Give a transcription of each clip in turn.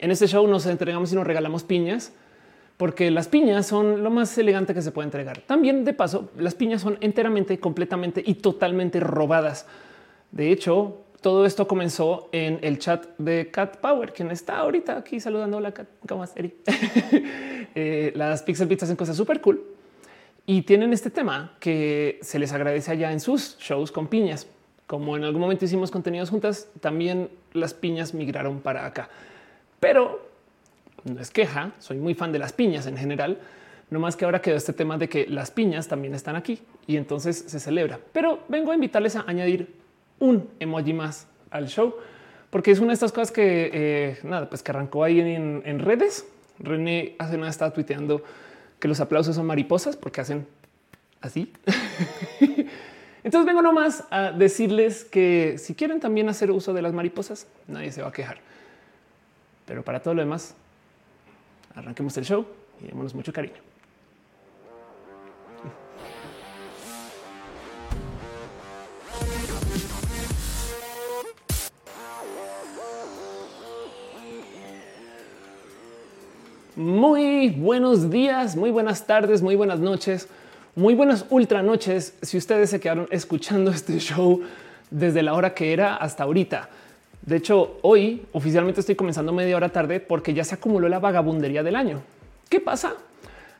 En este show nos entregamos y nos regalamos piñas porque las piñas son lo más elegante que se puede entregar. También de paso, las piñas son enteramente, completamente y totalmente robadas. De hecho, todo esto comenzó en el chat de Cat Power, quien está ahorita aquí saludando. la Cat. ¿Cómo Eri? Eh, las Pixel Beats hacen cosas súper cool y tienen este tema que se les agradece allá en sus shows con piñas. Como en algún momento hicimos contenidos juntas, también las piñas migraron para acá. Pero no es queja, soy muy fan de las piñas en general. No más que ahora quedó este tema de que las piñas también están aquí y entonces se celebra. Pero vengo a invitarles a añadir un emoji más al show, porque es una de estas cosas que eh, nada, pues que arrancó ahí en, redes. René hace nada estaba tuiteando que los aplausos son mariposas porque hacen así. Entonces vengo nomás a decirles que si quieren también hacer uso de las mariposas, nadie se va a quejar. Pero para todo lo demás, arranquemos el show y démonos mucho cariño. Muy buenos días, muy buenas tardes, muy buenas noches, muy buenas ultra noches. Si ustedes se quedaron escuchando este show desde la hora que era hasta ahorita. De hecho, hoy oficialmente estoy comenzando media hora tarde porque ya se acumuló la vagabundería del año. ¿Qué pasa?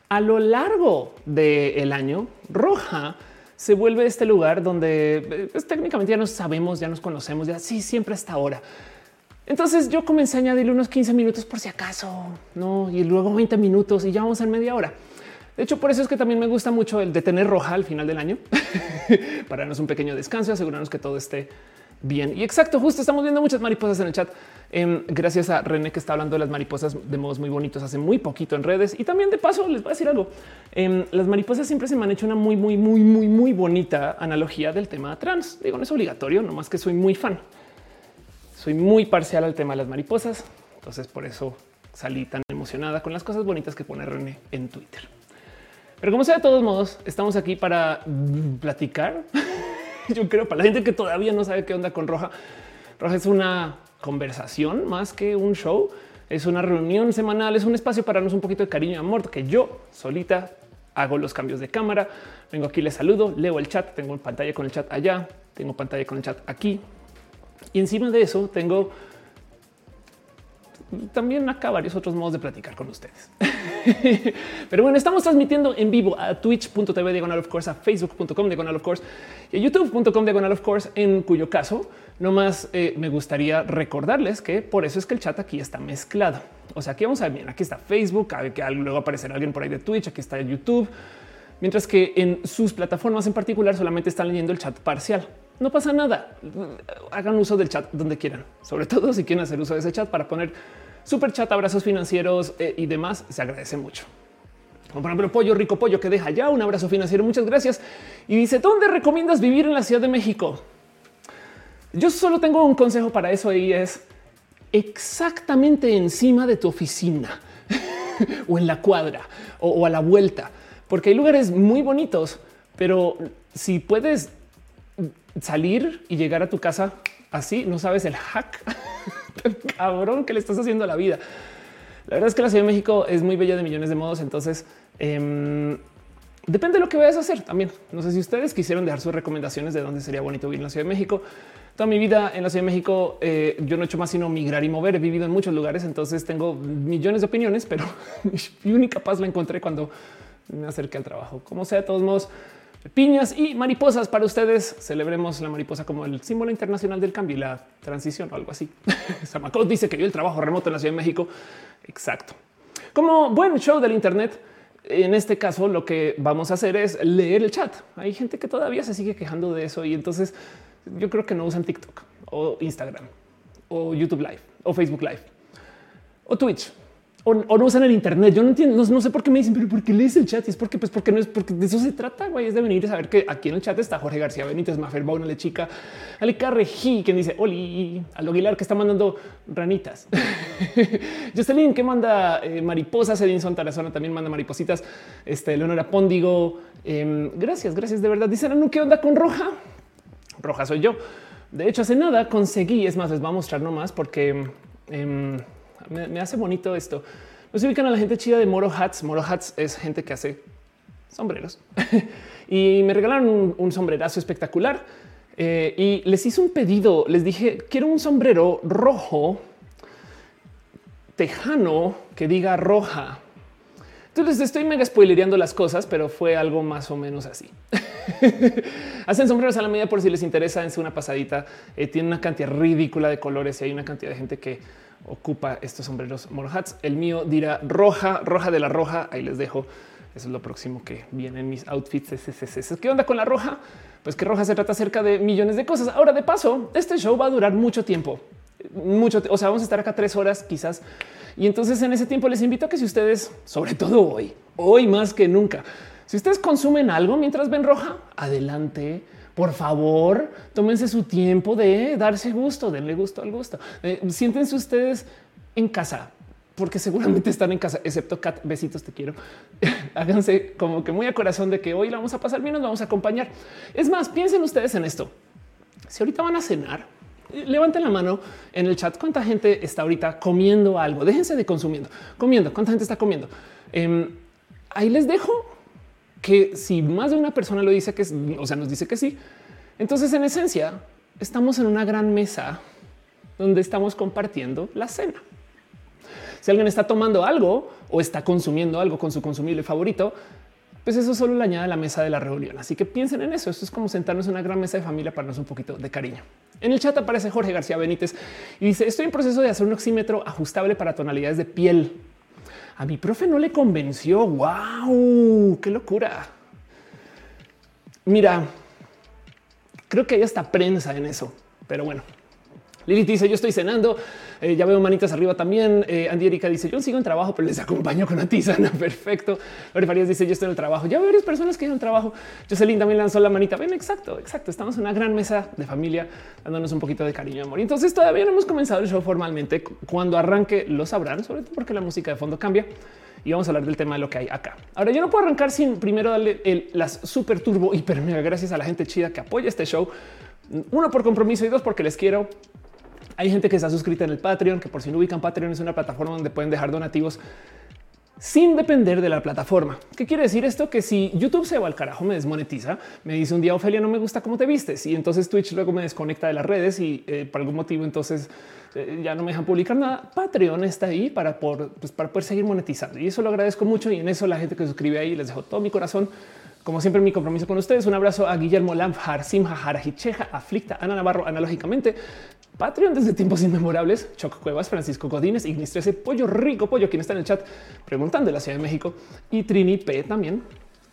A lo largo del año, Roja se vuelve este lugar donde pues, técnicamente ya nos sabemos, ya nos conocemos, ya sí, siempre hasta ahora. Entonces yo comencé a añadirle unos 15 minutos por si acaso, no, y luego 20 minutos y ya vamos en media hora. De hecho, por eso es que también me gusta mucho el de tener roja al final del año para darnos un pequeño descanso, asegurarnos que todo esté bien. Y exacto, justo estamos viendo muchas mariposas en el chat. Em, gracias a René que está hablando de las mariposas de modos muy bonitos hace muy poquito en redes. Y también de paso les voy a decir algo. Em, las mariposas siempre se me han hecho una muy, muy, muy, muy, muy bonita analogía del tema trans. Digo, no es obligatorio, nomás que soy muy fan soy muy parcial al tema de las mariposas. Entonces por eso salí tan emocionada con las cosas bonitas que pone René en Twitter. Pero como sea, de todos modos, estamos aquí para platicar. Yo creo para la gente que todavía no sabe qué onda con Roja. Roja es una conversación más que un show. Es una reunión semanal, es un espacio para darnos un poquito de cariño y amor que yo solita hago los cambios de cámara. Vengo aquí, les saludo, leo el chat, tengo pantalla con el chat allá, tengo pantalla con el chat aquí, y encima de eso tengo también acá varios otros modos de platicar con ustedes. Pero bueno, estamos transmitiendo en vivo a twitch.tv diagonal of course, a facebook.com diagonal of course y a youtube.com diagonal of course, en cuyo caso nomás eh, me gustaría recordarles que por eso es que el chat aquí está mezclado. O sea, aquí vamos a ver, aquí está Facebook, que luego aparecerá alguien por ahí de Twitch, aquí está YouTube, mientras que en sus plataformas en particular solamente están leyendo el chat parcial no pasa nada. Hagan uso del chat donde quieran, sobre todo si quieren hacer uso de ese chat para poner super chat, abrazos financieros eh, y demás. Se agradece mucho. Como por ejemplo, Pollo Rico Pollo que deja ya un abrazo financiero. Muchas gracias. Y dice, ¿dónde recomiendas vivir en la Ciudad de México? Yo solo tengo un consejo para eso y es exactamente encima de tu oficina o en la cuadra o a la vuelta, porque hay lugares muy bonitos, pero si puedes salir y llegar a tu casa así, no sabes el hack cabrón que le estás haciendo a la vida. La verdad es que la Ciudad de México es muy bella de millones de modos, entonces em, depende de lo que vayas a hacer también. No sé si ustedes quisieron dejar sus recomendaciones de dónde sería bonito vivir en la Ciudad de México. Toda mi vida en la Ciudad de México eh, yo no he hecho más sino migrar y mover. He vivido en muchos lugares, entonces tengo millones de opiniones, pero mi única paz la encontré cuando me acerqué al trabajo. Como sea, de todos modos, piñas y mariposas para ustedes. Celebremos la mariposa como el símbolo internacional del cambio y la transición o algo así. Samacot dice que vio el trabajo remoto en la Ciudad de México. Exacto. Como buen show del Internet, en este caso lo que vamos a hacer es leer el chat. Hay gente que todavía se sigue quejando de eso y entonces yo creo que no usan TikTok o Instagram o YouTube Live o Facebook Live o Twitch o, no usan el Internet. Yo no entiendo, no, sé por qué me dicen, pero ¿por qué lees el chat? Y es porque, pues, porque no es porque de eso se trata. Güey, es de venir y saber que aquí en el chat está Jorge García Benítez, Mafer Bauna, chica, Ale Carrejí, quien dice Oli, Aldo Aguilar, que está mandando ranitas. Jocelyn, que manda eh, mariposas. Edinson Tarazona también manda maripositas. Este Leonora Póndigo. Em, gracias, gracias de verdad. Dicen, ¿qué onda con Roja? Roja soy yo. De hecho, hace nada conseguí, es más, les voy a mostrar nomás porque em, Me, hace bonito esto. Nos ubican a la gente chida de Moro Hats. Moro Hats es gente que hace sombreros y me regalaron un, sombrerazo espectacular. Eh, y les hice un pedido. Les dije quiero un sombrero rojo tejano que diga roja. Entonces estoy mega spoilereando las cosas, pero fue algo más o menos así. Hacen sombreros a la medida por si les interesa. En una pasadita eh, tiene una cantidad ridícula de colores y hay una cantidad de gente que ocupa estos sombreros morhats. El mío dirá roja, roja de la roja. Ahí les dejo. Eso es lo próximo que viene en mis outfits. ¿Qué onda con la roja? Pues que roja se trata acerca de millones de cosas. Ahora, de paso, este show va a durar mucho tiempo. Mucho, o sea, vamos a estar acá tres horas quizás y entonces en ese tiempo les invito a que si ustedes, sobre todo hoy, hoy más que nunca, si ustedes consumen algo mientras ven roja, adelante. Por favor, tómense su tiempo de darse gusto, denle gusto al gusto. Eh, siéntense ustedes en casa, porque seguramente están en casa, excepto Kat, besitos, te quiero. Háganse como que muy a corazón de que hoy la vamos a pasar bien, nos vamos a acompañar. Es más, piensen ustedes en esto. Si ahorita van a cenar, levanten la mano en el chat. ¿Cuánta gente está ahorita comiendo algo? Déjense de consumiendo, comiendo. ¿Cuánta gente está comiendo? Em, ahí les dejo que si más de una persona lo dice que, o sea, nos dice que sí, entonces en esencia estamos en una gran mesa donde estamos compartiendo la cena. Si alguien está tomando algo o está consumiendo algo con su consumible favorito, pues eso solo le añade a la mesa de la reunión. Así que piensen en eso. Esto es como sentarnos en una gran mesa de familia para darnos un poquito de cariño. En el chat aparece Jorge García Benítez y dice estoy en proceso de hacer un oxímetro ajustable para tonalidades de piel. A mi profe no le convenció. Wow, qué locura. Mira, creo que hay hasta prensa en eso, pero bueno, Lilith dice yo estoy cenando. Eh, ya veo manitas arriba también. Eh, Andy Erika dice yo sigo en trabajo, pero les acompaño con la tisana. Perfecto. Lore Farías dice yo estoy en el trabajo. Ya veo varias personas que en el trabajo. Jocelyn también lanzó la manita. Ven, exacto, exacto. Estamos en una gran mesa de familia dándonos un poquito de cariño y amor. Y entonces todavía no hemos comenzado el show formalmente. Cuando arranque lo sabrán, sobre todo porque la música de fondo cambia y vamos a hablar del tema de lo que hay acá. Ahora yo no puedo arrancar sin primero darle las super turbo hiper mega gracias a la gente chida que apoya este show. Uno por compromiso y dos porque les quiero hay gente que está suscrita en el Patreon, que por si no ubican Patreon es una plataforma donde pueden dejar donativos sin depender de la plataforma. ¿Qué quiere decir esto? Que si YouTube se va al carajo, me desmonetiza, me dice un día, Ofelia, no me gusta cómo te vistes y entonces Twitch luego me desconecta de las redes y eh, por algún motivo entonces eh, ya no me dejan publicar nada. Patreon está ahí para, por, pues, para poder seguir monetizando y eso lo agradezco mucho y en eso la gente que suscribe ahí les dejo todo mi corazón como siempre, mi compromiso con ustedes. Un abrazo a Guillermo Lamfar, Simha Harajicheja, Aflicta, Ana Navarro, analógicamente, Patreon desde tiempos inmemorables, Choc Cuevas, Francisco Godínez, Ignis 13, Pollo Rico, Pollo, quien está en el chat preguntando de la Ciudad de México, y Trini P también,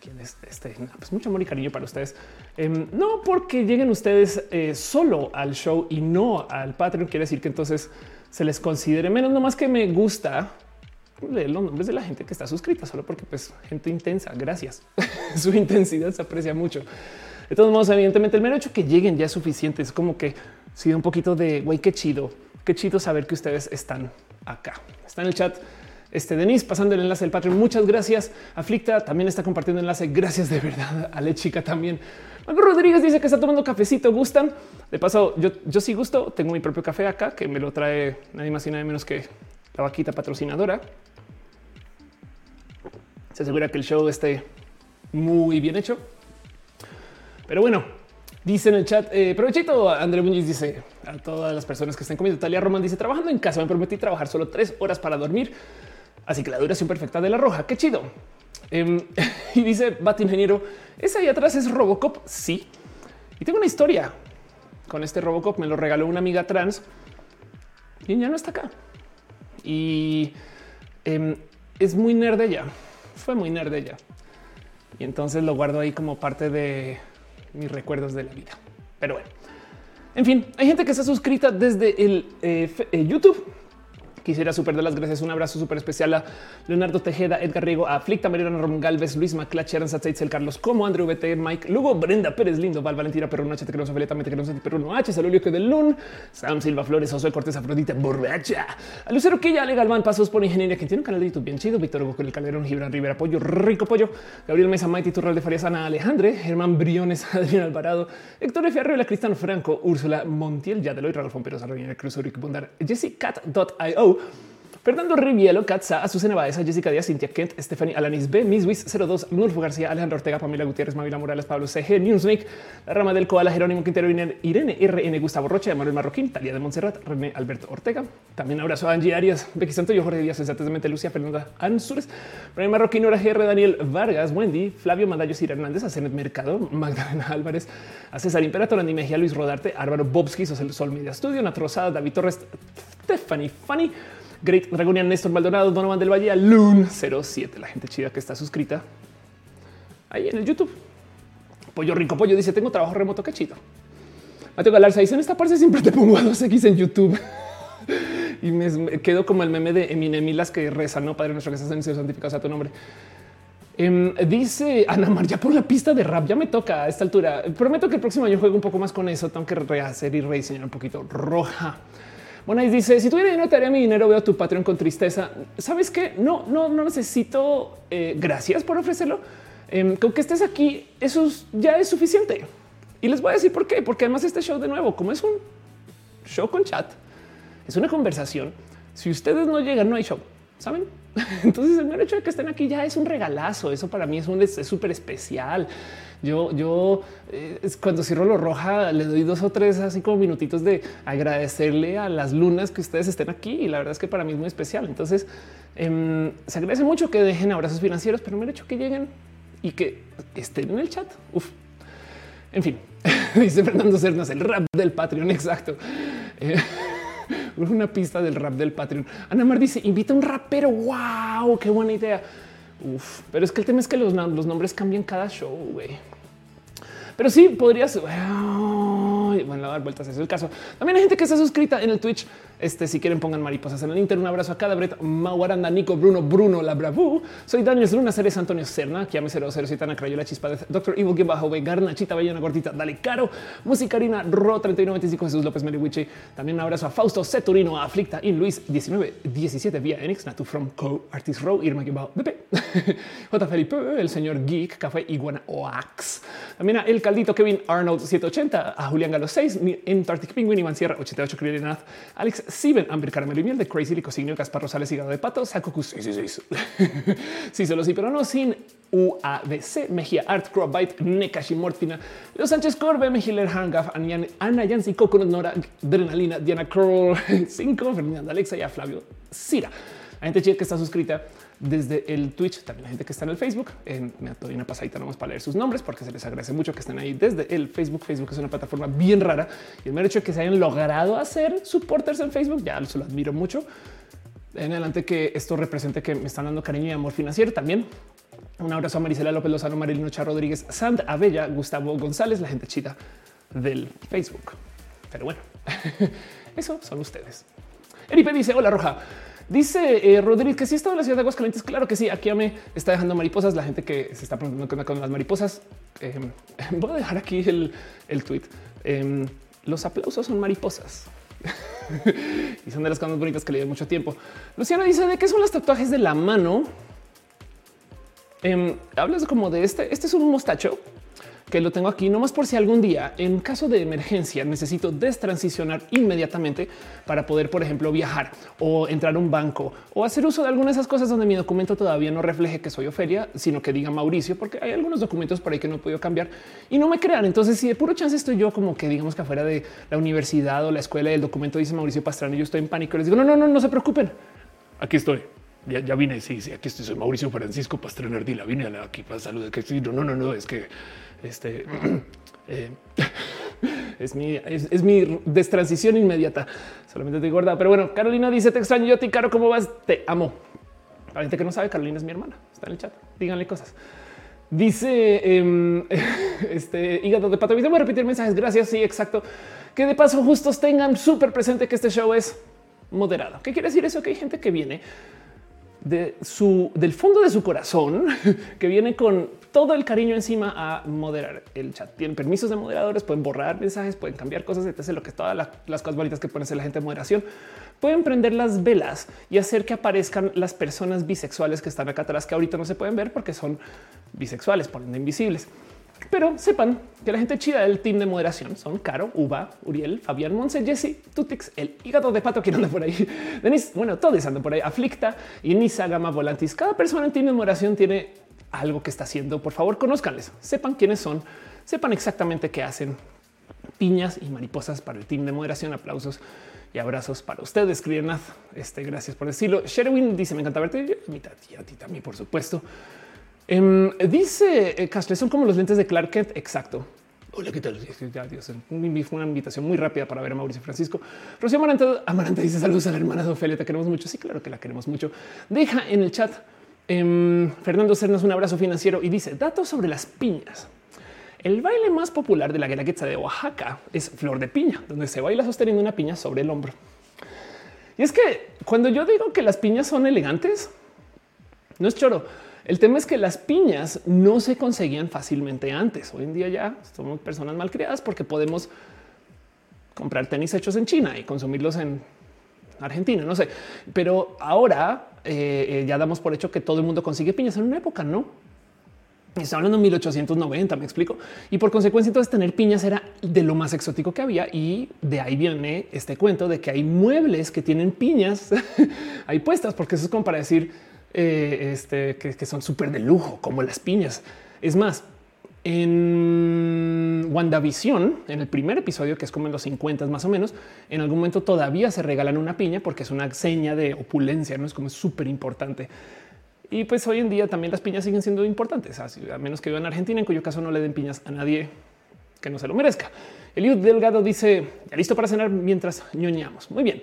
quien es este, pues mucho amor y cariño para ustedes. Em, no porque lleguen ustedes eh, solo al show y no al Patreon, quiere decir que entonces se les considere menos, no más que me gusta leer los nombres de la gente que está suscrita, solo porque pues gente intensa. Gracias. Su intensidad se aprecia mucho. De todos modos, evidentemente el mero hecho que lleguen ya es suficiente. Es como que si un poquito de güey, qué chido, qué chido saber que ustedes están acá. Está en el chat. Este Denis pasando el enlace del Patreon. Muchas gracias. Aflicta también está compartiendo enlace. Gracias de verdad. Ale chica también. Marco Rodríguez dice que está tomando cafecito. Gustan. De paso, yo, yo sí gusto. Tengo mi propio café acá que me lo trae nadie más y nadie menos que la vaquita patrocinadora. Se asegura que el show esté muy bien hecho. Pero bueno, dice en el chat, eh, provechito, André Muñiz dice a todas las personas que estén comiendo. Talia Roman dice, trabajando en casa, me prometí trabajar solo tres horas para dormir. Así que la duración perfecta de la roja, qué chido. Em, y dice Bat Ingeniero, ese ahí atrás es Robocop. Sí. Y tengo una historia con este Robocop. Me lo regaló una amiga trans y ya no está acá y em, es muy nerd ella. Fue muy nerd ella. Y entonces lo guardo ahí como parte de mis recuerdos de la vida. Pero bueno, en fin, hay gente que está suscrita desde el eh, eh, YouTube Quisiera super dar las gracias. Un abrazo súper especial a Leonardo Tejeda, Edgar Riego, a Aflicta, Mariana Ramón Galvez, Luis Maclach, Aranza el Carlos Como, Andrew BT, Mike Lugo, Brenda Pérez Lindo, Val Valentina Perruno, H, Tecroso, Veleta, Metecroso, Perruno, H, Salulio que del Lun, Sam Silva Flores, Josué Cortés, Afrodita, Borracha, a Lucero Quilla, Ale Galván, Pasos por Ingeniería, que tiene un canal de YouTube bien chido, Víctor Hugo con el Calderón, Gibran Rivera, Pollo, Rico Pollo, Gabriel Mesa, Maite Turral de Farias, Ana Alejandre, Germán Briones, Adrián Alvarado, Héctor F. Arriola, Cristiano Franco, Úrsula Montiel, Yadeloy, Ralfón Pérez, Arroyo, Cruz, Uric Bondar, Fernando Rivielo, Katza, Azucena Baeza, Jessica Díaz, Cintia Kent, Stephanie Alanis B, Miss Wiz 02, Nulfo García, Alejandro Ortega, Pamela Gutiérrez, Mavila Morales, Pablo CG, Newsmake, La Rama del Koala, Jerónimo Quintero, Irene RN, Gustavo Rocha, Manuel Marroquín, Talía de Montserrat, René Alberto Ortega. También abrazo a Angie Arias, Becky Santo, yo Jorge Díaz, exactamente Lucia Fernanda Ansures, René Marroquín, Hora GR, Daniel Vargas, Wendy, Flavio Mandallo, Sir Hernández, a Mercado, Magdalena Álvarez, a César Imperator, Andy Mejía, Luis Rodarte, Álvaro Bobski, Sol Media Studio, Natrosada, David Torres, Stephanie Fanny, Great Dragonian, Néstor Maldonado, Donovan del Valle, Loon 07, la gente chida que está suscrita ahí en el YouTube. Pollo Rico Pollo dice: Tengo trabajo remoto, qué chido. Mateo Galarza dice: En esta parte siempre te pongo a 2X en YouTube. y me quedo como el meme de Eminem y las que rezan, no padre nuestro que estás en el santificado a tu nombre. Em, dice Ana Mar, ya por la pista de rap, ya me toca a esta altura. Prometo que el próximo año juego un poco más con eso. Tengo que rehacer y rediseñar un poquito roja. Ahí dice: Si tuviera dinero, te haría mi dinero. Veo tu Patreon con tristeza. Sabes qué? No, no, no necesito. Eh, gracias por ofrecerlo. Eh, con que estés aquí, eso ya es suficiente. Y les voy a decir por qué, porque además este show de nuevo, como es un show con chat, es una conversación. Si ustedes no llegan, no hay show. Saben? Entonces, el mero hecho de que estén aquí ya es un regalazo. Eso para mí es un súper especial. Yo, yo eh, cuando cierro lo roja, le doy dos o tres así como minutitos de agradecerle a las lunas que ustedes estén aquí. Y la verdad es que para mí es muy especial. Entonces, em, se agradece mucho que dejen abrazos financieros, pero me hecho que lleguen y que estén en el chat. Uf. En fin, dice Fernando Cernas, el rap del Patreon. Exacto. Eh, una pista del rap del Patreon. Ana Mar dice: invita a un rapero. Wow, qué buena idea. Uf, pero es que el tema es que los, nombres cambian cada show. güey. Pero sí podrías bueno, dar vueltas. es el caso. También hay gente que está suscrita en el Twitch. Este, si quieren, pongan mariposas en el Inter. Un abrazo a cada Brett, Mauaranda, Nico, Bruno, Bruno, la Bravu. Soy Daniel Luna, Ceres, Antonio Serna, Kiame 007, Ana Crayola, Chispa, Doctor Evil, Game Bajo, Garna, Chita, Bellona, Gordita, Dale Caro, Musicarina, Ro 3995, Jesús López, Meriwichi. También un abrazo a Fausto, Ceturino, Aflicta, In Luis 1917, vía Enix, Natu from Co, Artist Row, Irma Bajo, BP, J. Felipe, el señor Geek, Café Iguana Oax. También a El Caldito, Kevin Arnold 780, a Julián Galo 6, Antarctic Penguin, Iván Sierra 88, Nath, Alex Steven, Amber Caramelo y Miel de Crazy, Licosignio, Gaspar Rosales, Hígado de Pato, Sacocu 666. Sí, solo sí, pero no sin UABC, Mejía Art, Crowbite, Nekashi Morfina, Los Sánchez Corbe, Mejiller Hangaf, Ana Yancy, Coconut Nora, Adrenalina, Diana Kroll, 5, Fernanda Alexa y a Flavio Cira. Hay gente que está suscrita desde el Twitch, también la gente que está en el Facebook. me doy una pasadita nomás para leer sus nombres porque se les agradece mucho que estén ahí desde el Facebook. Facebook es una plataforma bien rara y el mero hecho de que se hayan logrado hacer supporters en Facebook, ya se lo admiro mucho. En adelante que esto represente que me están dando cariño y amor financiero también. Un abrazo a Marisela López Lozano, Marilino Chá Rodríguez, Sand Abella, Gustavo González, la gente chida del Facebook. Pero bueno, eso son ustedes. Eripe dice: Hola Roja. Dice eh, Rodríguez que si está en la ciudad de Aguascalientes. Claro que sí. Aquí me está dejando mariposas. La gente que se está preguntando con las mariposas. Em, voy a dejar aquí el, el tweet. Em, los aplausos son mariposas. y son de las cosas bonitas que le dio mucho tiempo. Luciana dice de qué son los tatuajes de la mano. Eh, hablas como de este. Este es un mostacho que lo tengo aquí, no más por si algún día, en caso de emergencia, necesito destransicionar inmediatamente para poder, por ejemplo, viajar o entrar a un banco o hacer uso de alguna de esas cosas donde mi documento todavía no refleje que soy Ofelia, sino que diga Mauricio, porque hay algunos documentos por ahí que no he podido cambiar y no me crean. Entonces, si de puro chance estoy yo como que digamos que afuera de la universidad o la escuela el documento dice Mauricio Pastrana yo estoy en pánico, les digo, no, no, no, no se preocupen. Aquí estoy. Ya, vine. Sí, sí, aquí estoy. Soy Mauricio Francisco Pastrana Ardila. Vine aquí para saludar. Que no, no, no, es que este eh, es mi, es, mi destransición inmediata. Solamente estoy gorda. Pero bueno, Carolina dice: Te extraño yo, ti caro. ¿Cómo vas? Te amo. Para gente que no sabe, Carolina es mi hermana. Está en el chat. Díganle cosas. Dice em, este hígado de pato. Voy a repetir mensajes. Gracias. Sí, exacto. Que de paso, justos tengan súper presente que este show es moderado. ¿Qué quiere decir eso? Que hay gente que viene de su, del fondo de su corazón, que viene con todo el cariño encima a moderar el chat. Tienen permisos de moderadores, pueden borrar mensajes, pueden cambiar cosas, etc. Lo que todas las, cosas bonitas que pueden hacer la gente de moderación pueden prender las velas y hacer que aparezcan las personas bisexuales que están acá atrás, que ahorita no se pueden ver porque son bisexuales, por ende invisibles. Pero sepan que la gente chida del team de moderación son Caro, Uva, Uriel, Fabián, Monse, Jesse, Tutix, el hígado de pato que anda por ahí, Denis, bueno, todos andan por ahí, Aflicta, Inisa, Gama, Volantis. Cada persona en team de moderación tiene algo que está haciendo. Por favor, conózcanles, sepan quiénes son, sepan exactamente qué hacen. Piñas y mariposas para el team de moderación. Aplausos y abrazos para ustedes. Crianaz, este, gracias por decirlo. Sherwin dice: Me encanta verte. Mí, a ti también, por supuesto. Em, dice eh, Castle, son como los lentes de Clark Kent. Exacto. Hola, ¿qué tal? Dios, fue una invitación muy rápida para ver a Mauricio Francisco. Rocío Amaranta, Amaranta dice saludos a la hermana de Ofelia. Te queremos mucho. Sí, claro que la queremos mucho. Deja en el chat. Em, Fernando Cernas un abrazo financiero y dice datos sobre las piñas. El baile más popular de la guelaguetza de Oaxaca es flor de piña, donde se baila sosteniendo una piña sobre el hombro. Y es que cuando yo digo que las piñas son elegantes, no es choro el tema es que las piñas no se conseguían fácilmente antes. Hoy en día ya somos personas malcriadas porque podemos comprar tenis hechos en China y consumirlos en Argentina, no sé. Pero ahora eh, eh, ya damos por hecho que todo el mundo consigue piñas en una época, no? Está hablando de 1890, me explico. Y por consecuencia, entonces tener piñas era de lo más exótico que había. Y de ahí viene este cuento de que hay muebles que tienen piñas ahí puestas, porque eso es como para decir eh, este, que, son súper de lujo, como las piñas. Es más, en WandaVision, en el primer episodio, que es como en los 50 más o menos, en algún momento todavía se regalan una piña porque es una seña de opulencia, no es como súper importante. Y pues hoy en día también las piñas siguen siendo importantes, a menos que viva en Argentina, en cuyo caso no le den piñas a nadie que no se lo merezca. Eliud Delgado dice, ya listo para cenar mientras ñoñamos. Muy bien.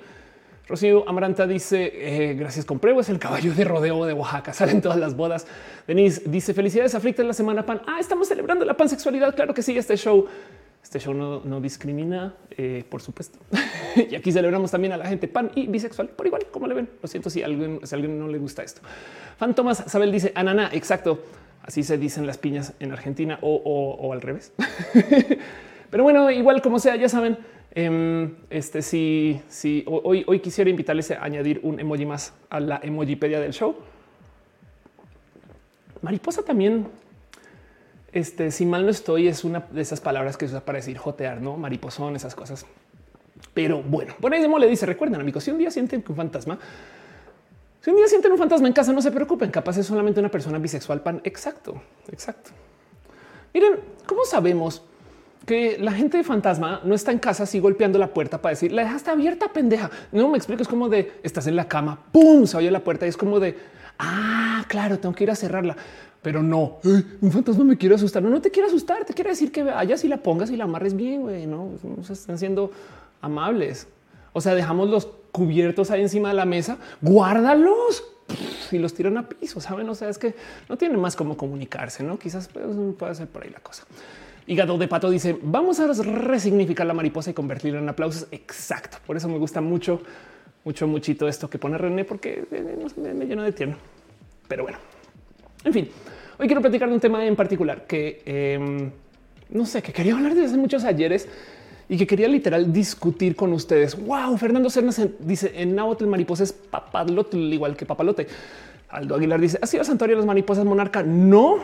Rocío Amaranta dice eh, gracias con es el caballo de rodeo de Oaxaca. Salen todas las bodas. Denise dice felicidades aflicta en la semana pan. Ah, estamos celebrando la pansexualidad. Claro que sí. Este show, este show no, discrimina, eh, por supuesto. y aquí celebramos también a la gente pan y bisexual por igual. Como le ven? Lo siento si a alguien, a alguien no le gusta esto. Fantomas Sabel dice ananá. Exacto. Así se dicen las piñas en Argentina o, o al revés. Pero bueno, igual como sea, ya saben, este sí, sí, hoy, hoy quisiera invitarles a añadir un emoji más a la emojipedia del show. Mariposa también, este, si mal no estoy, es una de esas palabras que se usa para decir jotear, no mariposón, esas cosas. Pero bueno, por ahí de le dice: Recuerden, amigos, si un día sienten un fantasma, si un día sienten un fantasma en casa, no se preocupen, capaz es solamente una persona bisexual pan. Exacto, exacto. Miren, ¿cómo sabemos? Que la gente de fantasma no está en casa así golpeando la puerta para decir la dejaste abierta, pendeja. No me explico. Es como de estás en la cama, pum, se oye la puerta y es como de ah, claro, tengo que ir a cerrarla, pero no un fantasma me quiere asustar. No, no te quiere asustar, te quiere decir que vayas y la pongas y la amarres bien. Güey, no, se están siendo amables. O sea, dejamos los cubiertos ahí encima de la mesa, guárdalos y los tiran a piso. Saben? O sea, es que no tiene más cómo comunicarse, no? Quizás puede ser por ahí la cosa. Hígado de pato dice vamos a resignificar la mariposa y convertirla en aplausos. Exacto. Por eso me gusta mucho, mucho, muchito esto que pone René, porque me, me lleno de tierno. Pero bueno, en fin, hoy quiero platicar de un tema en particular que em, no sé, que quería hablar desde hace muchos ayeres y que quería literal discutir con ustedes. Wow, Fernando Cernas dice en náhuatl mariposa es papalotl, igual que papalote. Aldo Aguilar dice ha sido santuario de las mariposas monarca. No,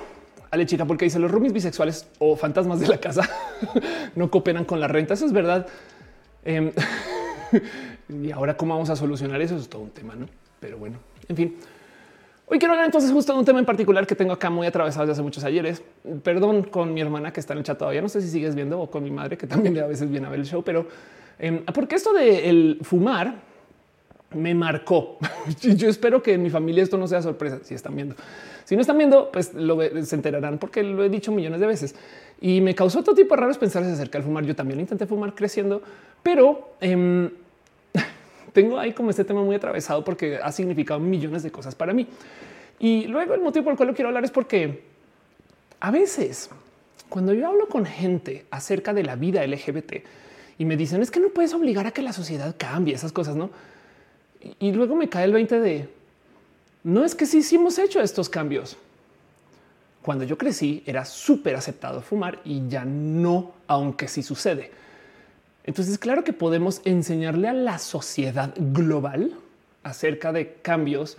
Ale chica, porque dice los roomies bisexuales o fantasmas de la casa no cooperan con la renta. Eso es verdad. Em, y ahora cómo vamos a solucionar eso es todo un tema, no? Pero bueno, en fin. Hoy quiero hablar entonces justo de un tema en particular que tengo acá muy atravesado desde hace muchos ayeres. Perdón con mi hermana que está en el chat todavía. No sé si sigues viendo o con mi madre que también a veces viene a ver el show, pero em, porque esto de el fumar me marcó. Yo espero que en mi familia esto no sea sorpresa si están viendo. Si no están viendo, pues lo se enterarán porque lo he dicho millones de veces y me causó todo tipo de raros pensar acerca del fumar. Yo también intenté fumar creciendo, pero em, tengo ahí como este tema muy atravesado porque ha significado millones de cosas para mí. Y luego el motivo por el cual lo quiero hablar es porque a veces cuando yo hablo con gente acerca de la vida LGBT y me dicen es que no puedes obligar a que la sociedad cambie esas cosas, no? Y luego me cae el 20 de no es que sí, sí hemos hecho estos cambios. Cuando yo crecí era súper aceptado fumar y ya no, aunque sí sucede. Entonces, claro que podemos enseñarle a la sociedad global acerca de cambios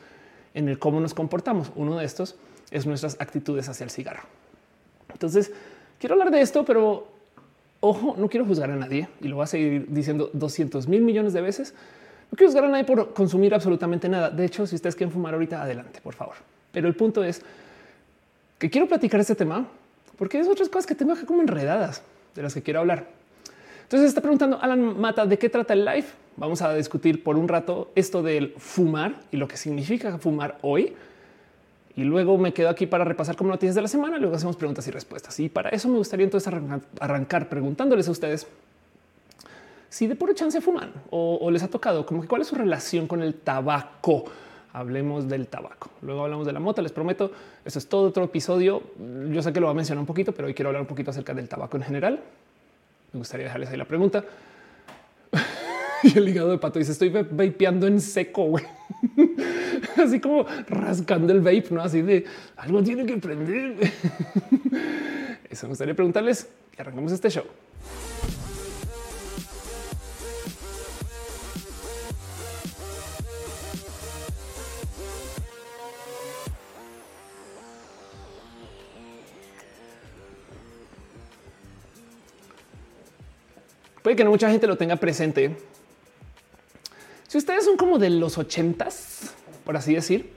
en el cómo nos comportamos. Uno de estos es nuestras actitudes hacia el cigarro. Entonces, quiero hablar de esto, pero ojo, no quiero juzgar a nadie y lo voy a seguir diciendo 200 mil millones de veces. No quiero juzgar a nadie por consumir absolutamente nada. De hecho, si ustedes quieren fumar ahorita, adelante, por favor. Pero el punto es que quiero platicar este tema porque es otras cosas que tengo que como enredadas de las que quiero hablar. Entonces está preguntando Alan Mata de qué trata el live. Vamos a discutir por un rato esto del fumar y lo que significa fumar hoy. Y luego me quedo aquí para repasar como noticias de la semana. Luego hacemos preguntas y respuestas. Y para eso me gustaría entonces arrancar preguntándoles a ustedes si de puro chance fuman o, les ha tocado, como que cuál es su relación con el tabaco. Hablemos del tabaco. Luego hablamos de la mota. Les prometo, eso es todo otro episodio. Yo sé que lo voy a mencionar un poquito, pero hoy quiero hablar un poquito acerca del tabaco en general. Me gustaría dejarles ahí la pregunta. y el hígado de pato dice: Estoy vapeando en seco, Así como rascando el vape, no así de algo tiene que prender. Eso me gustaría preguntarles y arrancamos este show. Puede que no mucha gente lo tenga presente. Si ustedes son como de los ochentas, por así decir,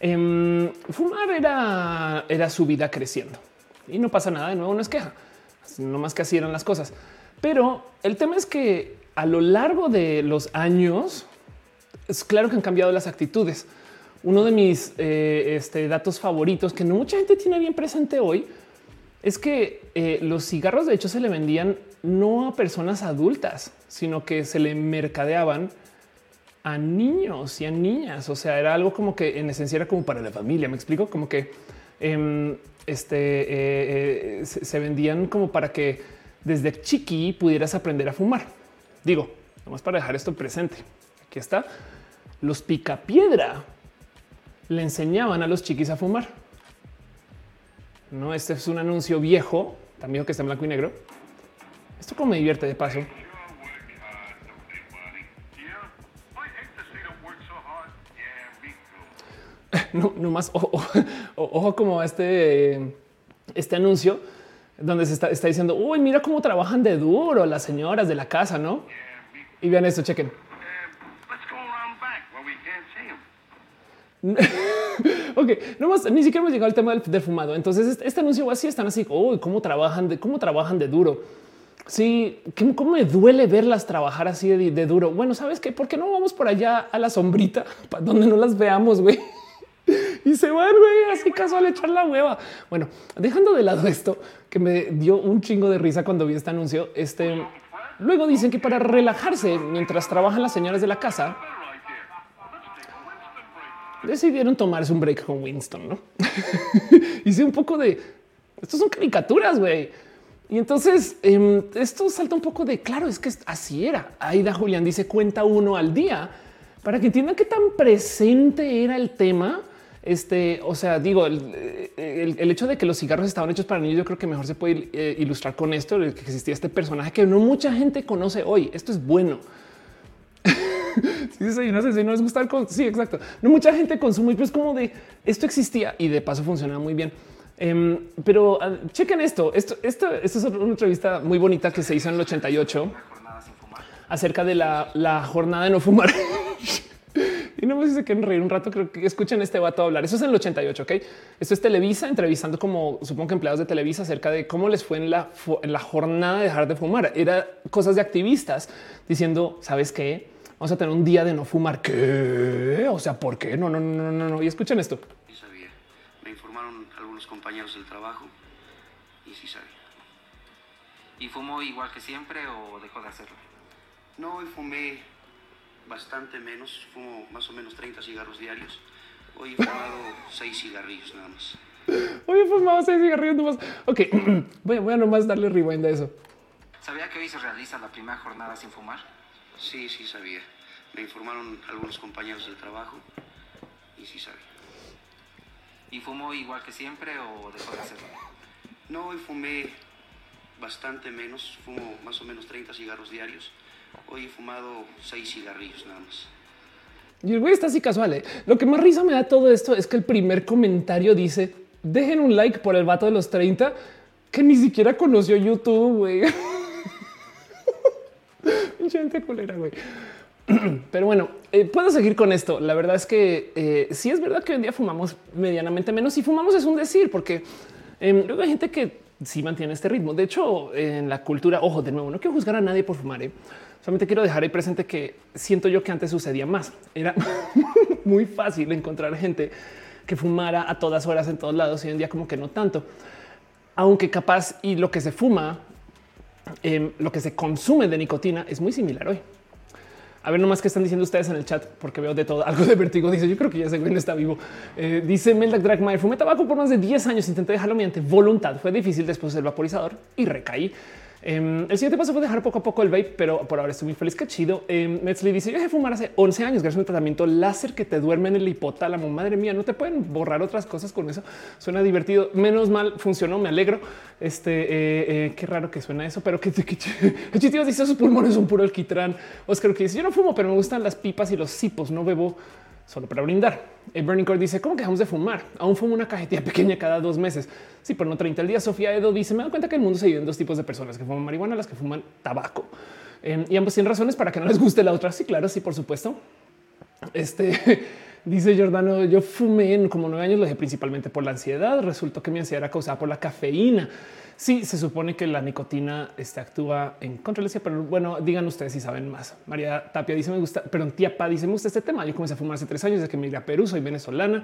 em, fumar era, era su vida creciendo y no pasa nada de nuevo, no es queja, no más que así eran las cosas. Pero el tema es que a lo largo de los años, es claro que han cambiado las actitudes. Uno de mis eh, este, datos favoritos que no mucha gente tiene bien presente hoy es que eh, los cigarros de hecho se le vendían no a personas adultas, sino que se le mercadeaban a niños y a niñas. O sea, era algo como que en esencia era como para la familia. Me explico como que em, este, eh, eh, se, vendían como para que desde chiqui pudieras aprender a fumar. Digo, vamos para dejar esto presente. Aquí está. Los picapiedra le enseñaban a los chiquis a fumar. No, este es un anuncio viejo, también que está en blanco y negro esto como me divierte de paso. No, no más ojo, como este, este anuncio donde se está, diciendo, uy, mira cómo trabajan de duro las señoras de la casa, ¿no? Y vean esto, chequen. ok, no más, ni siquiera hemos llegado al tema del, fumado. Entonces, este, este anuncio así están así, uy, cómo trabajan de cómo trabajan de duro. Sí, cómo me duele verlas trabajar así de, duro. Bueno, sabes qué? ¿Por qué no vamos por allá a la sombrita donde no las veamos, güey? Y se van, güey, así casual echar la hueva. Bueno, dejando de lado esto que me dio un chingo de risa cuando vi este anuncio. Este luego dicen que para relajarse mientras trabajan las señoras de la casa, decidieron tomarse un break con Winston. No hice un poco de estos son caricaturas, güey. Y entonces em, esto salta un poco de claro, es que así era. Aida Julián dice cuenta uno al día para que entiendan qué tan presente era el tema. Este, o sea, digo, el, hecho de que los cigarros estaban hechos para niños, yo creo que mejor se puede eh, ilustrar con esto, que existía este personaje que no mucha gente conoce hoy. Esto es bueno. sí, no sé si no les gusta el. Sí, exacto. No mucha gente consume, pero es como de esto existía y de paso funcionaba muy bien. Em, pero uh, chequen esto. Esto, esto, esto es una entrevista muy bonita que se hizo en el 88 acerca de la, la jornada de no fumar. y no me dice que reír un rato. Creo que escuchen este vato hablar. Eso es en el 88. Ok, esto es Televisa entrevistando como supongo que empleados de Televisa acerca de cómo les fue en la, en la jornada de dejar de fumar. Era cosas de activistas diciendo, sabes qué? Vamos a tener un día de no fumar. ¿Qué? O sea, ¿por qué? No, no, no, no, no. Y escuchen esto compañeros del trabajo y sí sabía. ¿Y fumó igual que siempre o dejó de hacerlo? No, hoy fumé bastante menos, fumo más o menos 30 cigarros diarios. Hoy he fumado 6 cigarrillos nada más. Hoy he fumado 6 cigarrillos nada más. Ok, voy, voy a nomás darle rewind a eso. ¿Sabía que hoy se realiza la primera jornada sin fumar? Sí, sí sabía. Me informaron algunos compañeros del trabajo y sí sabía. ¿Y fumó igual que siempre o dejó de hacerlo? No, hoy fumé bastante menos, fumo más o menos 30 cigarros diarios. Hoy he fumado 6 cigarrillos nada más. Y el güey está así casual. ¿eh? Lo que más risa me da todo esto es que el primer comentario dice dejen un like por el vato de los 30 que ni siquiera conoció YouTube, güey. gente culera, güey. Pero bueno, eh, puedo seguir con esto. La verdad es que eh, sí es verdad que hoy en día fumamos medianamente menos y fumamos es un decir, porque em, luego hay gente que sí mantiene este ritmo. De hecho, en la cultura, ojo, de nuevo, no quiero juzgar a nadie por fumar. ¿eh? Solamente quiero dejar ahí presente que siento yo que antes sucedía más. Era muy fácil encontrar gente que fumara a todas horas en todos lados y hoy en día como que no tanto. Aunque capaz y lo que se fuma, em, lo que se consume de nicotina es muy similar hoy. A ver nomás qué están diciendo ustedes en el chat, porque veo de todo. Algo de vértigo dice, yo creo que ya se ven está vivo. Eh, dice Meldak Dragmire, fumé tabaco por más de 10 años, intenté dejarlo mediante voluntad. Fue difícil después del vaporizador y recaí. Em, el siguiente paso fue dejar poco a poco el vape, pero por ahora estoy muy feliz. Qué chido. Eh, Metzley dice: Yo dejé fumar hace 11 años gracias a un tratamiento láser que te duerme en el hipotálamo. Madre mía, no te pueden borrar otras cosas con eso. Suena divertido. Menos mal funcionó. Me alegro. Este eh, eh, qué raro que suena eso, pero que, que, dice sus pulmones son puro alquitrán. Oscar que dice: Yo no fumo, pero me gustan las pipas y los cipos. No bebo solo para brindar. El Burning Core dice cómo que dejamos de fumar. Aún fumo una cajetilla pequeña cada dos meses. Sí, pero no 30 al día. Sofía Edo dice me doy cuenta que el mundo se divide en dos tipos de personas que fuman marihuana, las que fuman tabaco em, y ambos tienen razones para que no les guste la otra. Sí, claro, sí, por supuesto. Este dice Jordano, yo fumé en como nueve años, lo dejé principalmente por la ansiedad. Resultó que mi ansiedad era causada por la cafeína. Sí, se supone que la nicotina este, actúa en contra pero bueno, digan ustedes si saben más. María Tapia dice me gusta, pero tía Pa dice me gusta este tema. Yo comencé a fumar hace tres años desde que me iré a Perú, soy venezolana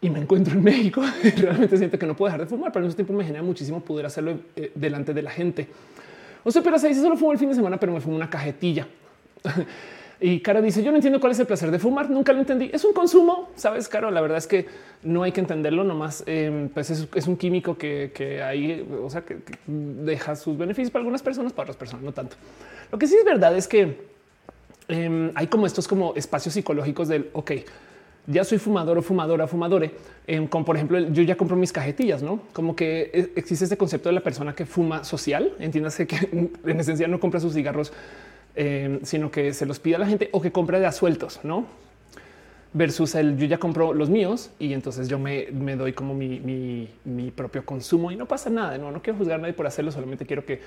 y me encuentro en México. Realmente siento que no puedo dejar de fumar, pero al mismo tiempo me genera muchísimo poder hacerlo eh, delante de la gente. O sea, pero se dice solo fumo el fin de semana, pero me fumo una cajetilla. Y Cara dice: Yo no entiendo cuál es el placer de fumar. Nunca lo entendí. Es un consumo, sabes, Caro. La verdad es que no hay que entenderlo. Nomás eh, pues es, un químico que, que hay, o sea, que, deja sus beneficios para algunas personas, para otras personas no tanto. Lo que sí es verdad es que em, hay como estos como espacios psicológicos del ok, ya soy fumador o fumadora, fumadore, em, como por ejemplo, yo ya compro mis cajetillas, no como que e, existe este concepto de la persona que fuma social. Entiéndase que en esencia no compra sus cigarros eh, sino que se los pide a la gente o que compre de a sueltos, no? Versus el yo ya compro los míos y entonces yo me, doy como mi, propio consumo y no pasa nada. No, no quiero juzgar a nadie por hacerlo, solamente quiero que,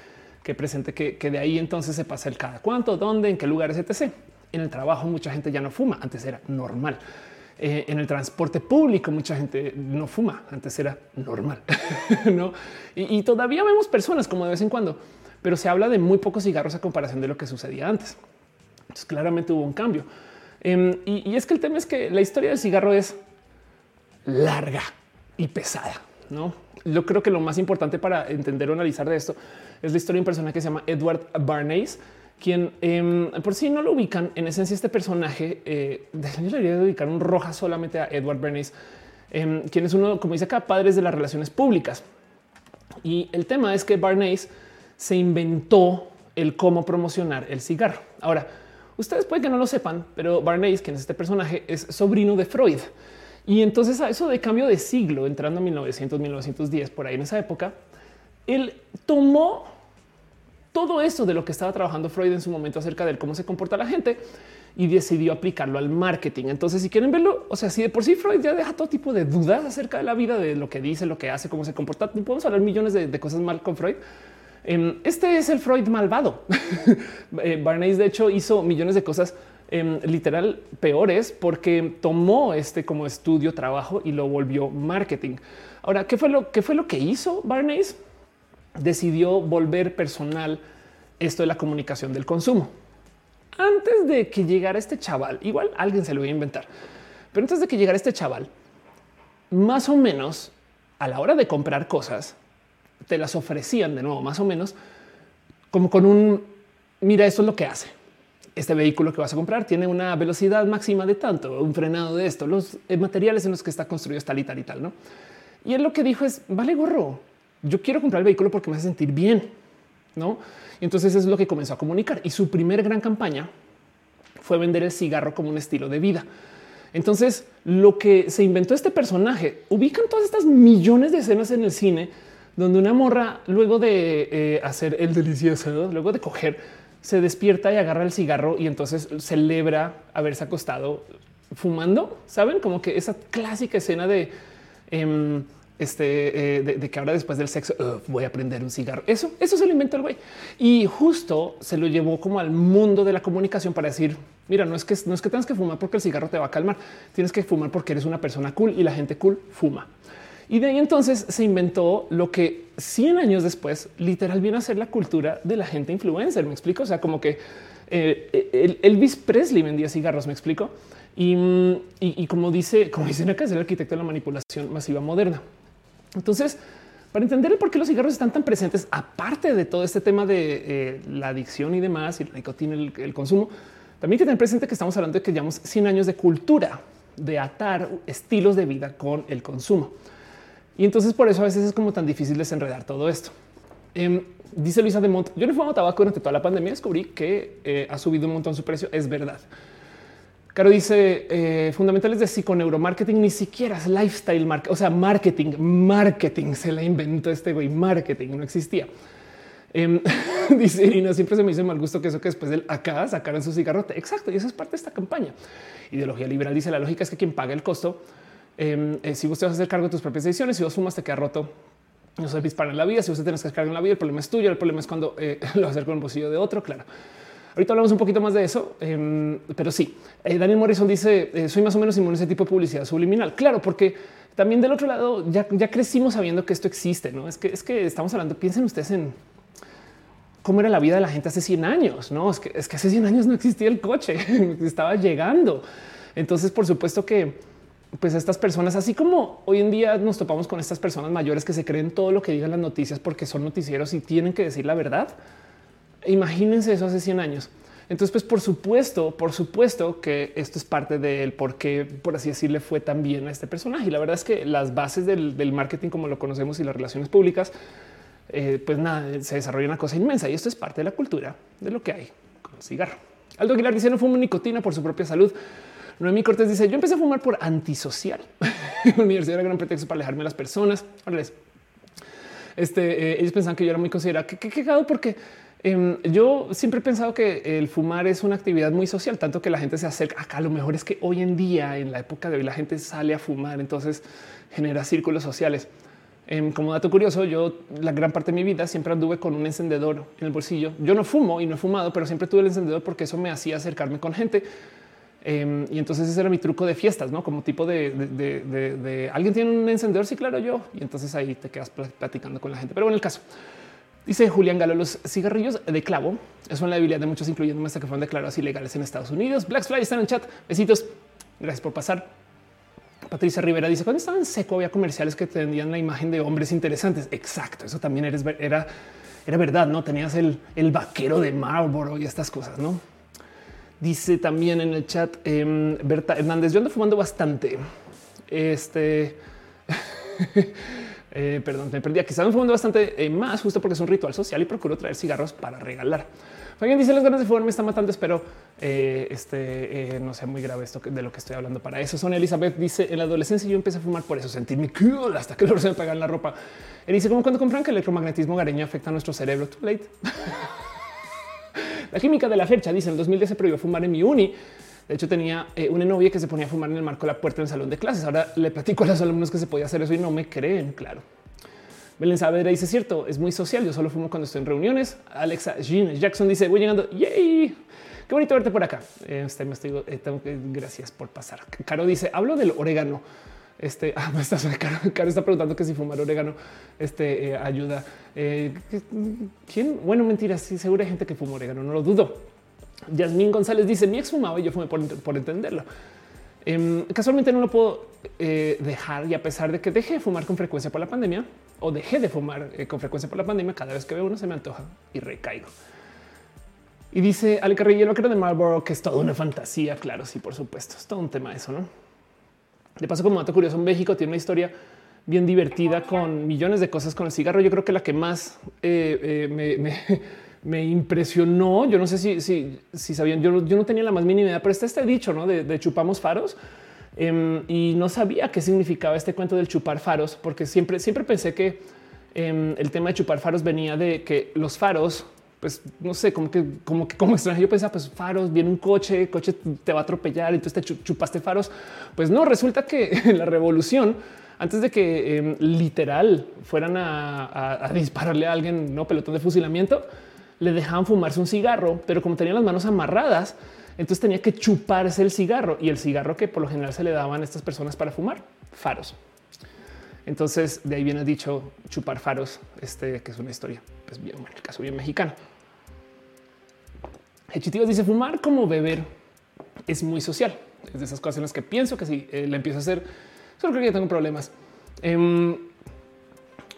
presente que, de ahí entonces se pasa el cada cuánto, dónde, en qué lugares, etc. En el trabajo mucha gente ya no fuma, antes era normal. Eh, en el transporte público mucha gente no fuma, antes era normal, ¿no? y todavía vemos personas como de vez en cuando pero se habla de muy pocos cigarros a comparación de lo que sucedía antes. Entonces claramente hubo un cambio. Em, y, es que el tema es que la historia del cigarro es larga y pesada. No, yo creo que lo más importante para entender o analizar de esto es la historia de un personaje que se llama Edward Barnes, quien em, por si no lo ubican, en esencia este personaje, eh, yo debería dedicar un roja solamente a Edward Bernays, em, quien es uno, como dice acá, padres de las relaciones públicas. Y el tema es que Barnes se inventó el cómo promocionar el cigarro. Ahora, ustedes pueden que no lo sepan, pero Barnes, quien es este personaje, es sobrino de Freud. Y entonces a eso de cambio de siglo, entrando a 1900, 1910, por ahí en esa época, él tomó todo eso de lo que estaba trabajando Freud en su momento acerca de cómo se comporta la gente y decidió aplicarlo al marketing. Entonces, si quieren verlo, o sea, si de por sí Freud ya deja todo tipo de dudas acerca de la vida, de lo que dice, lo que hace, cómo se comporta, podemos hablar millones de, de cosas mal con Freud este es el Freud malvado. Eh, Barnes, de hecho, hizo millones de cosas em, literal peores porque tomó este como estudio, trabajo y lo volvió marketing. Ahora, ¿qué fue lo que fue lo que hizo Barnes? Decidió volver personal esto de la comunicación del consumo. Antes de que llegara este chaval, igual alguien se lo iba a inventar, pero antes de que llegara este chaval, más o menos a la hora de comprar cosas, te las ofrecían de nuevo, más o menos, como con un mira, esto es lo que hace. Este vehículo que vas a comprar tiene una velocidad máxima de tanto, un frenado de esto, los eh, materiales en los que está construido es tal y tal y tal, ¿no? Y él lo que dijo es, vale gorro, yo quiero comprar el vehículo porque me hace sentir bien, ¿no? Y entonces es lo que comenzó a comunicar. Y su primer gran campaña fue vender el cigarro como un estilo de vida. Entonces, lo que se inventó este personaje, ubican todas estas millones de escenas en el cine donde una morra, luego de eh, hacer el delicioso, luego de coger, se despierta y agarra el cigarro y entonces celebra haberse acostado fumando. Saben como que esa clásica escena de em, este, eh, de, que ahora después del sexo voy a prender un cigarro. Eso, eso se lo inventó el güey y justo se lo llevó como al mundo de la comunicación para decir, mira, no es que no es que tengas que fumar porque el cigarro te va a calmar, tienes que fumar porque eres una persona cool y la gente cool fuma. Y de ahí entonces se inventó lo que 100 años después literal viene a ser la cultura de la gente influencer. Me explico. O sea, como que eh, Elvis Presley vendía cigarros. Me explico. Y, como dice, como dicen acá, es el arquitecto de la manipulación masiva moderna. Entonces, para entender por qué los cigarros están tan presentes, aparte de todo este tema de eh, la adicción y demás, y la nicotina, el, el consumo, también hay que tener presente que estamos hablando de que llevamos 100 años de cultura de atar estilos de vida con el consumo. Y entonces por eso a veces es como tan difícil desenredar todo esto. Em, dice Luisa de Mont, yo no fumaba tabaco durante toda la pandemia, descubrí que eh, ha subido un montón su precio, es verdad. Caro dice eh, fundamentales de psiconeuromarketing, ni siquiera es lifestyle marketing, o sea, marketing, marketing se la inventó este güey, marketing no existía. Em, dice Irina, siempre se me hizo mal gusto que eso que después del acá sacaran su cigarrote. Exacto, y eso es parte de esta campaña. Ideología liberal dice la lógica es que quien paga el costo, em, eh, si usted vas a hacer cargo de tus propias decisiones, si vos fumas te queda roto, no se dispara en la vida, si usted tienes que cargar en la vida, el problema es tuyo, el problema es cuando eh, lo hacer con el bolsillo de otro, claro. Ahorita hablamos un poquito más de eso, em, pero sí. Eh, Daniel Morrison dice: eh, Soy más o menos inmune a ese tipo de publicidad subliminal. Claro, porque también del otro lado ya, ya crecimos sabiendo que esto existe. No es que es que estamos hablando. Piensen ustedes en cómo era la vida de la gente hace 100 años. No es que, es que hace 100 años no existía el coche, estaba llegando. Entonces, por supuesto que pues estas personas, así como hoy en día nos topamos con estas personas mayores que se creen todo lo que digan las noticias porque son noticieros y tienen que decir la verdad. Imagínense eso hace 100 años. Entonces, pues por supuesto, por supuesto que esto es parte del por qué, por así decirle, fue tan bien a este personaje. Y la verdad es que las bases del, marketing como lo conocemos y las relaciones públicas, eh, pues nada, se desarrolla una cosa inmensa y esto es parte de la cultura de lo que hay con cigarro. Aldo Aguilar dice no fumo nicotina por su propia salud. Noemí Cortés dice yo empecé a fumar por antisocial. Universidad era gran pretexto para alejarme de las personas. Este, eh, ellos pensaban que yo era muy considerada. Qué cagado porque Em, yo siempre he pensado que el fumar es una actividad muy social, tanto que la gente se acerca acá. Lo mejor es que hoy en día, en la época de hoy, la gente sale a fumar, entonces genera círculos sociales. Em, como dato curioso, yo la gran parte de mi vida siempre anduve con un encendedor en el bolsillo. Yo no fumo y no he fumado, pero siempre tuve el encendedor porque eso me hacía acercarme con gente. Em, y entonces ese era mi truco de fiestas, no como tipo de, alguien tiene un encendedor. Sí, claro, yo. Y entonces ahí te quedas platicando con la gente. Pero en el caso, Dice Julián Galo, los cigarrillos de clavo son la debilidad de muchos, incluyendo hasta que fueron declarados ilegales en Estados Unidos. Black Fly está en chat. Besitos. Gracias por pasar. Patricia Rivera dice cuando estaba en seco había comerciales que tendían la imagen de hombres interesantes. Exacto. Eso también eres, era, era verdad. No tenías el, el vaquero de Marlboro y estas cosas. No dice también en el chat eh, Berta Hernández. Yo ando fumando bastante. Este Eh, perdón, me perdí. Quizás me fumando bastante eh, más justo porque es un ritual social y procuro traer cigarros para regalar. Alguien dice las ganas de fumar me está matando. Espero eh, este no sea muy grave esto de lo que estoy hablando. Para eso, Sonia Elizabeth dice en la adolescencia yo empecé a fumar por eso, sentirme cool hasta que lo se me pegan la ropa. Él dice como cuando compran que el electromagnetismo gareño afecta a nuestro cerebro. Too late. la química de la fecha dice en el 2010 se prohibió fumar en mi uni de hecho, tenía eh, una novia que se ponía a fumar en el marco de la puerta del salón de clases. Ahora le platico a los alumnos que se podía hacer eso y no me creen. Claro. Belén Saavedra dice cierto, es muy social. Yo solo fumo cuando estoy en reuniones. Alexa Jean Jackson dice voy llegando. Yay, qué bonito verte por acá. Este me estoy, eh, tengo que, gracias por pasar. Caro dice hablo del orégano. Este ah, está, preguntando que si fumar orégano este eh, ayuda. ¿Quién? Bueno, mentira. Sí, seguro hay gente que fuma orégano. No lo dudo. Yasmín González dice mi ex fumaba y yo fumé por, entenderlo. Em, casualmente no lo puedo eh, dejar y a pesar de que dejé de fumar con frecuencia por la pandemia o dejé de fumar eh, con frecuencia por la pandemia, cada vez que veo uno se me antoja y recaigo. Y dice Ale Carrillo, lo creo de Marlboro, que es toda una fantasía. Claro, sí, por supuesto, es todo un tema eso, ¿no? De paso, como dato curioso, México tiene una historia bien divertida con millones de cosas con el cigarro. Yo creo que la que más eh, me me impresionó. Yo no sé si, si, si sabían, yo, yo, no tenía la más mínima idea, pero está este dicho ¿no? de, chupamos faros. Em, y no sabía qué significaba este cuento del chupar faros, porque siempre, siempre pensé que em, el tema de chupar faros venía de que los faros, pues no sé, como que como que como extraño, yo pensaba, pues faros, viene un coche, el coche te va a atropellar, entonces te chupaste faros. Pues no, resulta que en la revolución antes de que em, literal fueran a, dispararle a alguien, no pelotón de fusilamiento, le dejaban fumarse un cigarro, pero como tenían las manos amarradas, entonces tenía que chuparse el cigarro y el cigarro que por lo general se le daban a estas personas para fumar faros. Entonces de ahí viene dicho chupar faros, este que es una historia, pues bien, en el caso bien mexicano. Hechitivas dice fumar como beber es muy social. Es de esas cosas en las que pienso que si eh, le empiezo a hacer, solo creo que ya tengo problemas. Em,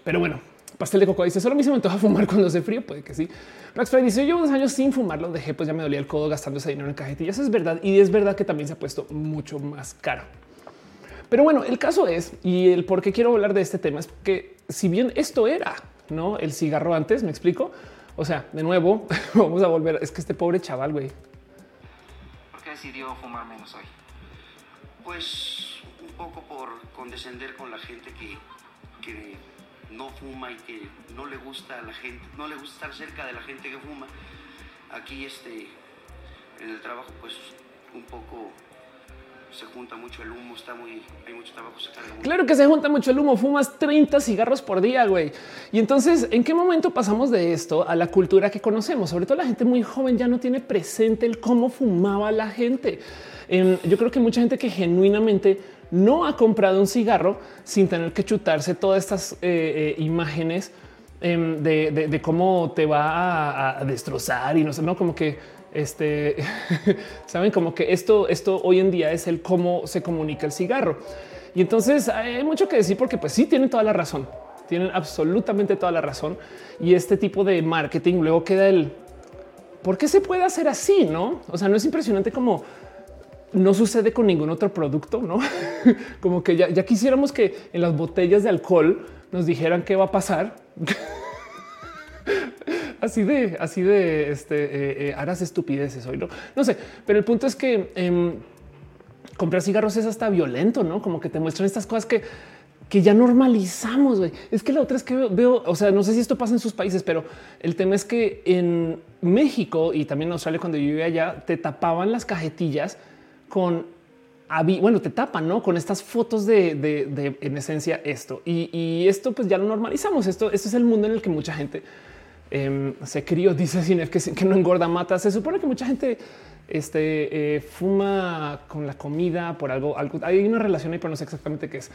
pero bueno, pastel de coco dice solo a mí se me antoja fumar cuando hace frío. Puede que sí. Rax dice yo unos años sin fumar, lo dejé, pues ya me dolía el codo gastando ese dinero en cajetillas. Es verdad. Y es verdad que también se ha puesto mucho más caro. Pero bueno, el caso es y el por qué quiero hablar de este tema es que si bien esto era no el cigarro antes, me explico. O sea, de nuevo, vamos a volver. Es que este pobre chaval, güey. ¿Por qué decidió fumar menos hoy? Pues un poco por condescender con la gente que, que no fuma y que no le gusta a la gente, no le gusta estar cerca de la gente que fuma. Aquí este, en el trabajo, pues un poco se junta mucho el humo, está muy, mucho Claro que se junta mucho el humo, fumas 30 cigarros por día, güey. Y entonces, ¿en qué momento pasamos de esto a la cultura que conocemos? Sobre todo la gente muy joven ya no tiene presente el cómo fumaba la gente. yo creo que mucha gente que genuinamente no ha comprado un cigarro sin tener que chutarse todas estas eh, eh, imágenes em, de, cómo te va a, a, destrozar y no sé, no como que este saben como que esto, esto hoy en día es el cómo se comunica el cigarro. Y entonces hay mucho que decir porque pues sí tienen toda la razón, tienen absolutamente toda la razón. Y este tipo de marketing luego queda el por qué se puede hacer así, no? O sea, no es impresionante como no sucede con ningún otro producto, no? como que ya, ya quisiéramos que en las botellas de alcohol nos dijeran qué va a pasar. así de, así de, este, eh, eh, harás estupideces hoy, ¿no? No sé, pero el punto es que em, comprar cigarros es hasta violento, ¿no? Como que te muestran estas cosas que, que ya normalizamos, güey. Es que la otra es que veo, o sea, no sé si esto pasa en sus países, pero el tema es que en México y también en Australia, cuando yo vivía allá, te tapaban las cajetillas con bueno, te tapan ¿no? con estas fotos de, en esencia esto y, y, esto pues ya lo normalizamos. Esto, esto es el mundo en el que mucha gente Em, se crió, dice Cinef, que, que no engorda, mata. Se supone que mucha gente este, eh, fuma con la comida por algo, algo, Hay una relación ahí, pero no sé exactamente qué es.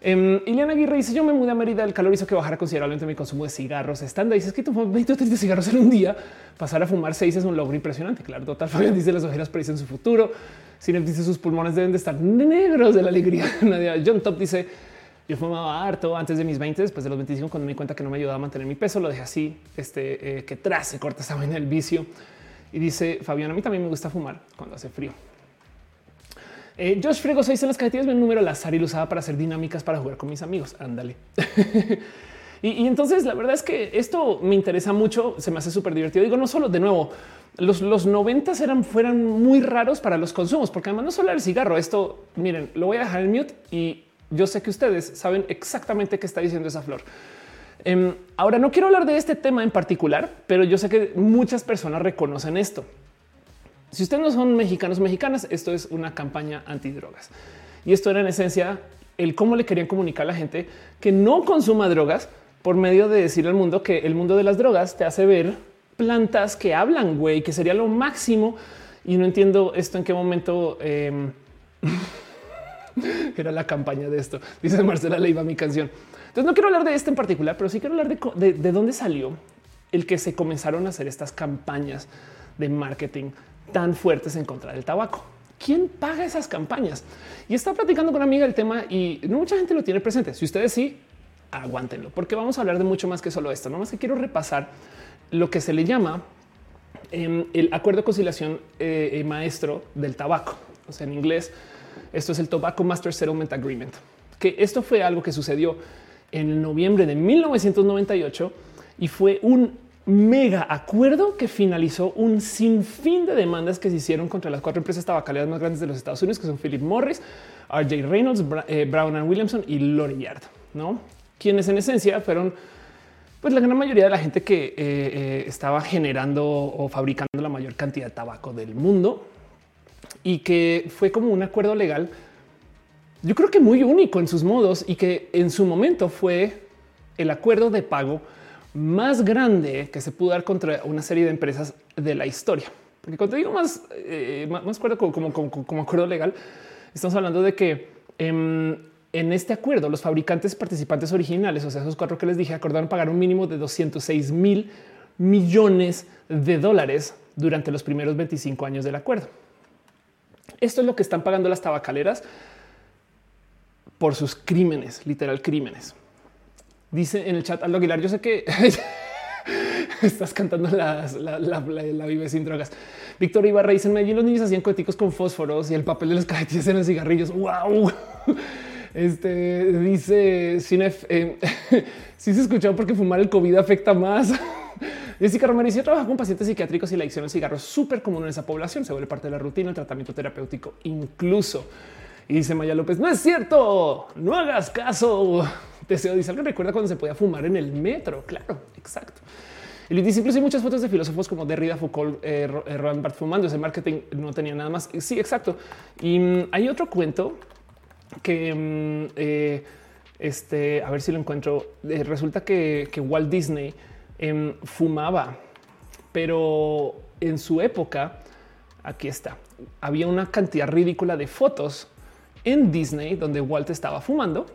Eh, Ileana Aguirre dice: Yo me mudé a Mérida. El calor hizo que bajara considerablemente mi consumo de cigarros estándar. Dice que tomó 20 o 30 cigarros en un día. Pasar a fumar seis es un logro impresionante. Claro, total. Fabián dice: Las ojeras predicen su futuro. Cinef dice: Sus pulmones deben de estar negros de la alegría. John Top dice: yo fumaba harto antes de mis 20, después de los 25, cuando me di cuenta que no me ayudaba a mantener mi peso, lo dejé así, este, eh, que tras se corta esa vaina el vicio. Y dice Fabián, a mí también me gusta fumar cuando hace frío. Eh, Josh Frego dice en las cajetillas mi número al azar y lo usaba para hacer dinámicas para jugar con mis amigos. Ándale. y, entonces la verdad es que esto me interesa mucho, se me hace súper divertido. Digo, no solo de nuevo, los, los 90 eran fueran muy raros para los consumos, porque además no solo el cigarro, esto miren, lo voy a dejar en mute y yo sé que ustedes saben exactamente qué está diciendo esa flor. Em, ahora no quiero hablar de este tema en particular, pero yo sé que muchas personas reconocen esto. Si ustedes no son mexicanos mexicanas, esto es una campaña antidrogas. Y esto era en esencia el cómo le querían comunicar a la gente que no consuma drogas por medio de decir al mundo que el mundo de las drogas te hace ver plantas que hablan, güey, que sería lo máximo. Y no entiendo esto en qué momento em, Era la campaña de esto. Dice Marcela Leiva mi canción. Entonces no quiero hablar de este en particular, pero sí quiero hablar de, de, dónde salió el que se comenzaron a hacer estas campañas de marketing tan fuertes en contra del tabaco. ¿Quién paga esas campañas? Y está platicando con una amiga el tema y no mucha gente lo tiene presente. Si ustedes sí, aguántenlo, porque vamos a hablar de mucho más que solo esto. No más que quiero repasar lo que se le llama em, el acuerdo de conciliación eh, eh, maestro del tabaco. O sea, en inglés esto es el Tobacco Master Settlement Agreement, que esto fue algo que sucedió en noviembre de 1998 y fue un mega acuerdo que finalizó un sinfín de demandas que se hicieron contra las cuatro empresas tabacaleras más grandes de los Estados Unidos, que son Philip Morris, RJ Reynolds, eh, Brown Williamson y Lori Yard, no quienes en esencia fueron pues la gran mayoría de la gente que eh, eh, estaba generando o fabricando la mayor cantidad de tabaco del mundo y que fue como un acuerdo legal yo creo que muy único en sus modos y que en su momento fue el acuerdo de pago más grande que se pudo dar contra una serie de empresas de la historia. Porque cuando digo más, eh, más acuerdo como, acuerdo legal, estamos hablando de que em, en este acuerdo los fabricantes participantes originales, o sea, esos cuatro que les dije, acordaron pagar un mínimo de 206 mil millones de dólares durante los primeros 25 años del acuerdo. Esto es lo que están pagando las tabacaleras por sus crímenes, literal crímenes. Dice en el chat Aldo Aguilar, yo sé que estás cantando la, la, vive sin drogas. Víctor Ibarra dice en Medellín los niños hacían coheticos con fósforos y el papel de los cajetillas eran cigarrillos. Wow. Este dice Cinef, eh, se escuchó porque fumar el COVID afecta más. Jessica Romero dice trabaja con pacientes psiquiátricos y la adicción al cigarro es súper común en esa población. Se vuelve parte de la rutina, el tratamiento terapéutico incluso. Y dice Maya López, no es cierto, no hagas caso. Deseo dice alguien recuerda cuando se podía fumar en el metro. Claro, exacto. Y dice incluso hay muchas fotos de filósofos como Derrida, Foucault, eh, eh Roland Barthes fumando. Ese marketing no tenía nada más. Sí, exacto. Y mm, hay otro cuento que mm, eh, este, a ver si lo encuentro. Eh, resulta que, Walt Disney em, fumaba, pero en su época, aquí está, había una cantidad ridícula de fotos en Disney donde Walt estaba fumando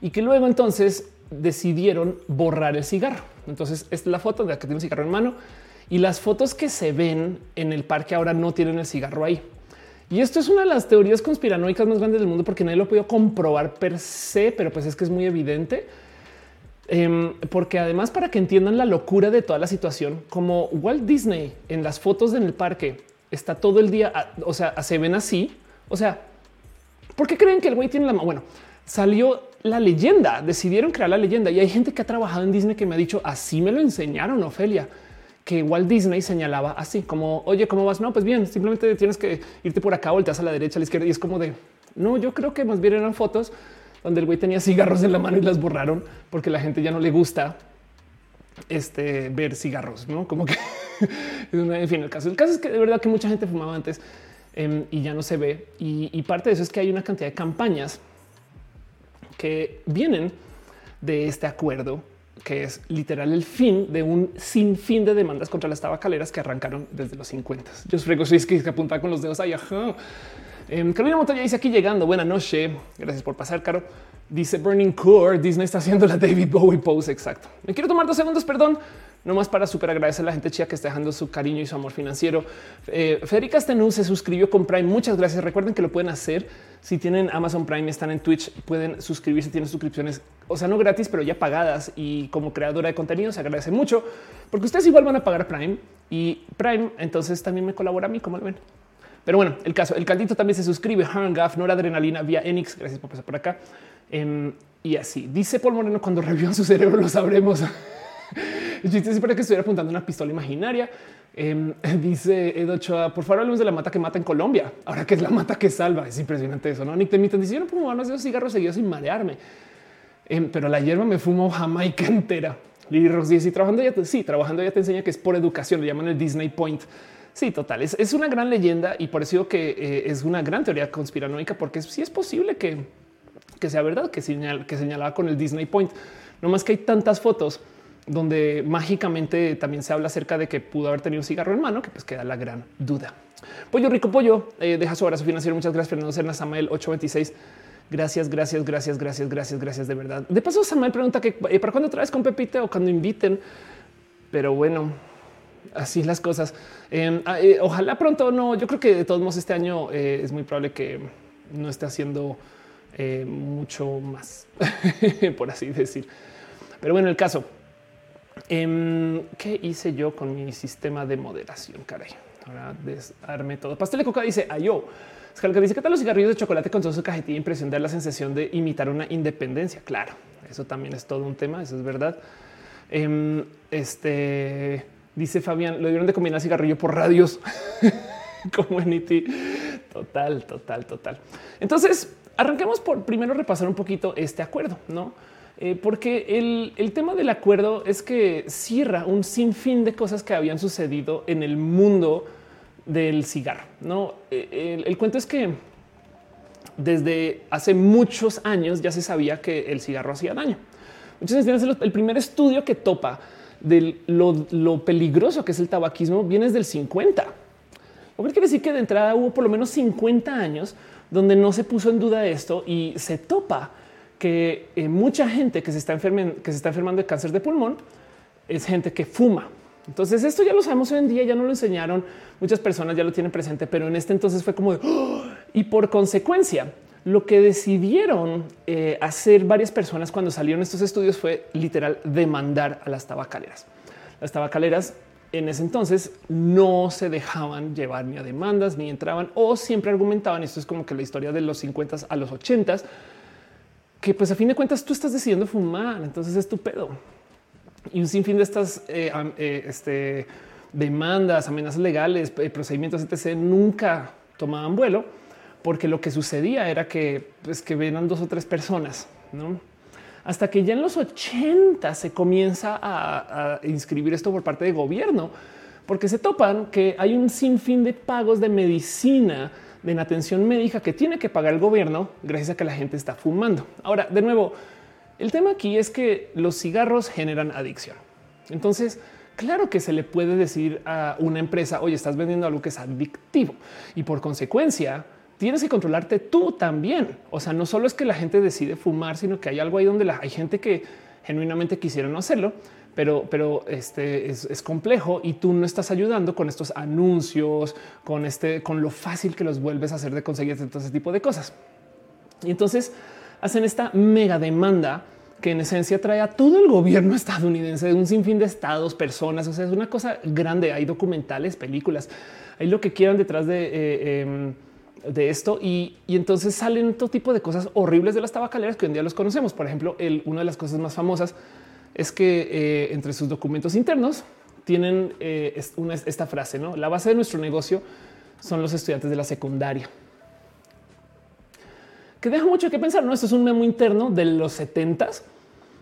y que luego entonces decidieron borrar el cigarro. Entonces esta es la foto de la que tiene un cigarro en mano y las fotos que se ven en el parque ahora no tienen el cigarro ahí. Y esto es una de las teorías conspiranoicas más grandes del mundo porque nadie lo podido comprobar per se, pero pues es que es muy evidente. Em, porque además para que entiendan la locura de toda la situación, como Walt Disney en las fotos en el parque está todo el día, o sea, se ven así, o sea, ¿por qué creen que el güey tiene la mano? Bueno, salió la leyenda, decidieron crear la leyenda y hay gente que ha trabajado en Disney que me ha dicho así me lo enseñaron, Ofelia, que Walt Disney señalaba así como oye, ¿cómo vas? No, pues bien, simplemente tienes que irte por acá, volteas a la derecha, a la izquierda y es como de no, yo creo que más bien eran fotos donde el güey tenía cigarros en la mano y las borraron porque la gente ya no le gusta este ver cigarros, no como que en fin, el caso, el caso es que de verdad que mucha gente fumaba antes em, y ya no se ve. y parte de eso es que hay una cantidad de campañas que vienen de este acuerdo que es literal el fin de un sinfín de demandas contra las tabacaleras que arrancaron desde los 50. Yo soy que apunta con los dedos ahí. Eh, Carolina Montoya dice aquí llegando. Buena noche. Gracias por pasar, Caro. Dice Burning Core. Disney está haciendo la David Bowie pose. Exacto. Me quiero tomar dos segundos. Perdón no más para súper agradecer a la gente chía que está dejando su cariño y su amor financiero. Eh, Federica Stenú se suscribió con Prime. Muchas gracias. Recuerden que lo pueden hacer si tienen Amazon Prime, están en Twitch, pueden suscribirse, tienen suscripciones, o sea, no gratis, pero ya pagadas. Y como creadora de contenido se agradece mucho porque ustedes igual van a pagar Prime y Prime. Entonces también me colabora a mí, como lo ven. Pero bueno, el caso, el caldito también se suscribe. Hangaf, Adrenalina vía Enix. Gracias por pasar por acá. Em, y así dice Paul Moreno: cuando revivan su cerebro, lo sabremos. El chiste es para que estuviera apuntando una pistola imaginaria. Em, dice Edo Ochoa, por favor, hablemos de la mata que mata en Colombia. Ahora que es la mata que salva. Es impresionante eso. No, Nick te dice: Yo no puedo más de dos cigarros seguidos sin marearme. Em, pero la hierba me fumo Jamaica entera. Lili Ross dice: trabajando ya, sí, trabajando ya te enseña que es por educación. Le llaman el Disney Point. Sí, total. Es, una gran leyenda y por eso que eh, es una gran teoría conspiranoica, porque sí es posible que, que sea verdad que, señal, que señalaba con el Disney Point. No más que hay tantas fotos donde mágicamente también se habla acerca de que pudo haber tenido un cigarro en mano, que pues queda la gran duda. Pollo Rico Pollo eh, deja su abrazo financiero. Muchas gracias, Fernando Serna, Samuel 826. Gracias, gracias, gracias, gracias, gracias, gracias de verdad. De paso, Samuel pregunta que eh, para cuando traes con Pepite o cuando inviten. Pero bueno, así las cosas. Em, ah, eh, ojalá pronto no. Yo creo que de todos modos este año es muy probable que no esté haciendo mucho más, por así decir. Pero bueno, el caso Em, ¿Qué hice yo con mi sistema de moderación? Caray, ahora desarme todo. Pastel de coca dice ayo. que dice que tal los cigarrillos de chocolate con toda su cajetilla impresión la sensación de imitar una independencia. Claro, eso también es todo un tema. Eso es verdad. Em, este dice Fabián, lo dieron de combinar cigarrillo por radios como en IT. E total, total, total. Entonces, arranquemos por primero repasar un poquito este acuerdo, no? Eh, porque el, tema del acuerdo es que cierra un sinfín de cosas que habían sucedido en el mundo del cigarro. No, eh, el, cuento es que desde hace muchos años ya se sabía que el cigarro hacía daño. Muchos años el primer estudio que topa de lo, peligroso que es el tabaquismo viene desde el 50. Lo que quiere decir que de entrada hubo por lo menos 50 años donde no se puso en duda esto y se topa que eh, mucha gente que se, está que se está enfermando de cáncer de pulmón es gente que fuma. Entonces esto ya lo sabemos hoy en día, ya no lo enseñaron, muchas personas ya lo tienen presente, pero en este entonces fue como y por consecuencia lo que decidieron eh, hacer varias personas cuando salieron estos estudios fue literal demandar a las tabacaleras. Las tabacaleras en ese entonces no se dejaban llevar ni a demandas ni entraban o siempre argumentaban. Esto es como que la historia de los 50 a los 80 que pues a fin de cuentas tú estás decidiendo fumar, entonces es tu pedo. Y un sinfín de estas eh, eh, este, demandas, amenazas legales, procedimientos, etc. nunca tomaban vuelo porque lo que sucedía era que, pues, que venían dos o tres personas, ¿no? Hasta que ya en los 80 se comienza a, inscribir esto por parte del gobierno, porque se topan que hay un sinfín de pagos de medicina, de atención médica que tiene que pagar el gobierno gracias a que la gente está fumando. Ahora, de nuevo, el tema aquí es que los cigarros generan adicción. Entonces, claro que se le puede decir a una empresa, oye, estás vendiendo algo que es adictivo y por consecuencia, tienes que controlarte tú también. O sea, no solo es que la gente decide fumar, sino que hay algo ahí donde la, hay gente que genuinamente quisiera no hacerlo, pero, pero este es, complejo y tú no estás ayudando con estos anuncios, con este, con lo fácil que los vuelves a hacer de conseguir todo ese tipo de cosas. Y entonces hacen esta mega demanda que en esencia trae a todo el gobierno estadounidense de un sinfín de estados, personas. O sea, es una cosa grande. Hay documentales, películas, hay lo que quieran detrás de eh, em, de esto y, entonces salen todo tipo de cosas horribles de las tabacaleras que hoy en día los conocemos. Por ejemplo, el, una de las cosas más famosas es que eh, entre sus documentos internos tienen eh, esta frase, ¿no? La base de nuestro negocio son los estudiantes de la secundaria. Que deja mucho que pensar, ¿no? Esto es un memo interno de los 70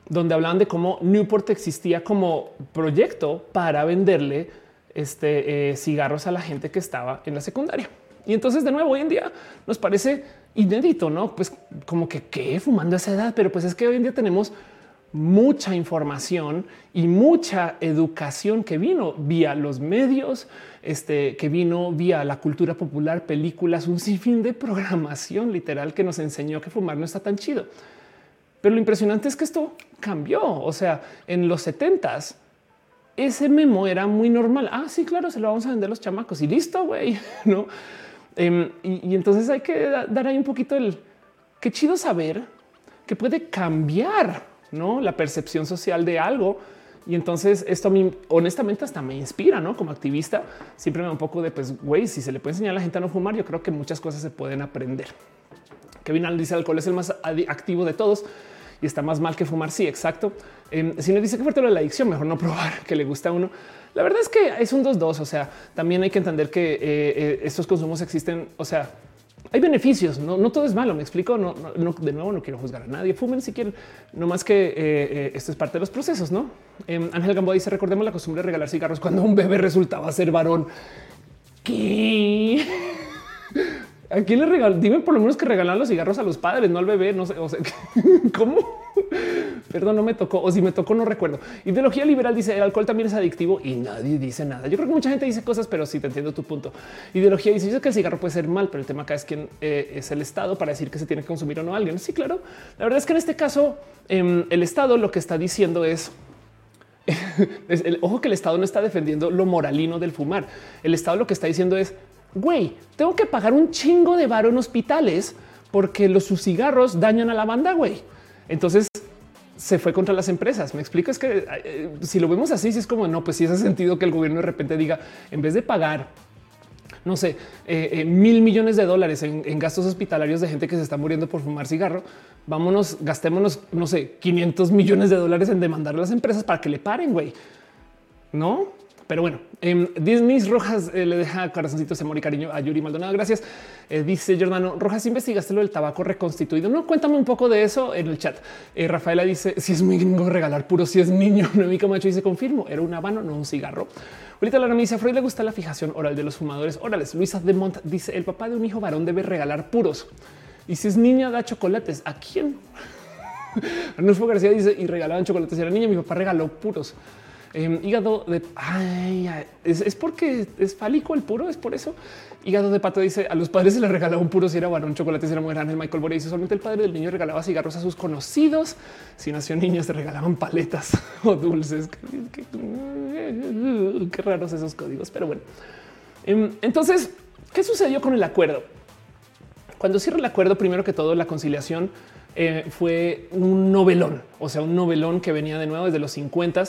donde hablaban de cómo Newport existía como proyecto para venderle este, eh, cigarros a la gente que estaba en la secundaria. Y entonces de nuevo hoy en día nos parece inédito, no? Pues como que qué fumando esa edad, pero pues es que hoy en día tenemos mucha información y mucha educación que vino vía los medios, este, que vino vía la cultura popular, películas, un sinfín de programación literal que nos enseñó que fumar no está tan chido. Pero lo impresionante es que esto cambió. O sea, en los setentas ese memo era muy normal. Ah, sí, claro, se lo vamos a vender a los chamacos y listo, güey, no? Em, y, entonces hay que dar ahí un poquito el qué chido saber que puede cambiar ¿no? la percepción social de algo. Y entonces esto a mí honestamente hasta me inspira, ¿no? Como activista siempre me da un poco de pues, güey, si se le puede enseñar a la gente a no fumar, yo creo que muchas cosas se pueden aprender. Kevin dice alcohol es el más activo de todos y está más mal que fumar. Sí, exacto. Em, si nos dice que fuerte lo la adicción, mejor no probar que le gusta a uno. La verdad es que es un 2-2. O sea, también hay que entender que eh, eh, estos consumos existen. O sea, hay beneficios, no, todo es malo. Me explico. No, de nuevo, no quiero juzgar a nadie. Fumen si quieren, no más que eh, esto es parte de los procesos. No em, Ángel Gamboa dice: Recordemos la costumbre de regalar cigarros cuando un bebé resultaba ser varón. ¿Qué? ¿A quién le regaló? Dime por lo menos que regalan los cigarros a los padres, no al bebé. No sé, ¿cómo? Perdón, no me tocó. O si me tocó, no recuerdo. Ideología liberal dice el alcohol también es adictivo y nadie dice nada. Yo creo que mucha gente dice cosas, pero sí te entiendo tu punto. Ideología dice que el cigarro puede ser mal, pero el tema acá es quién eh, es el Estado para decir que se tiene que consumir o no alguien. Sí, claro. La verdad es que en este caso, em, el Estado lo que está diciendo es el, ojo que el Estado no está defendiendo lo moralino del fumar. El Estado lo que está diciendo es güey, tengo que pagar un chingo de varo en hospitales porque los sus cigarros dañan a la banda, güey. Entonces se fue contra las empresas. Me explico, que eh, si lo vemos así, si es como no, pues si hace sentido que el gobierno de repente diga en vez de pagar, no sé, eh, eh, mil millones de dólares en, en, gastos hospitalarios de gente que se está muriendo por fumar cigarro, vámonos, gastémonos, no sé, 500 millones de dólares en demandar a las empresas para que le paren, güey. No, pero bueno, en Disney Rojas eh, le deja corazoncitos, amor y cariño a Yuri Maldonado. Gracias. Eh, dice Jordano Rojas, investigaste lo del tabaco reconstituido. No, cuéntame un poco de eso en el chat. Eh, Rafaela dice si es muy gringo regalar puro, si es niño. Noemí Camacho dice confirmo, era un habano, no un cigarro. Ahorita la dice a Freud le gusta la fijación oral de los fumadores orales. Luisa de Mont dice el papá de un hijo varón debe regalar puros. Y si es niña, da chocolates. ¿A quién? Arnulfo García dice y regalaban chocolates. Era niña, mi papá regaló puros. Em, hígado de ay, ¿es, porque es fálico el puro, es por eso. Hígado de pato dice a los padres se les regalaba un puro si era varón, chocolate si era mujer. El Michael Bore dice solamente el padre del niño regalaba cigarros a sus conocidos. Si nació niño, se regalaban paletas o dulces. Qué, qué raros esos códigos, pero bueno. Em, entonces, ¿qué sucedió con el acuerdo? Cuando cierra el acuerdo, primero que todo, la conciliación eh, fue un novelón, o sea, un novelón que venía de nuevo desde los 50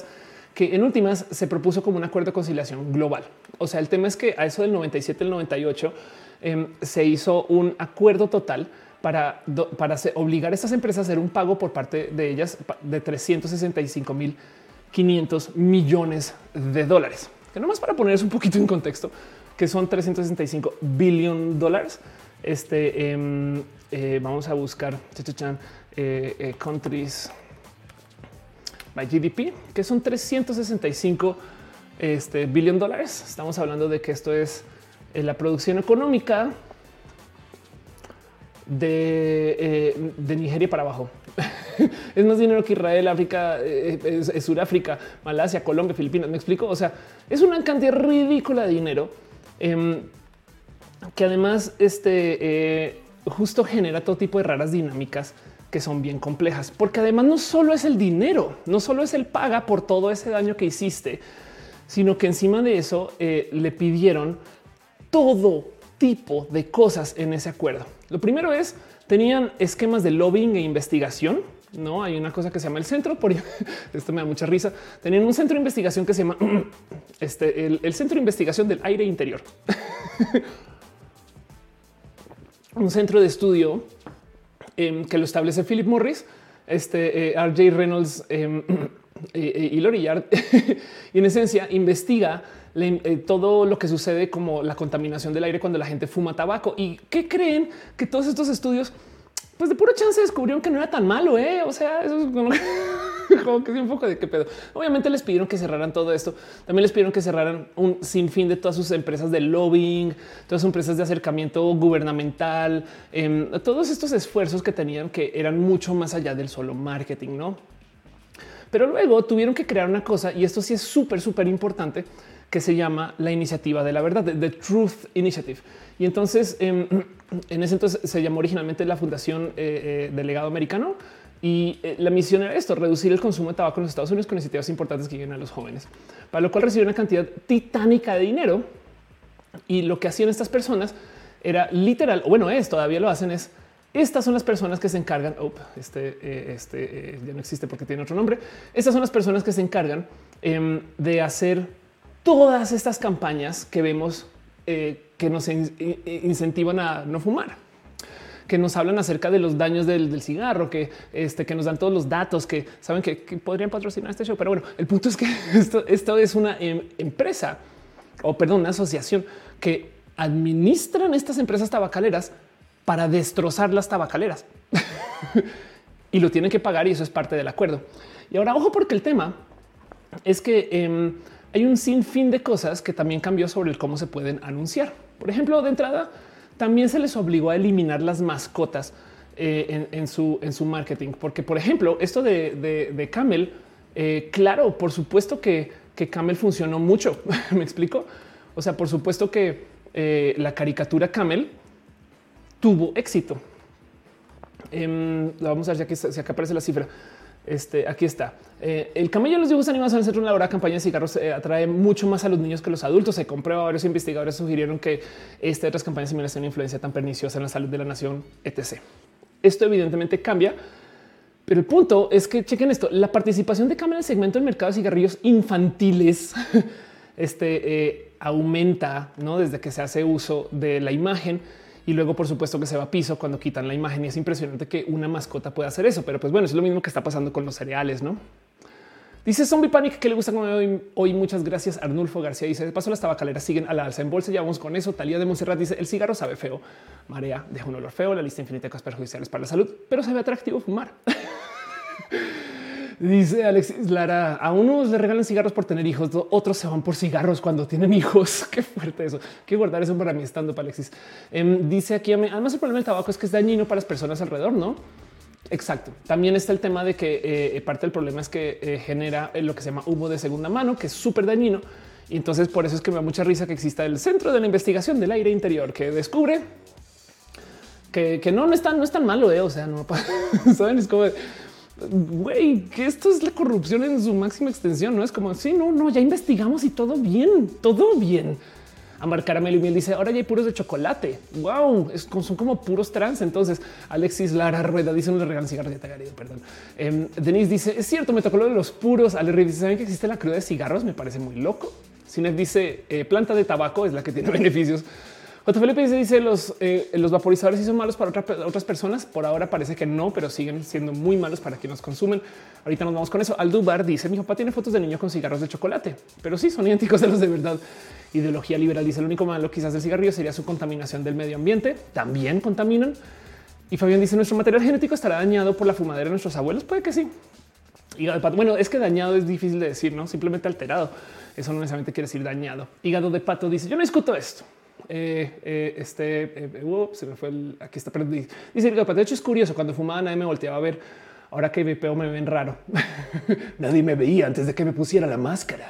que en últimas se propuso como un acuerdo de conciliación global. O sea, el tema es que a eso del 97, el 98 em, se hizo un acuerdo total para, para obligar a estas empresas a hacer un pago por parte de ellas de 365 mil 500 millones de dólares. Que nomás para ponerles un poquito en contexto, que son 365 billion dólares. Este em, eh, vamos a buscar eh, eh, countries by GDP, que son 365 este, billion dólares. Estamos hablando de que esto es la producción económica de, de Nigeria para abajo. es más dinero que Israel, África, Sudáfrica, Malasia, Colombia, Filipinas. Me explico. O sea, es una cantidad ridícula de dinero Em, que además este eh, justo genera todo tipo de raras dinámicas que son bien complejas, porque además no solo es el dinero, no solo es el paga por todo ese daño que hiciste, sino que encima de eso eh, le pidieron todo tipo de cosas en ese acuerdo. Lo primero es tenían esquemas de lobbying e investigación. No hay una cosa que se llama el centro. Por esto me da mucha risa. Tenían un centro de investigación que se llama este, el, centro de investigación del aire interior. un centro de estudio em, que lo establece Philip Morris, este eh, RJ Reynolds em, y Lori Yard. y en esencia investiga eh, todo lo que sucede como la contaminación del aire cuando la gente fuma tabaco. ¿Y qué creen que todos estos estudios pues de pura chance descubrieron que no era tan malo. ¿eh? O sea, eso es como, que es un poco de qué pedo. Obviamente les pidieron que cerraran todo esto. También les pidieron que cerraran un sinfín de todas sus empresas de lobbying, todas sus empresas de acercamiento gubernamental, em, todos estos esfuerzos que tenían que eran mucho más allá del solo marketing, no? Pero luego tuvieron que crear una cosa y esto sí es súper, súper importante que se llama la iniciativa de la verdad, The Truth Initiative. Y entonces em, en ese entonces se llamó originalmente la Fundación eh, eh, Delegado Americano y eh, la misión era esto, reducir el consumo de tabaco en los Estados Unidos con iniciativas importantes que lleguen a los jóvenes, para lo cual recibió una cantidad titánica de dinero. Y lo que hacían estas personas era literal, bueno, es todavía lo hacen, es estas son las personas que se encargan. Este, este ya no existe porque tiene otro nombre. Estas son las personas que se encargan em, de hacer todas estas campañas que vemos que nos incentivan a no fumar que nos hablan acerca de los daños del, cigarro, que, este, que nos dan todos los datos, que saben que, podrían patrocinar este show. Pero bueno, el punto es que esto, es una em, empresa o perdón, una asociación que administran estas empresas tabacaleras para destrozar las tabacaleras y lo tienen que pagar y eso es parte del acuerdo. Y ahora ojo porque el tema es que em, hay un sinfín de cosas que también cambió sobre el cómo se pueden anunciar. Por ejemplo, de entrada, también se les obligó a eliminar las mascotas eh, en, su, en su marketing, porque, por ejemplo, esto de, Camel, eh, claro, por supuesto que, que Camel funcionó mucho. Me explico. O sea, por supuesto que eh, la caricatura Camel tuvo éxito. Em, vamos a ver si aquí aparece la cifra. Este aquí está. Eh, el camello en los dibujos animados en el centro de una labor campaña de cigarros eh, atrae mucho más a los niños que los adultos. Se comprueba. Varios investigadores sugirieron que esta otras campañas similares tienen una influencia tan perniciosa en la salud de la nación, etc. Esto evidentemente cambia, pero el punto es que chequen esto. La participación de cámara en el segmento del mercado de cigarrillos infantiles este, eh, aumenta ¿no? desde que se hace uso de la imagen y luego por supuesto que se va a piso cuando quitan la imagen y es impresionante que una mascota pueda hacer eso, pero pues bueno, es lo mismo que está pasando con los cereales, ¿no? Dice Zombie Panic que le gusta como hoy, hoy. Muchas gracias. Arnulfo García dice de paso las tabacaleras siguen a la alza en bolsa. Ya vamos con eso. Talía de Monserrat dice el cigarro sabe feo. Marea deja un olor feo. La lista infinita de cosas perjudiciales para la salud, pero se ve atractivo fumar. Dice Alexis Lara, a unos le regalan cigarros por tener hijos, otros se van por cigarros cuando tienen hijos. Qué fuerte eso. que guardar eso para mí estando para Alexis. Em, dice aquí, además el problema del tabaco es que es dañino para las personas alrededor, ¿no? Exacto. También está el tema de que eh, parte del problema es que eh, genera lo que se llama humo de segunda mano, que es súper dañino. Y entonces por eso es que me da mucha risa que exista el Centro de la Investigación del Aire Interior que descubre que, no, no es tan, no es malo. Eh? O sea, no saben, es como güey, que esto es la corrupción en su máxima extensión. No es como si sí, no, no, ya investigamos y todo bien, todo bien. Amar Caramelo y Miel dice ahora ya hay puros de chocolate. Wow, es, son como puros trans. Entonces, Alexis Lara Rueda dice no le regalan cigarros. Ya te perdón. Em, Denise dice es cierto, me tocó lo de los puros. Ale dice saben que existe la cruda de cigarros. Me parece muy loco. Cine dice eh, planta de tabaco es la que tiene beneficios. Otro Felipe dice, dice los, eh, los vaporizadores sí son malos para otras personas. Por ahora parece que no, pero siguen siendo muy malos para quienes consumen. Ahorita nos vamos con eso. Aldubar dice mi papá tiene fotos de niño con cigarros de chocolate, pero sí son idénticos a los de verdad. Ideología liberal dice el único malo quizás del cigarrillo sería su contaminación del medio ambiente. También contaminan. Y Fabián dice nuestro material genético estará dañado por la fumadera de nuestros abuelos. Puede que sí. Hígado de pato. Bueno, es que dañado es difícil de decir, no simplemente alterado. Eso no necesariamente quiere decir dañado. Hígado de pato dice yo no discuto esto. Eh, eh, este eh, se me fue el, aquí está. Dice de hecho es curioso cuando fumaba nadie me volteaba a ver. Ahora que veo me ven raro. nadie me veía antes de que me pusiera la máscara.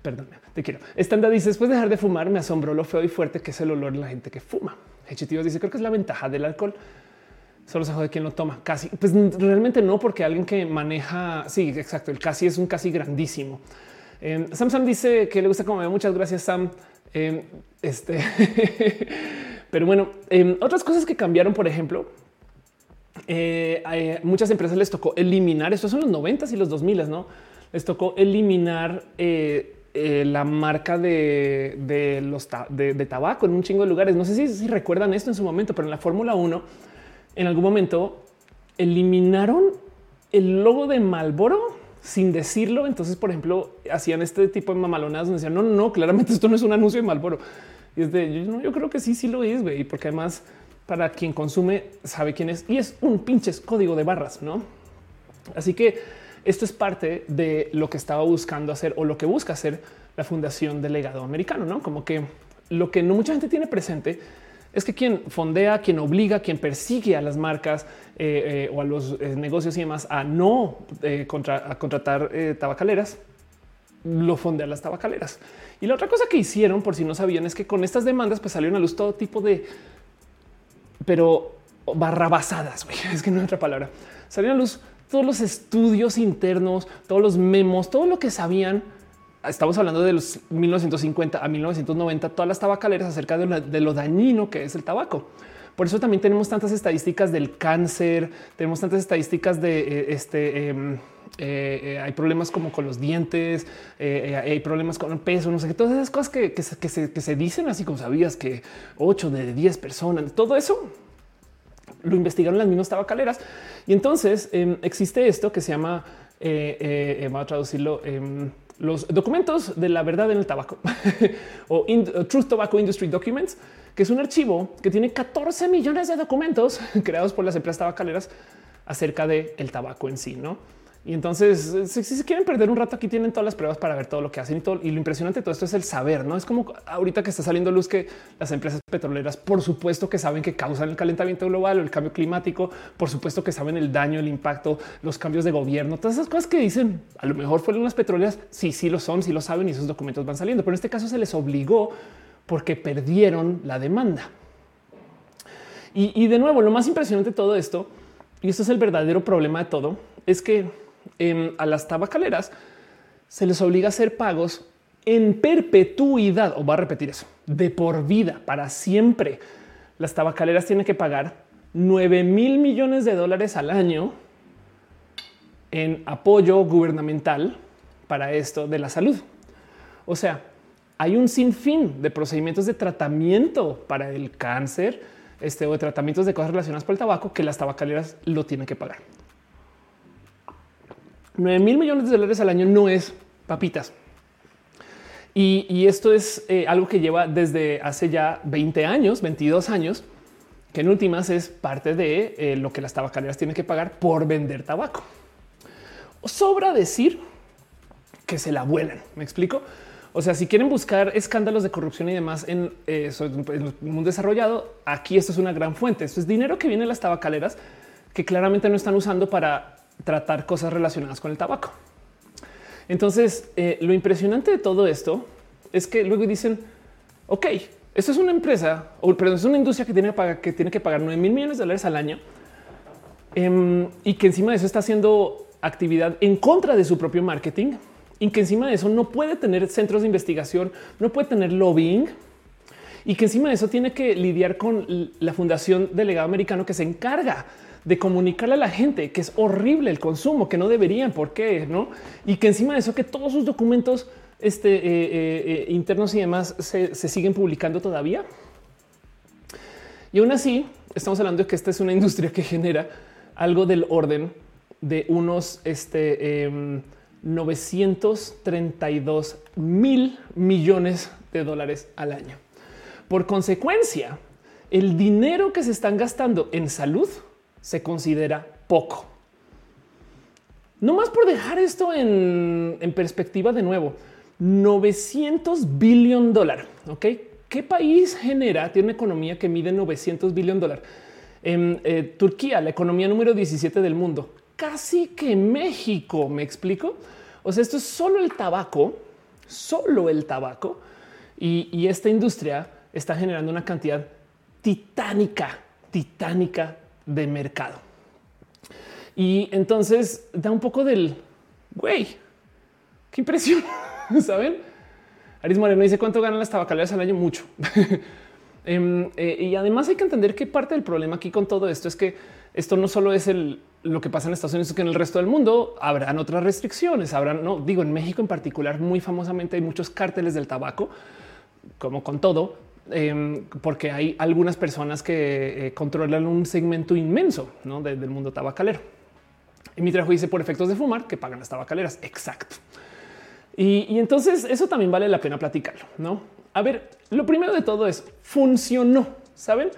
Perdón, te quiero. Estanda dice después de dejar de fumar me asombró lo feo y fuerte que es el olor de la gente que fuma. Hechitivos dice creo que es la ventaja del alcohol. Solo se jode quien lo toma. Casi, pues realmente no, porque alguien que maneja. Sí, exacto. El casi es un casi grandísimo. Sam Sam dice que le gusta como Muchas gracias, Sam. Em, este, pero bueno, em, otras cosas que cambiaron, por ejemplo, eh, muchas empresas les tocó eliminar, estos son los 90 y los 2000, no les tocó eliminar eh, eh, la marca de, los de, tabaco en un chingo de lugares. No sé si, si recuerdan esto en su momento, pero en la Fórmula 1, en algún momento eliminaron el logo de Malboro sin decirlo. Entonces, por ejemplo, hacían este tipo de mamalonadas donde decían no, no, claramente esto no es un anuncio de Malboro. Y es de yo, yo creo que sí, sí lo es, porque además para quien consume sabe quién es y es un pinches código de barras, no? Así que esto es parte de lo que estaba buscando hacer o lo que busca hacer la Fundación del Legado Americano, no como que lo que no mucha gente tiene presente es que quien fondea, quien obliga, quien persigue a las marcas eh, eh, o a los eh, negocios y demás a no contratar tabacaleras, lo fondea las tabacaleras. Y la otra cosa que hicieron, por si no sabían, es que con estas demandas pues salieron a luz todo tipo de, pero barrabasadas, es que no hay otra palabra, salieron a luz todos los estudios internos, todos los memos, todo lo que sabían estamos hablando de los 1950 a 1990, todas las tabacaleras acerca de, lo dañino que es el tabaco. Por eso también tenemos tantas estadísticas del cáncer, tenemos tantas estadísticas de eh, este. Em, eh, eh, hay problemas como con los dientes, hay problemas con el peso, no sé qué, todas esas cosas que, se, dicen así como sabías que 8 de 10 personas, todo eso lo investigaron las mismas tabacaleras. Y entonces em, existe esto que se llama, va a traducirlo, em, los documentos de la verdad en el tabaco o Truth Tobacco Industry Documents, que es un archivo que tiene 14 millones de documentos creados por las empresas tabacaleras acerca del el tabaco en sí, ¿no? Y entonces, si, se quieren perder un rato, aquí tienen todas las pruebas para ver todo lo que hacen y todo. Y lo impresionante de todo esto es el saber, no es como ahorita que está saliendo luz que las empresas petroleras, por supuesto que saben que causan el calentamiento global o el cambio climático, por supuesto que saben el daño, el impacto, los cambios de gobierno, todas esas cosas que dicen a lo mejor fueron las petroleras. Sí, sí lo son, sí lo saben y esos documentos van saliendo, pero en este caso se les obligó porque perdieron la demanda. Y de nuevo, lo más impresionante de todo esto, y esto es el verdadero problema de todo, es que Em, a las tabacaleras se les obliga a hacer pagos en perpetuidad, o va a repetir eso, de por vida, para siempre. Las tabacaleras tienen que pagar 9 mil millones de dólares al año en apoyo gubernamental para esto de la salud. O sea, hay un sinfín de procedimientos de tratamiento para el cáncer este, o de tratamientos de cosas relacionadas con el tabaco que las tabacaleras lo tienen que pagar. 9 mil millones de dólares al año no es papitas. Y, esto es eh, algo que lleva desde hace ya 20 años, 22 años, que en últimas es parte de eh, lo que las tabacaleras tienen que pagar por vender tabaco. sobra decir que se la vuelan. Me explico. O sea, si quieren buscar escándalos de corrupción y demás en, eh, el mundo desarrollado, aquí esto es una gran fuente. Esto es dinero que viene de las tabacaleras que claramente no están usando para tratar cosas relacionadas con el tabaco. Entonces, eh, lo impresionante de todo esto es que luego dicen, ok, esto es una empresa, o perdón, es una industria que tiene que tiene que pagar 9 mil millones de dólares al año em, y que encima de eso está haciendo actividad en contra de su propio marketing y que encima de eso no puede tener centros de investigación, no puede tener lobbying y que encima de eso tiene que lidiar con la Fundación Delegado Americano que se encarga de comunicarle a la gente que es horrible el consumo, que no deberían, por qué, no? Y que encima de eso, que todos sus documentos este, eh, eh, eh, internos y demás se, siguen publicando todavía. Y aún así, estamos hablando de que esta es una industria que genera algo del orden de unos este, 932 em, mil millones de dólares al año. Por consecuencia, el dinero que se están gastando en salud se considera poco. No más por dejar esto en, perspectiva de nuevo. 900 billón dólar. Ok, ¿qué país genera? Tiene una economía que mide 900 billón dólar. En eh, Turquía, la economía número 17 del mundo, casi que México. Me explico. O sea, esto es solo el tabaco, solo el tabaco. y esta industria está generando una cantidad titánica, titánica de mercado. Y entonces da un poco del güey. Qué impresión, saben? Aris Moreno dice cuánto ganan las tabacaleras al año. Mucho. Em, eh, y además hay que entender que parte del problema aquí con todo esto es que esto no solo es el, lo que pasa en Estados Unidos, que en el resto del mundo habrán otras restricciones. Habrán, no digo en México en particular, muy famosamente hay muchos cárteles del tabaco, como con todo, Em, porque hay algunas personas que eh, controlan un segmento inmenso del mundo tabacalero. Y mi trabajo dice por efectos de fumar que pagan las tabacaleras. Exacto. Y, entonces eso también vale la pena platicarlo. No, a ver, lo primero de todo es funcionó. Saben,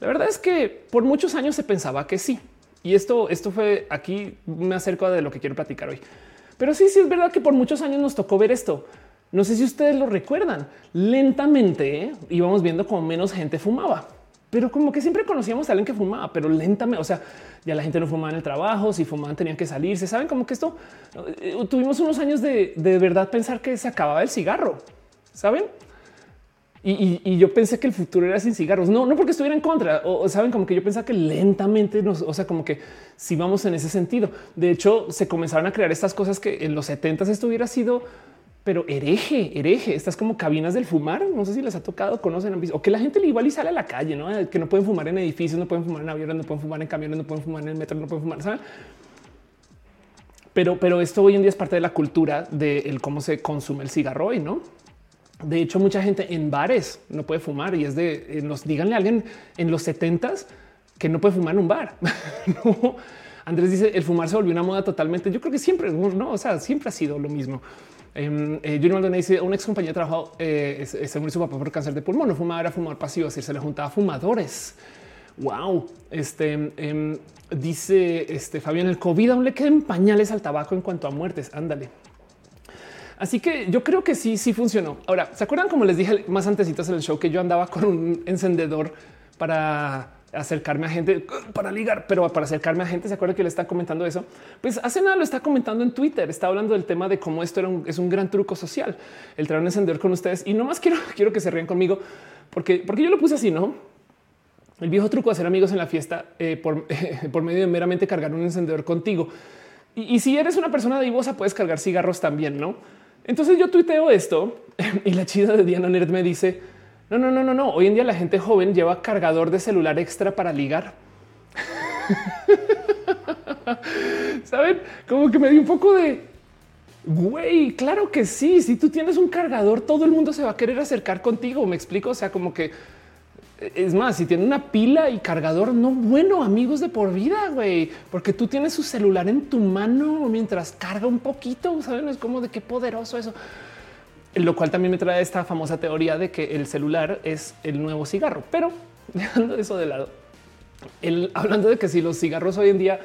la verdad es que por muchos años se pensaba que sí. Y esto, esto fue aquí me acerco de lo que quiero platicar hoy. Pero sí, sí es verdad que por muchos años nos tocó ver esto. No sé si ustedes lo recuerdan. Lentamente ¿eh? íbamos viendo como menos gente fumaba, pero como que siempre conocíamos a alguien que fumaba, pero lentamente, o sea, ya la gente no fumaba en el trabajo, si fumaban tenían que salirse. Saben como que esto eh, tuvimos unos años de, de verdad pensar que se acababa el cigarro, saben? Y, yo pensé que el futuro era sin cigarros. No, no porque estuviera en contra. O, saben como que yo pensaba que lentamente nos, o sea, como que si vamos en ese sentido. De hecho, se comenzaron a crear estas cosas que en los 70 esto hubiera sido pero hereje, hereje. Estas como cabinas del fumar. No sé si les ha tocado, conocen o que la gente igual y sale a la calle, no que no pueden fumar en edificios, no pueden fumar en aviones, no pueden fumar en camiones, no pueden fumar en el metro, no pueden fumar. ¿saben? Pero, pero esto hoy en día es parte de la cultura de cómo se consume el cigarro hoy, no? De hecho, mucha gente en bares no puede fumar y es de eh, nos díganle a alguien en los 70 que no puede fumar en un bar. Andrés dice el fumar se volvió una moda totalmente. Yo creo que siempre, no, o sea, siempre ha sido lo mismo. Eh, eh, Junior Maldonado una ex compañía de trabajo eh, se su papá por cáncer de pulmón. No fumaba, era fumador pasivo, así se le juntaba fumadores. Wow. Este em, dice este Fabián, el COVID aún le quedan pañales al tabaco en cuanto a muertes. Ándale. Así que yo creo que sí, sí funcionó. Ahora, ¿se acuerdan como les dije más antesitos en el show que yo andaba con un encendedor para acercarme a gente para ligar, pero para acercarme a gente, se acuerda que le está comentando eso. Pues hace nada lo está comentando en Twitter. Está hablando del tema de cómo esto era un, es un gran truco social, el traer un encendedor con ustedes. Y no más quiero, quiero que se rían conmigo porque, porque yo lo puse así, no? El viejo truco de hacer amigos en la fiesta eh, por, por medio de meramente cargar un encendedor contigo. Y, y si eres una persona divosa, puedes cargar cigarros también, no? Entonces yo tuiteo esto y la chida de Diana Nerd me dice, no, no, no, no, no. Hoy en día la gente joven lleva cargador de celular extra para ligar. Saben, como que me dio un poco de güey. Claro que sí. Si tú tienes un cargador, todo el mundo se va a querer acercar contigo. Me explico. O sea, como que es más, si tiene una pila y cargador, no bueno, amigos de por vida, güey, porque tú tienes su celular en tu mano mientras carga un poquito. Saben, es como de qué poderoso eso lo cual también me trae esta famosa teoría de que el celular es el nuevo cigarro. Pero dejando eso de lado, el, hablando de que si los cigarros hoy en día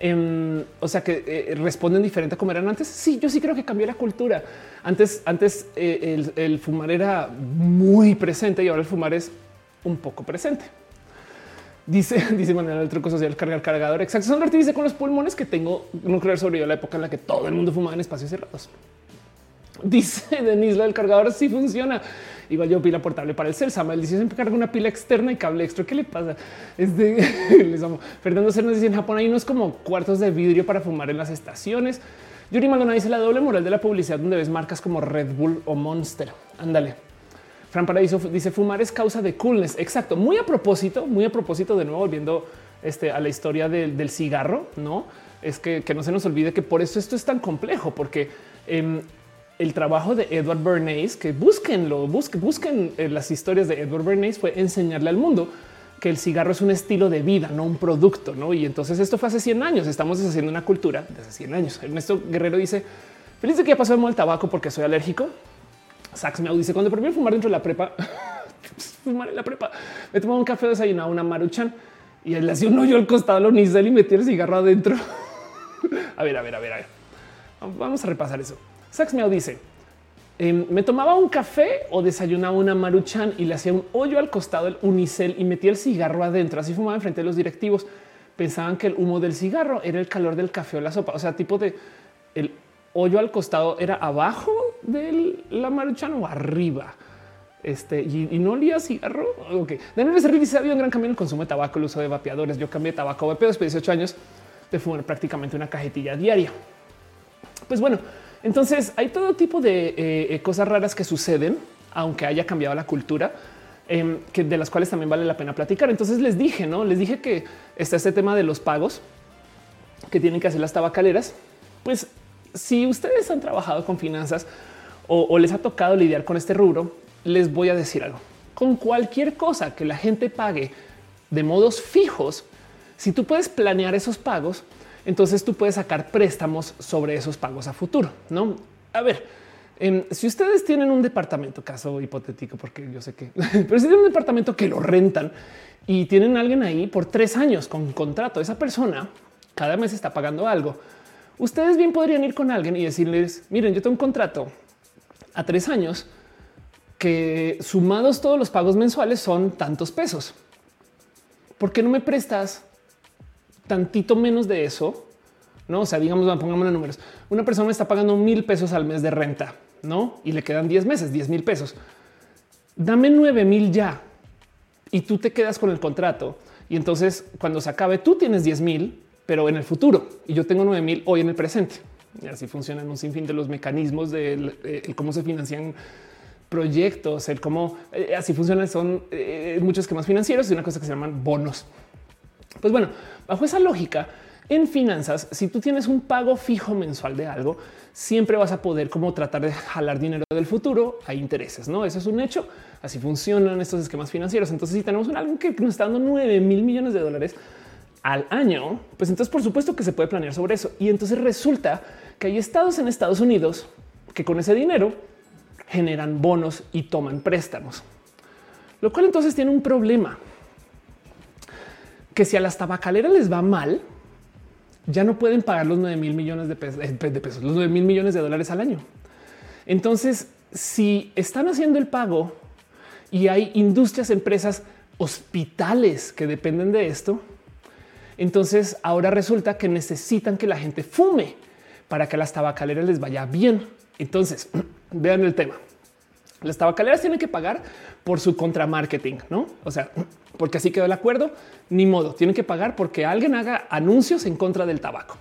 Em, o sea que eh, responden diferente a como eran antes. Sí, yo sí creo que cambió la cultura. Antes, antes eh, el, fumar era muy presente y ahora el fumar es un poco presente. Dice, dice Manuel, el truco social, cargar cargador. Exacto. Son dice con los pulmones que tengo no creer sobre la época en la que todo el mundo fumaba en espacios cerrados. Dice Denise, del cargador sí funciona. Igual yo pila portable para el cel. Samuel dice siempre carga una pila externa y cable extra. ¿Qué le pasa? Este, les amo. Fernando Cernas dice en Japón hay unos como cuartos de vidrio para fumar en las estaciones. Yuri Maldonado dice la doble moral de la publicidad donde ves marcas como Red Bull o Monster. Ándale. Fran Paradiso dice fumar es causa de coolness. Exacto. Muy a propósito, muy a propósito de nuevo volviendo este, a la historia del, cigarro, no es que, no se nos olvide que por eso esto es tan complejo, porque em, el trabajo de Edward Bernays, que búsquenlo, busquen, busquen eh, las historias de Edward Bernays, fue enseñarle al mundo que el cigarro es un estilo de vida, no un producto. ¿no? Y entonces esto fue hace 100 años. Estamos deshaciendo una cultura de hace 100 años. Ernesto Guerrero dice: Feliz de que ya pasó el tabaco porque soy alérgico. Sax me dice: Cuando primero fumar dentro de la prepa, fumar en la prepa, me tomaba un café desayunado, una maruchan y le hacía un hoyo al costado lo unicel y metí el cigarro adentro. a ver, a ver, a ver, a ver. Vamos a repasar eso. Sax Meow dice: em, Me tomaba un café o desayunaba una maruchan y le hacía un hoyo al costado del unicel y metía el cigarro adentro. Así fumaba enfrente de los directivos. Pensaban que el humo del cigarro era el calor del café o la sopa. O sea, tipo de el hoyo al costado era abajo de la maruchan o arriba. Este y, no olía cigarro. Ok, Daniel Becerril dice: Había un gran cambio en el consumo de tabaco, el uso de vapeadores. Yo cambié tabaco a vapeo después de 18 años de fumar prácticamente una cajetilla diaria. Pues bueno, entonces hay todo tipo de eh, eh, cosas raras que suceden, aunque haya cambiado la cultura, em, que de las cuales también vale la pena platicar. Entonces les dije, no les dije que está este tema de los pagos que tienen que hacer las tabacaleras. Pues si ustedes han trabajado con finanzas o les ha tocado lidiar con este rubro, les voy a decir algo. Con cualquier cosa que la gente pague de modos fijos, si tú puedes planear esos pagos, entonces tú puedes sacar préstamos sobre esos pagos a futuro. No, a ver, em, si ustedes tienen un departamento, caso hipotético, porque yo sé que, pero si tienen un departamento que lo rentan y tienen a alguien ahí por tres años con contrato, esa persona cada mes está pagando algo. Ustedes bien podrían ir con alguien y decirles, miren, yo tengo un contrato a tres años que sumados todos los pagos mensuales son tantos pesos. ¿Por qué no me prestas tantito menos de eso, no? O sea, digamos, pongamos los números. Una persona está pagando mil pesos al mes de renta, no? Y le quedan 10 meses, 10 mil pesos. Dame 9 mil ya y tú te quedas con el contrato. Y entonces, cuando se acabe, tú tienes 10 mil, pero en el futuro y yo tengo 9 mil hoy en el presente. Y así funcionan un sinfín de los mecanismos de eh, cómo se financian proyectos, el cómo eh, así funcionan. Son eh, muchos esquemas financieros y una cosa que se llaman bonos. Pues bueno, bajo esa lógica, en finanzas, si tú tienes un pago fijo mensual de algo, siempre vas a poder como tratar de jalar dinero del futuro a intereses, ¿no? Eso es un hecho. Así funcionan estos esquemas financieros. Entonces, si tenemos algo que nos está dando 9 mil millones de dólares al año, pues entonces por supuesto que se puede planear sobre eso. Y entonces resulta que hay estados en Estados Unidos que con ese dinero generan bonos y toman préstamos, lo cual entonces tiene un problema que si a las tabacaleras les va mal, ya no pueden pagar los 9 mil millones de pesos, eh, de pesos, los 9 mil millones de dólares al año. Entonces, si están haciendo el pago y hay industrias, empresas, hospitales que dependen de esto, entonces ahora resulta que necesitan que la gente fume para que a las tabacaleras les vaya bien. Entonces, vean el tema. Las tabacaleras tienen que pagar por su contramarketing, no? O sea, porque así quedó el acuerdo, ni modo, tienen que pagar porque alguien haga anuncios en contra del tabaco.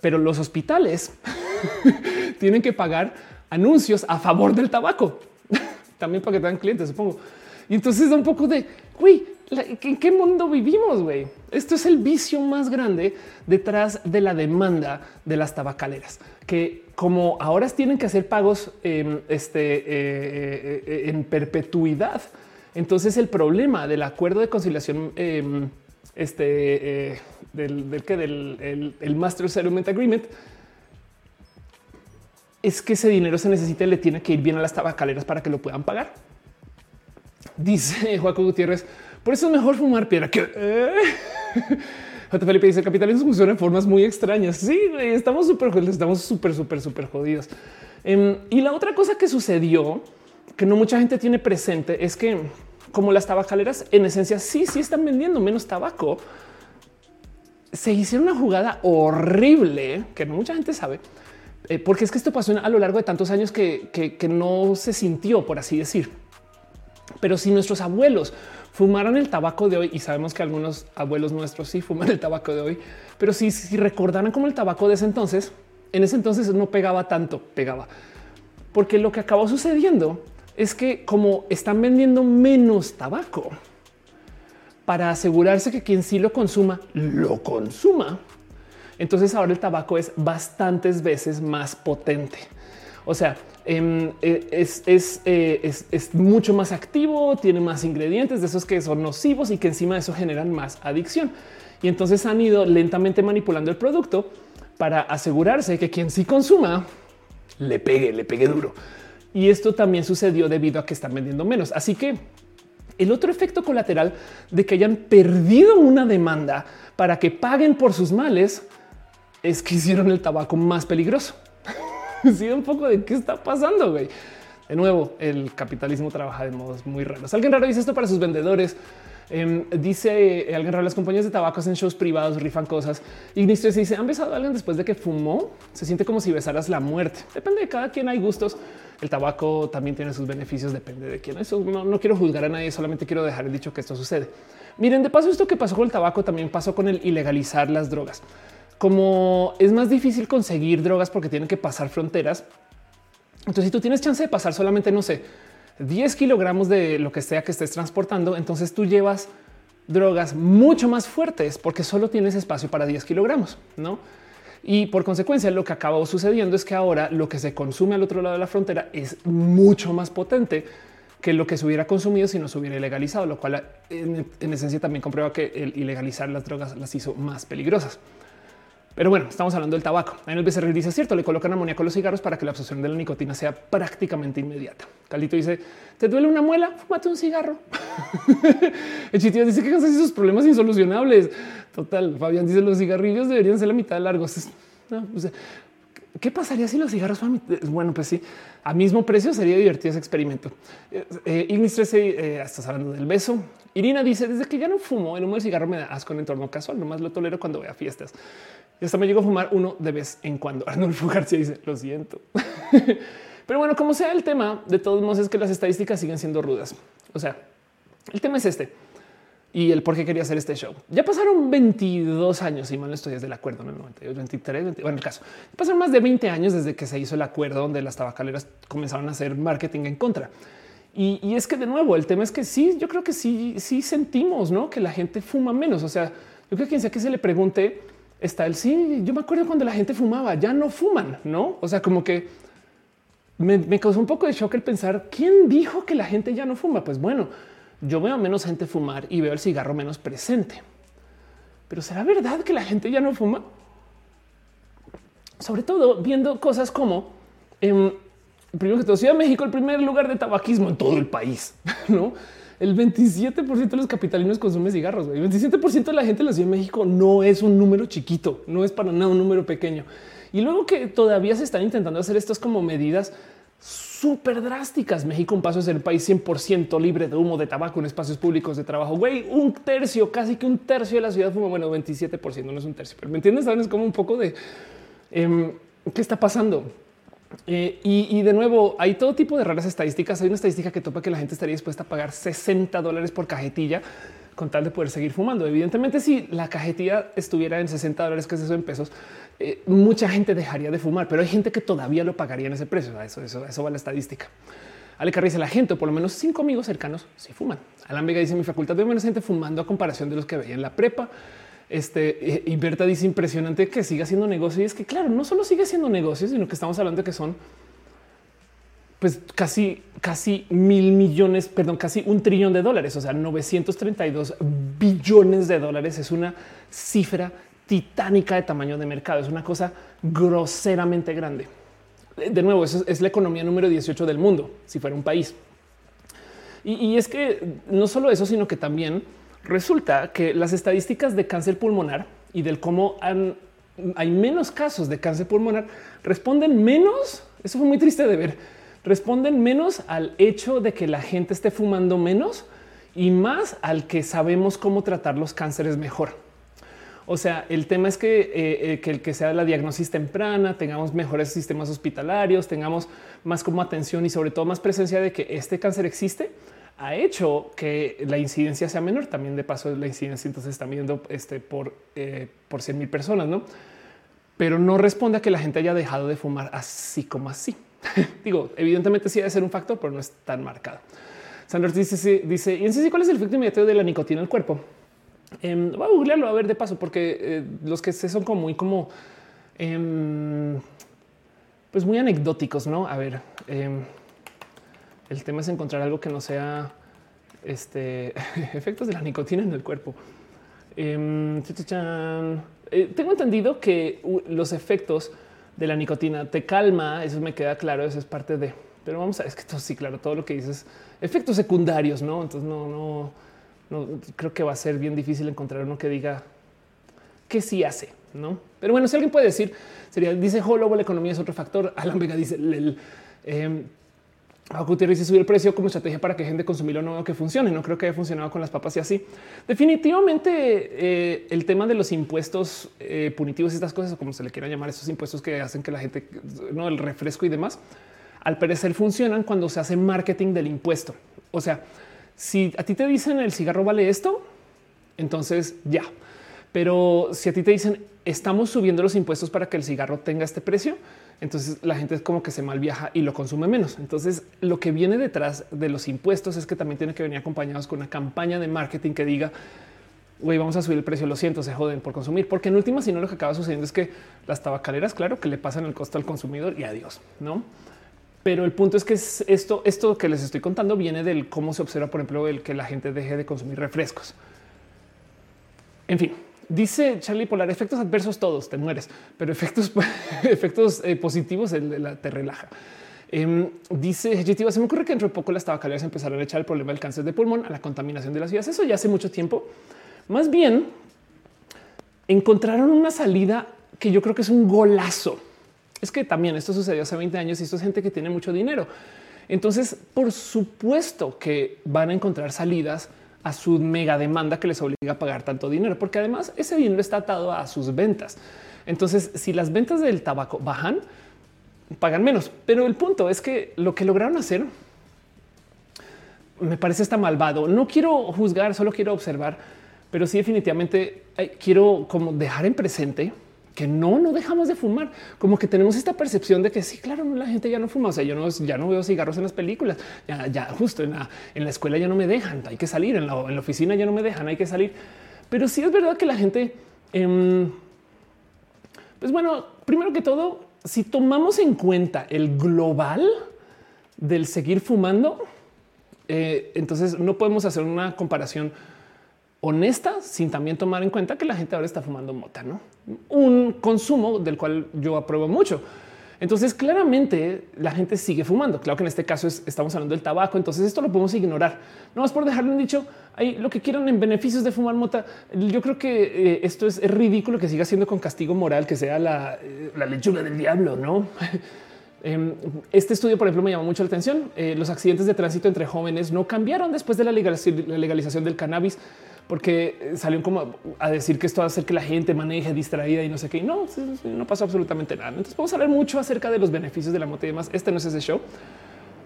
Pero los hospitales tienen que pagar anuncios a favor del tabaco, también para que tengan clientes, supongo. Y entonces da un poco de, güey, ¿en qué mundo vivimos, güey? Esto es el vicio más grande detrás de la demanda de las tabacaleras, que como ahora tienen que hacer pagos em, este, eh, eh, eh, en perpetuidad, entonces el problema del acuerdo de conciliación em, este, del, que del el, Master Settlement Agreement es que ese dinero se necesita y le tiene que ir bien a las tabacaleras para que lo puedan pagar. Dice Joaquín Gutiérrez, por eso es mejor fumar piedra que Felipe dice el capitalismo funciona de formas muy extrañas. Sí, estamos súper, estamos súper, súper, súper jodidos. Em, y la otra cosa que sucedió que no mucha gente tiene presente es que como las tabacaleras en esencia sí, sí están vendiendo menos tabaco, se hicieron una jugada horrible que mucha gente sabe, eh, porque es que esto pasó a lo largo de tantos años que, que no se sintió, por así decir. Pero si nuestros abuelos fumaran el tabaco de hoy, y sabemos que algunos abuelos nuestros sí fuman el tabaco de hoy, pero si, si recordaran como el tabaco de ese entonces, en ese entonces no pegaba tanto, pegaba. Porque lo que acabó sucediendo es que como están vendiendo menos tabaco para asegurarse que quien sí lo consuma, lo consuma. Entonces ahora el tabaco es bastantes veces más potente. O sea, em, e, eh, es, es, mucho más activo, tiene más ingredientes de esos que son nocivos y que encima de eso generan más adicción. Y entonces han ido lentamente manipulando el producto para asegurarse que quien sí consuma le pegue, le pegue duro. Y esto también sucedió debido a que están vendiendo menos. Así que el otro efecto colateral de que hayan perdido una demanda para que paguen por sus males es que hicieron el tabaco más peligroso. sí, un poco de qué está pasando. Güey. De nuevo, el capitalismo trabaja de modos muy raros. Alguien raro dice esto para sus vendedores. Em, dice eh, alguien raro, las compañías de tabaco en shows privados rifan cosas. Ignicio se dice, ¿han besado a alguien después de que fumó? Se siente como si besaras la muerte. Depende de cada quien, hay gustos. El tabaco también tiene sus beneficios, depende de quién. Eso no, quiero juzgar a nadie, solamente quiero dejar el dicho que esto sucede. Miren, de paso, esto que pasó con el tabaco también pasó con el ilegalizar las drogas. Como es más difícil conseguir drogas porque tienen que pasar fronteras. Entonces, si tú tienes chance de pasar solamente, no sé, 10 kilogramos de lo que sea que estés transportando, entonces tú llevas drogas mucho más fuertes porque solo tienes espacio para 10 kilogramos, ¿no? Y por consecuencia, lo que acabó sucediendo es que ahora lo que se consume al otro lado de la frontera es mucho más potente que lo que se hubiera consumido si no se hubiera ilegalizado, lo cual en, en esencia también comprueba que el ilegalizar las drogas las hizo más peligrosas. Pero bueno, estamos hablando del tabaco. En el BCR dice cierto, le colocan amoníaco a los cigarros para que la absorción de la nicotina sea prácticamente inmediata. Caldito dice: ¿Te duele una muela? Fúmate un cigarro. el dice que son esos problemas insolucionables. Total. Fabián dice: los cigarrillos deberían ser la mitad de largos. ¿Qué pasaría si los cigarros fueran? Bueno, pues sí, a mismo precio sería divertido ese experimento. Eh, eh Ignis 13, eh, estás hablando del beso. Irina dice: Desde que ya no fumo, el humo del cigarro me da asco en entorno casual. Nomás lo tolero cuando voy a fiestas. Y hasta me llego a fumar uno de vez en cuando. Arnulfo García dice: Lo siento. Pero bueno, como sea el tema, de todos modos es que las estadísticas siguen siendo rudas. O sea, el tema es este y el por qué quería hacer este show. Ya pasaron 22 años, y mal no estoy desde el acuerdo, en el 98, 23, bueno, el caso. Pasaron más de 20 años desde que se hizo el acuerdo donde las tabacaleras comenzaron a hacer marketing en contra. Y, es que de nuevo, el tema es que sí, yo creo que sí, sí sentimos ¿no? que la gente fuma menos. O sea, yo creo que quien sea que se le pregunte, está el sí. Yo me acuerdo cuando la gente fumaba, ya no fuman, no? O sea, como que me causó un poco de shock el pensar quién dijo que la gente ya no fuma. Pues bueno, yo veo menos gente fumar y veo el cigarro menos presente. Pero será verdad que la gente ya no fuma? Sobre todo viendo cosas como em, primero que todo Ciudad de México, el primer lugar de tabaquismo en todo el país, no? El 27% de los capitalinos consumen cigarros. El 27% de la gente en la Ciudad de México no es un número chiquito, no es para nada un número pequeño. Y luego que todavía se están intentando hacer estas como medidas súper drásticas. México, un paso es el país 100% libre de humo de tabaco en espacios públicos de trabajo. Güey, un tercio, casi que un tercio de la ciudad fuma. Bueno, 27% no es un tercio, pero me entiendes? Sabes como un poco de em, qué está pasando. Eh, y, de nuevo, hay todo tipo de raras estadísticas. Hay una estadística que topa que la gente estaría dispuesta a pagar 60 dólares por cajetilla con tal de poder seguir fumando. Evidentemente, si la cajetilla estuviera en 60 dólares, que es eso en pesos, eh, mucha gente dejaría de fumar, pero hay gente que todavía lo pagaría en ese precio. Eso, eso, eso va la estadística. Ale dice la gente, por lo menos cinco amigos cercanos, si fuman. Alan Vega dice mi facultad de menos gente fumando a comparación de los que veía en la prepa. Este y Berta dice impresionante que siga siendo negocio. Y es que, claro, no solo sigue siendo negocio, sino que estamos hablando de que son pues casi, casi mil millones, perdón, casi un trillón de dólares, o sea, 932 billones de dólares. Es una cifra titánica de tamaño de mercado. Es una cosa groseramente grande. De nuevo, eso es la economía número 18 del mundo, si fuera un país. Y, es que no solo eso, sino que también resulta que las estadísticas de cáncer pulmonar y del cómo hay menos casos de cáncer pulmonar, responden menos. Eso fue muy triste de ver. Responden menos al hecho de que la gente esté fumando menos y más al que sabemos cómo tratar los cánceres mejor. O sea, el tema es que, eh, eh, que el que sea la diagnosis temprana, tengamos mejores sistemas hospitalarios, tengamos más como atención y sobre todo más presencia de que este cáncer existe, ha hecho que la incidencia sea menor. También de paso la incidencia entonces está midiendo este por, eh, por 100 mil personas, ¿no? Pero no responde a que la gente haya dejado de fumar así como así. Digo, evidentemente sí debe ser un factor, pero no es tan marcado. Sanders dice, dice, y en sí, ¿cuál es el efecto inmediato de la nicotina el cuerpo? Eh, voy a googlearlo a ver de paso, porque eh, los que se son como muy como em, pues muy anecdóticos, no? A ver, em, el tema es encontrar algo que no sea este efectos de la nicotina en el cuerpo. Eh, tengo entendido que los efectos de la nicotina te calma. Eso me queda claro. Eso es parte de, pero vamos a es que esto sí, claro, todo lo que dices efectos secundarios, no? Entonces no, no no creo que va a ser bien difícil encontrar uno que diga que sí hace, no? Pero bueno, si alguien puede decir, sería dice Holobo, la economía es otro factor. Alan Vega dice el, eh, Gutiérrez dice subir el precio como estrategia para que gente consumir lo nuevo que funcione. No creo que haya funcionado con las papas y así. Definitivamente eh, el tema de los impuestos eh, punitivos estas cosas, como se le quiera llamar, esos impuestos que hacen que la gente no el refresco y demás, al parecer funcionan cuando se hace marketing del impuesto. O sea, si a ti te dicen el cigarro vale esto, entonces ya. Pero si a ti te dicen estamos subiendo los impuestos para que el cigarro tenga este precio, entonces la gente es como que se mal viaja y lo consume menos. Entonces lo que viene detrás de los impuestos es que también tiene que venir acompañados con una campaña de marketing que diga güey, vamos a subir el precio, lo siento, se joden por consumir, porque en última, si no, lo que acaba sucediendo es que las tabacaleras, claro, que le pasan el costo al consumidor y adiós, no? Pero el punto es que esto, esto que les estoy contando viene del cómo se observa, por ejemplo, el que la gente deje de consumir refrescos. En fin, dice Charlie Polar, efectos adversos todos, te mueres, pero efectos, eh, positivos el, te relaja. Eh, dice se me ocurre que dentro de poco las tabacaleras empezaron a echar el problema del cáncer de pulmón a la contaminación de las ciudades. Eso ya hace mucho tiempo. Más bien, encontraron una salida que yo creo que es un golazo es que también esto sucedió hace 20 años y esto es gente que tiene mucho dinero. Entonces, por supuesto que van a encontrar salidas a su mega demanda que les obliga a pagar tanto dinero, porque además ese dinero está atado a sus ventas. Entonces, si las ventas del tabaco bajan, pagan menos. Pero el punto es que lo que lograron hacer me parece está malvado. No quiero juzgar, solo quiero observar, pero sí definitivamente quiero como dejar en presente que no, no dejamos de fumar. Como que tenemos esta percepción de que sí, claro, la gente ya no fuma. O sea, yo no, ya no veo cigarros en las películas. Ya, ya justo en la, en la escuela ya no me dejan. Hay que salir en la, en la, oficina, ya no me dejan. Hay que salir. Pero sí es verdad que la gente, em, pues bueno, primero que todo, si tomamos en cuenta el global del seguir fumando, eh, entonces no podemos hacer una comparación honesta sin también tomar en cuenta que la gente ahora está fumando mota, no un consumo del cual yo apruebo mucho. Entonces, claramente la gente sigue fumando. Claro que en este caso estamos hablando del tabaco. Entonces, esto lo podemos ignorar. No más por dejarlo en dicho ahí lo que quieran en beneficios de fumar mota. Yo creo que eh, esto es, ridículo que siga siendo con castigo moral, que sea la, eh, lechuga del diablo, no? Em, este estudio, por ejemplo, me llamó mucho la atención. Eh, los accidentes de tránsito entre jóvenes no cambiaron después de la legalización del cannabis porque salió como a decir que esto va a hacer que la gente maneje distraída y no sé qué. Y no, no pasó absolutamente nada. Entonces vamos a hablar mucho acerca de los beneficios de la moto y demás. Este no es ese show,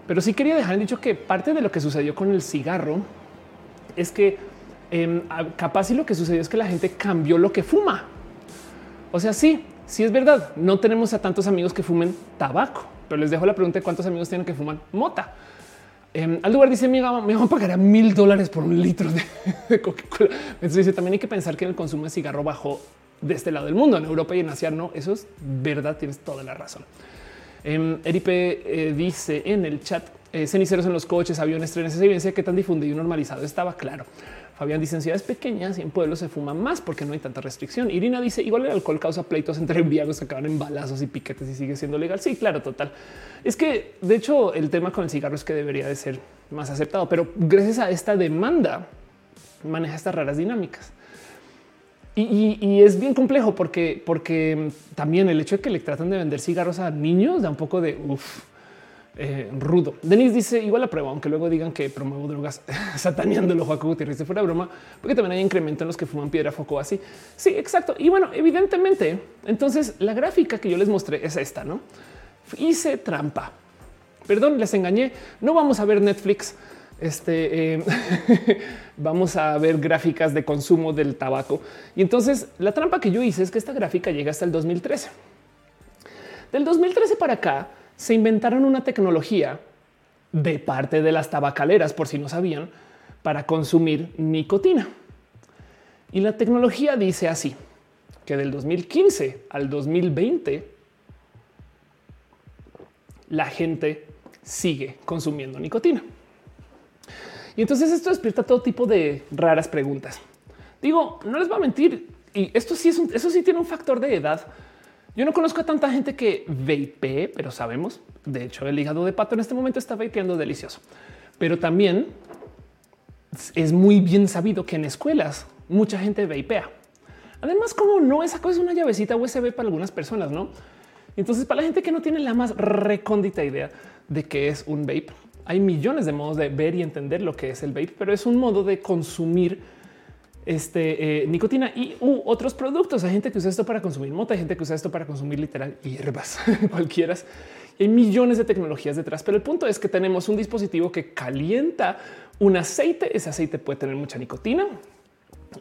pero sí quería dejar en dicho que parte de lo que sucedió con el cigarro es que eh, capaz y lo que sucedió es que la gente cambió lo que fuma. O sea, sí, sí es verdad. No tenemos a tantos amigos que fumen tabaco, pero les dejo la pregunta de cuántos amigos tienen que fuman mota. Eh, al lugar dice: Me van a pagar a mil dólares por un litro de, Coca-Cola. Entonces dice también hay que pensar que el consumo de cigarro bajó de este lado del mundo, en Europa y en Asia. No, eso es verdad. Tienes toda la razón. Eh, Eripe eh, dice en el chat: eh, ceniceros en los coches, aviones, trenes, esa evidencia que tan difundido y normalizado estaba claro. Fabián dice ciudades pequeñas y en pueblos se fuma más porque no hay tanta restricción. Irina dice igual el alcohol causa pleitos entre enviados que acaban en balazos y piquetes y sigue siendo legal. Sí, claro, total. Es que de hecho el tema con el cigarro es que debería de ser más aceptado, pero gracias a esta demanda maneja estas raras dinámicas. Y, es bien complejo porque, porque también el hecho de que le tratan de vender cigarros a niños da un poco de uff, eh, rudo. Denise dice igual la prueba, aunque luego digan que promuevo drogas sataneando el Joaquín Gutiérrez de fuera broma, porque también hay incremento en los que fuman piedra foco así. Sí, exacto. Y bueno, evidentemente, entonces la gráfica que yo les mostré es esta, no hice trampa. Perdón, les engañé. No vamos a ver Netflix. Este eh, vamos a ver gráficas de consumo del tabaco. Y entonces la trampa que yo hice es que esta gráfica llega hasta el 2013. Del 2013 para acá se inventaron una tecnología de parte de las tabacaleras, por si no sabían, para consumir nicotina. Y la tecnología dice así, que del 2015 al 2020 la gente sigue consumiendo nicotina. Y entonces esto despierta todo tipo de raras preguntas. Digo, no les voy a mentir, y esto sí es un, eso sí tiene un factor de edad. Yo no conozco a tanta gente que vape, pero sabemos. De hecho, el hígado de pato en este momento está vapeando delicioso. Pero también es muy bien sabido que en escuelas mucha gente vapea. Además, como no, esa cosa es una llavecita USB para algunas personas, ¿no? Entonces, para la gente que no tiene la más recóndita idea de qué es un vape, hay millones de modos de ver y entender lo que es el vape, pero es un modo de consumir este, eh, nicotina y otros productos. Hay gente que usa esto para consumir mota, hay gente que usa esto para consumir literal hierbas, cualquiera. hay millones de tecnologías detrás, pero el punto es que tenemos un dispositivo que calienta un aceite. Ese aceite puede tener mucha nicotina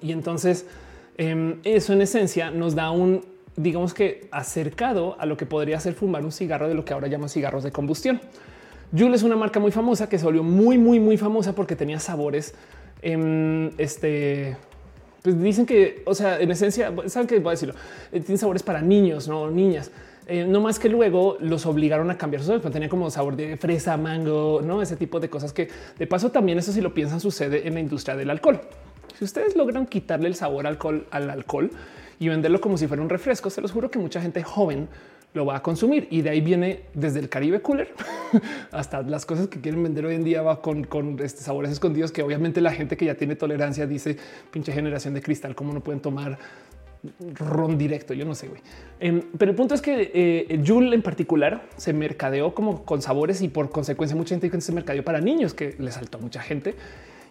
y entonces em, eso en esencia nos da un digamos que acercado a lo que podría ser fumar un cigarro de lo que ahora llaman cigarros de combustión. Juul es una marca muy famosa que se volvió muy, muy, muy famosa porque tenía sabores. en este, pues dicen que, o sea, en esencia, saben que voy a decirlo, eh, tiene sabores para niños, no niñas. Eh, no más que luego los obligaron a cambiar sus sabores, tenía como sabor de fresa, mango, no ese tipo de cosas que de paso también eso si lo piensan sucede en la industria del alcohol. Si ustedes logran quitarle el sabor alcohol al alcohol, y venderlo como si fuera un refresco, se los juro que mucha gente joven lo va a consumir y de ahí viene desde el Caribe Cooler hasta las cosas que quieren vender hoy en día va con, con este sabores escondidos que obviamente la gente que ya tiene tolerancia dice pinche generación de cristal, cómo no pueden tomar ron directo. Yo no sé, güey. Em, pero el punto es que eh, Jul en particular se mercadeó como con sabores y por consecuencia mucha gente se mercadeó para niños que le saltó a mucha gente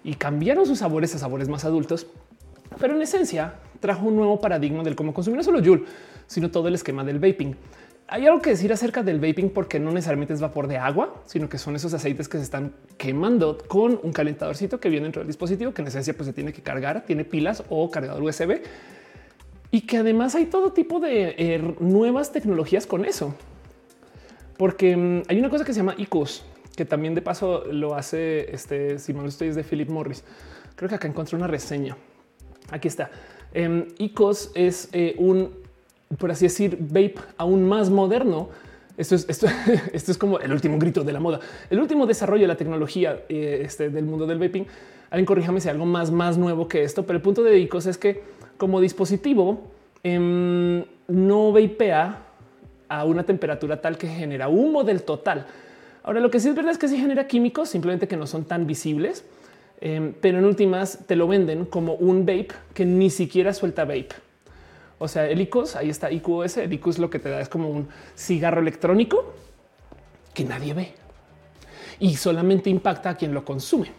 y cambiaron sus sabores a sabores más adultos. Pero en esencia trajo un nuevo paradigma del cómo consumir no solo Joule, sino todo el esquema del vaping. Hay algo que decir acerca del vaping porque no necesariamente es vapor de agua, sino que son esos aceites que se están quemando con un calentadorcito que viene dentro del dispositivo que en esencia pues se tiene que cargar, tiene pilas o cargador USB y que además hay todo tipo de eh, nuevas tecnologías con eso. Porque mm, hay una cosa que se llama ICOS, que también de paso lo hace este, si mal estoy, es de Philip Morris. Creo que acá encontré una reseña. Aquí está. Em, ICOS es eh, un, por así decir, vape aún más moderno. Esto es, esto, es como el último grito de la moda, el último desarrollo de la tecnología eh, este, del mundo del vaping. Alguien corríjame si algo más, más nuevo que esto, pero el punto de ICOS es que como dispositivo em, no vapea a una temperatura tal que genera humo del total. Ahora, lo que sí es verdad es que sí genera químicos, simplemente que no son tan visibles Em, pero en últimas te lo venden como un vape que ni siquiera suelta vape. O sea, el ICOS, ahí está IQOS. El IQOS lo que te da es como un cigarro electrónico que nadie ve y solamente impacta a quien lo consume.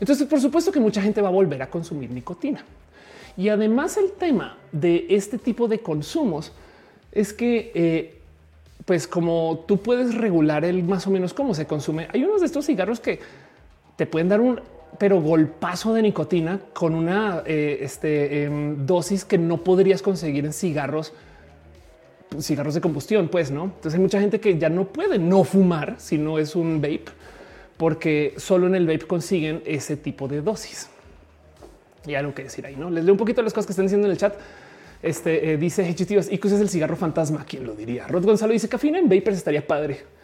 Entonces, por supuesto que mucha gente va a volver a consumir nicotina. Y además el tema de este tipo de consumos es que, eh, pues como tú puedes regular el más o menos cómo se consume, hay unos de estos cigarros que te pueden dar un pero golpazo de nicotina con una eh, este, em, dosis que no podrías conseguir en cigarros, cigarros de combustión, pues no. Entonces hay mucha gente que ya no puede no fumar si no es un vape, porque solo en el vape consiguen ese tipo de dosis. Y algo que decir ahí, no les leo un poquito las cosas que están diciendo en el chat. Este eh, dice y es el cigarro fantasma. ¿Quién lo diría? Rod Gonzalo dice cafina en vapers estaría padre.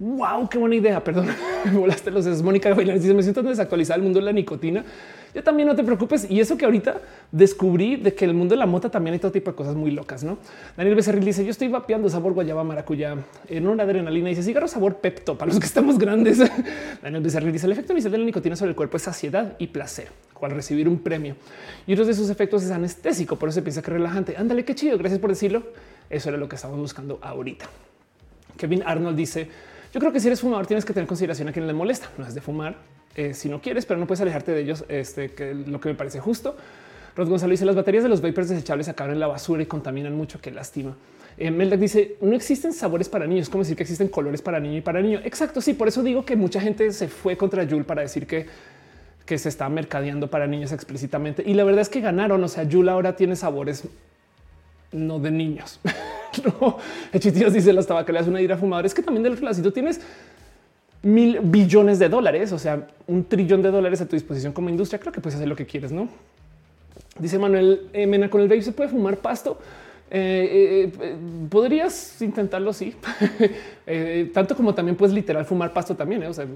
Wow, qué buena idea. Perdón, me volaste los es Mónica Dice me siento desactualizada el mundo de la nicotina. Yo también no te preocupes. Y eso que ahorita descubrí de que el mundo de la mota también hay todo tipo de cosas muy locas. No Daniel Becerril dice yo estoy vapeando sabor guayaba maracuyá en una adrenalina. Dice cigarro sabor pepto para los que estamos grandes. Daniel Becerril dice el efecto inicial de la nicotina sobre el cuerpo es saciedad y placer. o al recibir un premio. Y otros de sus efectos es anestésico, por eso se piensa que relajante. Ándale, qué chido, gracias por decirlo. Eso era lo que estamos buscando ahorita. Kevin Arnold dice, yo creo que si eres fumador tienes que tener consideración a quien le molesta. No es de fumar eh, si no quieres, pero no puedes alejarte de ellos, este, que lo que me parece justo. Rod Gonzalo dice, las baterías de los vapers desechables acaban en la basura y contaminan mucho, qué lástima. Eh, dice, no existen sabores para niños, como decir que existen colores para niño y para niño. Exacto, sí, por eso digo que mucha gente se fue contra Yul para decir que que se está mercadeando para niños explícitamente. Y la verdad es que ganaron. O sea, Yul ahora tiene sabores no de niños. no, Hechitíos dice las tabacaleras una ira fumadora. Es que también del tú tienes mil billones de dólares, o sea, un trillón de dólares a tu disposición como industria, creo que puedes hacer lo que quieres, no? Dice Manuel eh, Mena con el vape se puede fumar pasto. Eh, eh, podrías intentarlo, sí. tanto como también puedes literal fumar pasto también. O sea,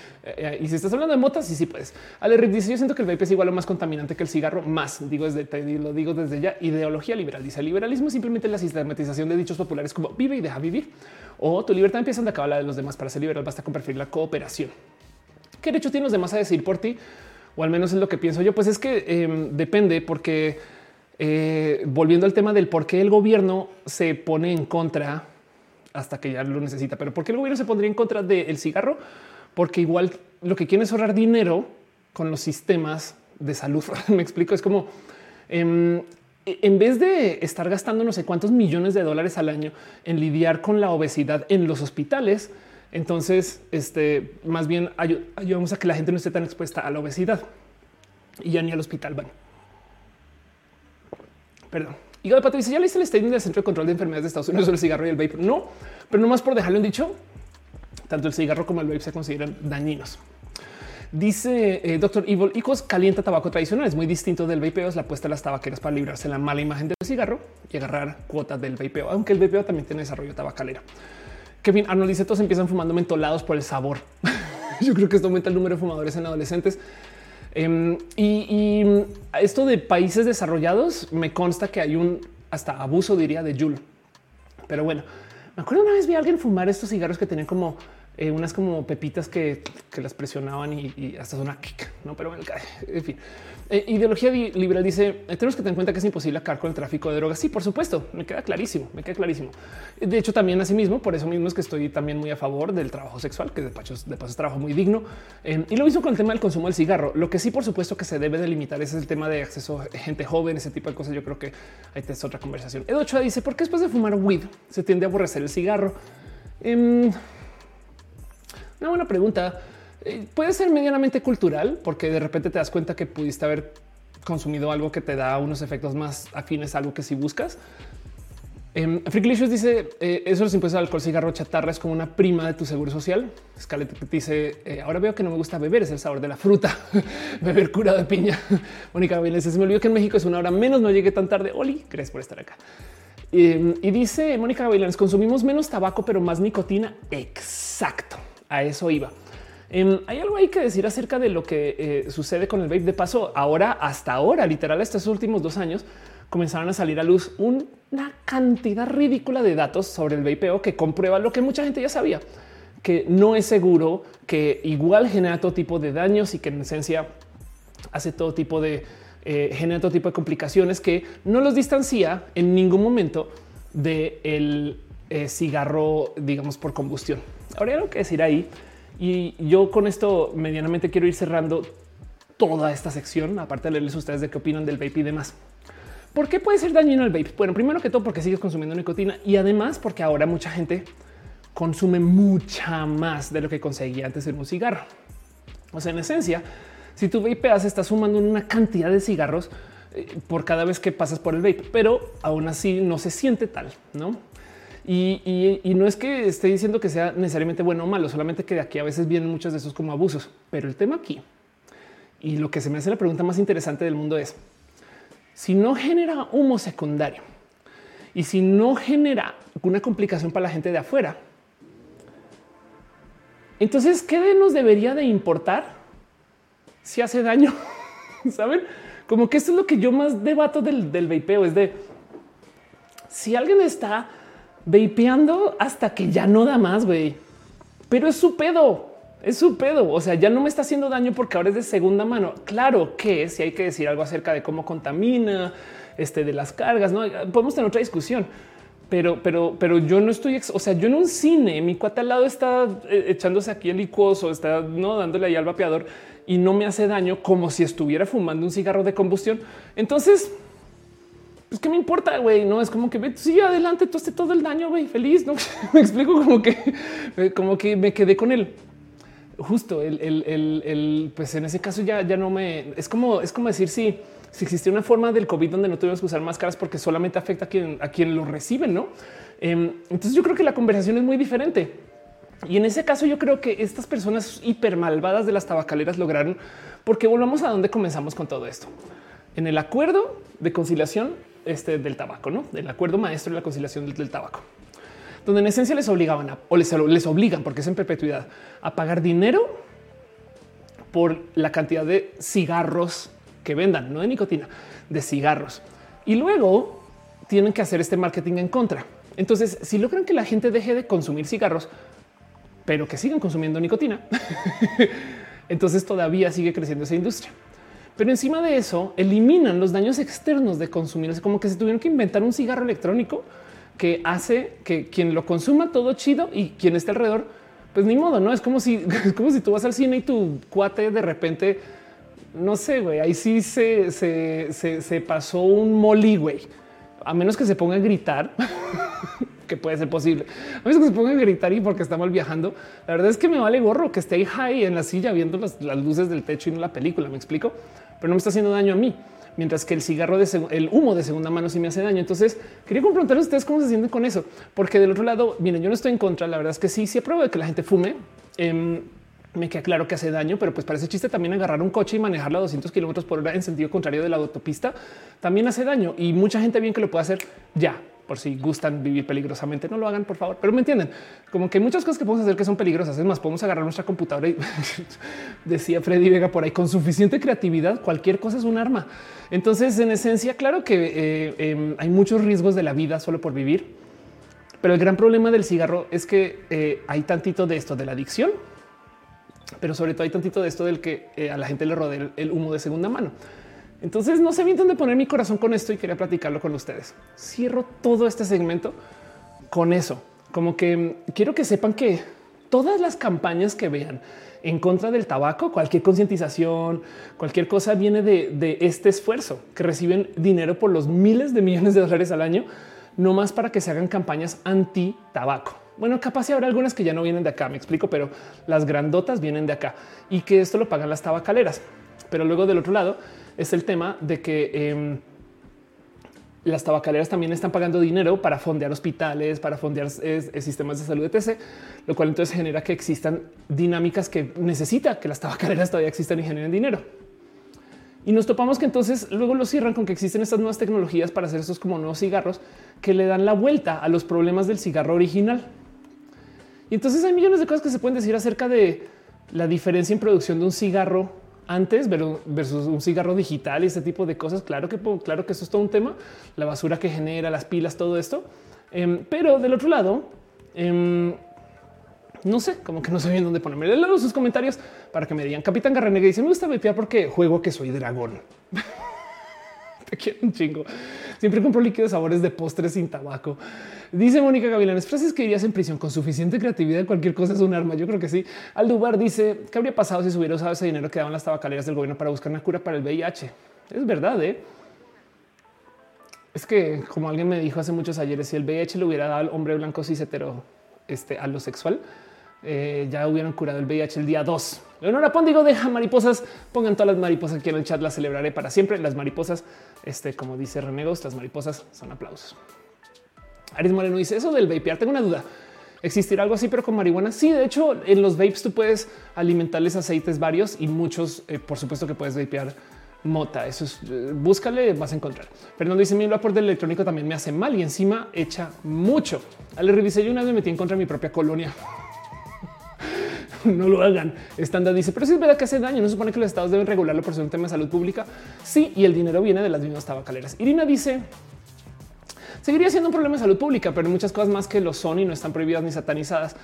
y si estás hablando de motas, sí, sí puedes. Ale dice: Yo siento que el vape es igual o más contaminante que el cigarro. Más digo desde te lo digo desde ya. Ideología liberal dice: el liberalismo es simplemente la sistematización de dichos populares como vive y deja vivir o tu libertad empieza a acabar la de los demás. Para ser liberal, basta con preferir la cooperación. ¿Qué derecho tienen los demás a decir por ti? O al menos es lo que pienso yo. Pues es que em, depende, porque eh, volviendo al tema del por qué el gobierno se pone en contra hasta que ya lo necesita, pero por qué el gobierno se pondría en contra del cigarro? Porque igual lo que quieren es ahorrar dinero con los sistemas de salud. Me explico, es como em, en vez de estar gastando no sé cuántos millones de dólares al año en lidiar con la obesidad en los hospitales, entonces este más bien ayudamos a que la gente no esté tan expuesta a la obesidad y ya ni al hospital van. Perdón. Y de Pato dice, ya le hice el statement del Centro de Control de Enfermedades de Estados Unidos sobre el cigarro y el vape. No, pero no más por dejarlo en dicho, tanto el cigarro como el vape se consideran dañinos. Dice eh, Doctor Evil, Icos calienta tabaco tradicional. Es muy distinto del vapeo. Es la apuesta de las tabaqueras para librarse la mala imagen del cigarro y agarrar cuotas del vapeo, aunque el vapeo también tiene desarrollo tabacalera. Kevin Arnold dice todos empiezan fumando mentolados por el sabor. Yo creo que esto aumenta el número de fumadores en adolescentes. Em, y, esto de países desarrollados me consta que hay un hasta abuso, diría, de Jul. Pero bueno, me acuerdo una vez vi a alguien fumar estos cigarros que tenían como eh, unas como pepitas que, las presionaban y, hasta una kick, no, pero en fin. Eh, ideología liberal dice eh, tenemos que tener en cuenta que es imposible acabar con el tráfico de drogas. Sí, por supuesto, me queda clarísimo, me queda clarísimo. De hecho, también así mismo, por eso mismo es que estoy también muy a favor del trabajo sexual, que de paso, de paso es trabajo muy digno. y lo mismo con el tema del consumo del cigarro. Lo que sí, por supuesto, que se debe delimitar es el tema de acceso a gente joven, ese tipo de cosas. Yo creo que ahí es otra conversación. Edo Ochoa dice por qué después de fumar weed se tiende a aborrecer el cigarro. Em, una buena pregunta. Eh, puede ser medianamente cultural porque de repente te das cuenta que pudiste haber consumido algo que te da unos efectos más afines a algo que si buscas. Eh, dice eh, eso los impuestos al alcohol, cigarro, chatarra es como una prima de tu seguro social. Scarlett dice eh, ahora veo que no me gusta beber, es el sabor de la fruta. beber cura de piña. Mónica dice se me olvidó que en México es una hora menos, no llegué tan tarde. Oli, gracias por estar acá. y dice Mónica Gavilanes consumimos menos tabaco, pero más nicotina. Exacto a eso iba. Em, hay algo ahí que decir acerca de lo que eh, sucede con el vape. De paso, ahora, hasta ahora, literal, estos últimos dos años, comenzaron a salir a luz una cantidad ridícula de datos sobre el vapeo que comprueba lo que mucha gente ya sabía, que no es seguro, que igual genera todo tipo de daños y que en esencia hace todo tipo de eh, genera todo tipo de complicaciones que no los distancia en ningún momento del el eh, cigarro, digamos, por combustión. Habría algo que decir ahí. Y yo con esto medianamente quiero ir cerrando toda esta sección, aparte de leerles ustedes de qué opinan del vape y demás. ¿Por qué puede ser dañino el vape? Bueno, primero que todo porque sigues consumiendo nicotina y además porque ahora mucha gente consume mucha más de lo que conseguía antes en un cigarro. O sea, en esencia, si tú vapeas, estás sumando una cantidad de cigarros eh, por cada vez que pasas por el vape, pero aún así no se siente tal, ¿no? Y, no es que esté diciendo que sea necesariamente bueno o malo, solamente que de aquí a veces vienen muchos de esos como abusos. Pero el tema aquí y lo que se me hace la pregunta más interesante del mundo es si no genera humo secundario y si no genera una complicación para la gente de afuera, entonces qué nos debería de importar si hace daño? Saben como que esto es lo que yo más debato del, del vapeo es de si alguien está vapeando hasta que ya no da más, güey. Pero es su pedo. Es su pedo. O sea, ya no me está haciendo daño porque ahora es de segunda mano. Claro que si hay que decir algo acerca de cómo contamina, este, de las cargas, no podemos tener otra discusión. Pero, pero, pero yo no estoy, o sea, yo en un cine, mi cuate al lado está eh, echándose aquí el licuoso, está no dándole ahí al vapeador y no me hace daño como si estuviera fumando un cigarro de combustión. Entonces, pues qué me importa, güey, no es como que sí, adelante, tú haces todo el daño, güey, feliz, no me explico como que, como que me quedé con él justo el, el, el, pues en ese caso ya, ya no me es como, es como decir si, si existía una forma del COVID donde no tuvimos que usar máscaras porque solamente afecta a quien, a quien lo recibe, no? Em, entonces yo creo que la conversación es muy diferente. Y en ese caso yo creo que estas personas hiper malvadas de las tabacaleras lograron, porque volvamos a donde comenzamos con todo esto. En el acuerdo de conciliación este, del tabaco, ¿no? Del acuerdo maestro de la conciliación del tabaco donde en esencia les obligaban o les, les obligan, porque es en perpetuidad, a pagar dinero por la cantidad de cigarros que vendan, no de nicotina, de cigarros. Y luego tienen que hacer este marketing en contra. Entonces, si logran que la gente deje de consumir cigarros, pero que sigan consumiendo nicotina, entonces todavía sigue creciendo esa industria. Pero encima de eso, eliminan los daños externos de consumir. Es como que se tuvieron que inventar un cigarro electrónico que hace que quien lo consuma todo chido y quien esté alrededor, pues ni modo, no es como si, es como si tú vas al cine y tu cuate de repente, no sé, güey, ahí sí se, se, pasó un molí, güey, a menos que se ponga a gritar. que puede ser posible. A menos que se ponga a gritar y porque está mal viajando. La verdad es que me vale gorro que esté ahí high en la silla viendo las, luces del techo y no la película. Me explico, pero no me está haciendo daño a mí mientras que el cigarro de el humo de segunda mano sí me hace daño. Entonces quería preguntarles a ustedes cómo se sienten con eso, porque del otro lado, miren, yo no estoy en contra. La verdad es que sí, sí apruebo de que la gente fume. Em, me queda claro que hace daño, pero pues parece chiste también agarrar un coche y manejarlo a 200 kilómetros por hora en sentido contrario de la autopista también hace daño y mucha gente bien que lo puede hacer ya por si gustan vivir peligrosamente, no lo hagan, por favor. Pero me entienden, como que hay muchas cosas que podemos hacer que son peligrosas. Es más, podemos agarrar nuestra computadora y decía Freddy Vega por ahí, con suficiente creatividad, cualquier cosa es un arma. Entonces, en esencia, claro que eh, em, hay muchos riesgos de la vida solo por vivir. Pero el gran problema del cigarro es que eh, hay tantito de esto de la adicción, pero sobre todo hay tantito de esto del que eh, a la gente le rodea el humo de segunda mano. Entonces no sé bien dónde poner mi corazón con esto y quería platicarlo con ustedes. Cierro todo este segmento con eso, como que quiero que sepan que todas las campañas que vean en contra del tabaco, cualquier concientización, cualquier cosa viene de, este esfuerzo que reciben dinero por los miles de millones de dólares al año, no más para que se hagan campañas anti tabaco. Bueno, capaz habrá algunas que ya no vienen de acá, me explico, pero las grandotas vienen de acá y que esto lo pagan las tabacaleras. Pero luego del otro lado, es el tema de que em, las tabacaleras también están pagando dinero para fondear hospitales, para fondear sistemas de salud, etc. Lo cual entonces genera que existan dinámicas que necesita que las tabacaleras todavía existan y generen dinero. Y nos topamos que entonces luego lo cierran con que existen estas nuevas tecnologías para hacer estos como nuevos cigarros que le dan la vuelta a los problemas del cigarro original. Y entonces hay millones de cosas que se pueden decir acerca de la diferencia en producción de un cigarro antes versus un cigarro digital y ese tipo de cosas. Claro que, claro que eso es todo un tema, la basura que genera, las pilas, todo esto. Em, pero del otro lado, em, no sé, como que no sé bien dónde ponerme. Leo sus comentarios para que me digan. Capitán Garrenega dice: Me gusta vapear porque juego que soy dragón. Te quiero un chingo. Siempre compro líquidos sabores de postres sin tabaco. Dice Mónica Gavilanes, frases que irías en prisión con suficiente creatividad. Cualquier cosa es un arma. Yo creo que sí. Aldubar dice qué habría pasado si se hubiera usado ese dinero que daban las tabacaleras del gobierno para buscar una cura para el VIH. Es verdad. ¿eh? Es que, como alguien me dijo hace muchos ayeres, si el VIH le hubiera dado al hombre blanco cis hetero este, a lo sexual, eh, ya hubieran curado el VIH el día 2. Leonora Póndigo deja mariposas. Pongan todas las mariposas aquí en el chat. Las celebraré para siempre. Las mariposas, este, como dice Renegos, las mariposas son aplausos. Aris Moreno dice eso del vapear. Tengo una duda. ¿Existirá algo así, pero con marihuana? Sí, de hecho, en los vapes tú puedes alimentarles aceites varios y muchos, eh, por supuesto que puedes vapear mota. Eso es, eh, búscale, vas a encontrar. Pero no dice mi aporte electrónico también me hace mal y encima echa mucho. Le revisé yo una vez me metí en contra de mi propia colonia. no lo hagan. Estándar dice, pero si es verdad que hace daño, no se supone que los estados deben regularlo por ser un tema de salud pública. Sí, y el dinero viene de las mismas tabacaleras. Irina dice, seguiría siendo un problema de salud pública, pero muchas cosas más que lo son y no están prohibidas ni satanizadas.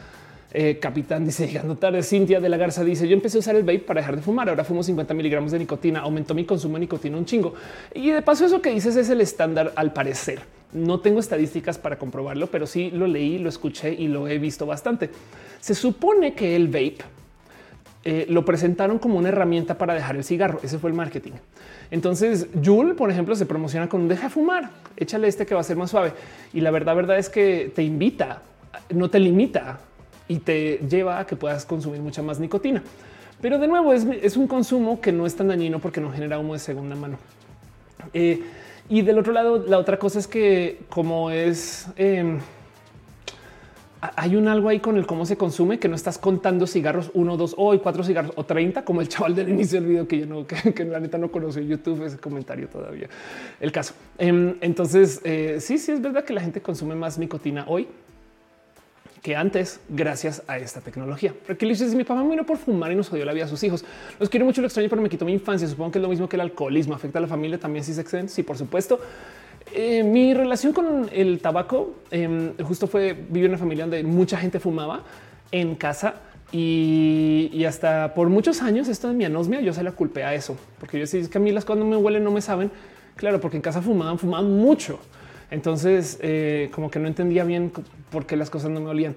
Eh, Capitán dice llegando tarde. Cintia de la Garza dice yo empecé a usar el vape para dejar de fumar. Ahora fumo 50 miligramos de nicotina. Aumentó mi consumo de nicotina un chingo. Y de paso eso que dices es el estándar al parecer. No tengo estadísticas para comprobarlo, pero sí lo leí, lo escuché y lo he visto bastante. Se supone que el vape eh, lo presentaron como una herramienta para dejar el cigarro. Ese fue el marketing. Entonces, Juul, por ejemplo, se promociona con deja fumar, échale este que va a ser más suave. Y la verdad, verdad es que te invita, no te limita y te lleva a que puedas consumir mucha más nicotina. Pero de nuevo, es, un consumo que no es tan dañino porque no genera humo de segunda mano. Eh, y del otro lado, la otra cosa es que como es... Em, hay un algo ahí con el cómo se consume que no estás contando cigarros uno, dos o cuatro cigarros o 30 como el chaval del inicio del video que yo no, que, la neta no conoció YouTube ese comentario todavía. El caso. Em, entonces, eh, sí, sí es verdad que la gente consume más nicotina hoy que antes, gracias a esta tecnología. Porque dice mi papá vino por fumar y nos jodió la vida a sus hijos. Los quiero mucho, lo extraño, pero me quitó mi infancia. Supongo que es lo mismo que el alcoholismo afecta a la familia también si se exceden. Sí, por supuesto. Eh, mi relación con el tabaco em, justo fue vivir en una familia donde mucha gente fumaba en casa y, hasta por muchos años esto de mi anosmia yo se la culpé a eso, porque yo es que a mí las no me huelen, no me saben. Claro, porque en casa fumaban, fumaban mucho. Entonces, eh, como que no entendía bien por qué las cosas no me olían.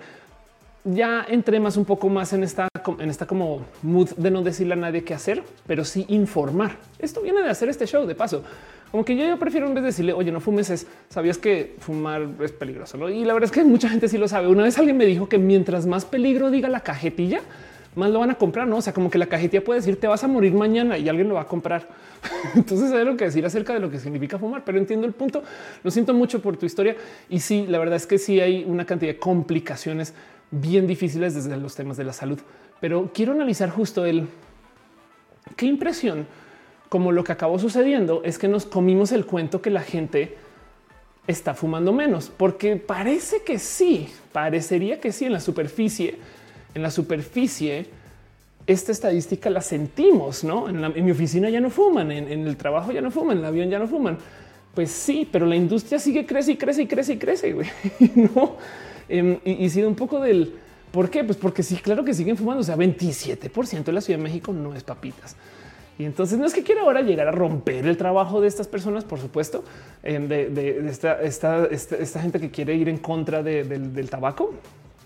Ya entré más un poco más en esta, en esta como mood de no decirle a nadie qué hacer, pero sí informar. Esto viene de hacer este show de paso. Como que yo, prefiero en vez de decirle, oye, no fumes, es sabías que fumar es peligroso. Y la verdad es que mucha gente sí lo sabe. Una vez alguien me dijo que mientras más peligro diga la cajetilla, más lo van a comprar. No, o sea, como que la cajetilla puede decir te vas a morir mañana y alguien lo va a comprar. Entonces hay lo que decir acerca de lo que significa fumar, pero entiendo el punto. Lo siento mucho por tu historia. Y sí, la verdad es que sí hay una cantidad de complicaciones bien difíciles desde los temas de la salud, pero quiero analizar justo el qué impresión como lo que acabó sucediendo es que nos comimos el cuento que la gente está fumando menos, porque parece que sí, parecería que sí en la superficie, en la superficie, esta estadística la sentimos, ¿no? En, mi oficina ya no fuman, en, el trabajo ya no fuman, en el avión ya no fuman. Pues sí, pero la industria sigue crece y crece y crece y crece, güey. ¿no? Em, y, y sido un poco del por qué? Pues porque sí, claro que siguen fumando. O sea, 27 de la Ciudad de México no es papitas. Y entonces no es que quiera ahora llegar a romper el trabajo de estas personas, por supuesto, de, esta, gente que quiere ir en contra del, tabaco,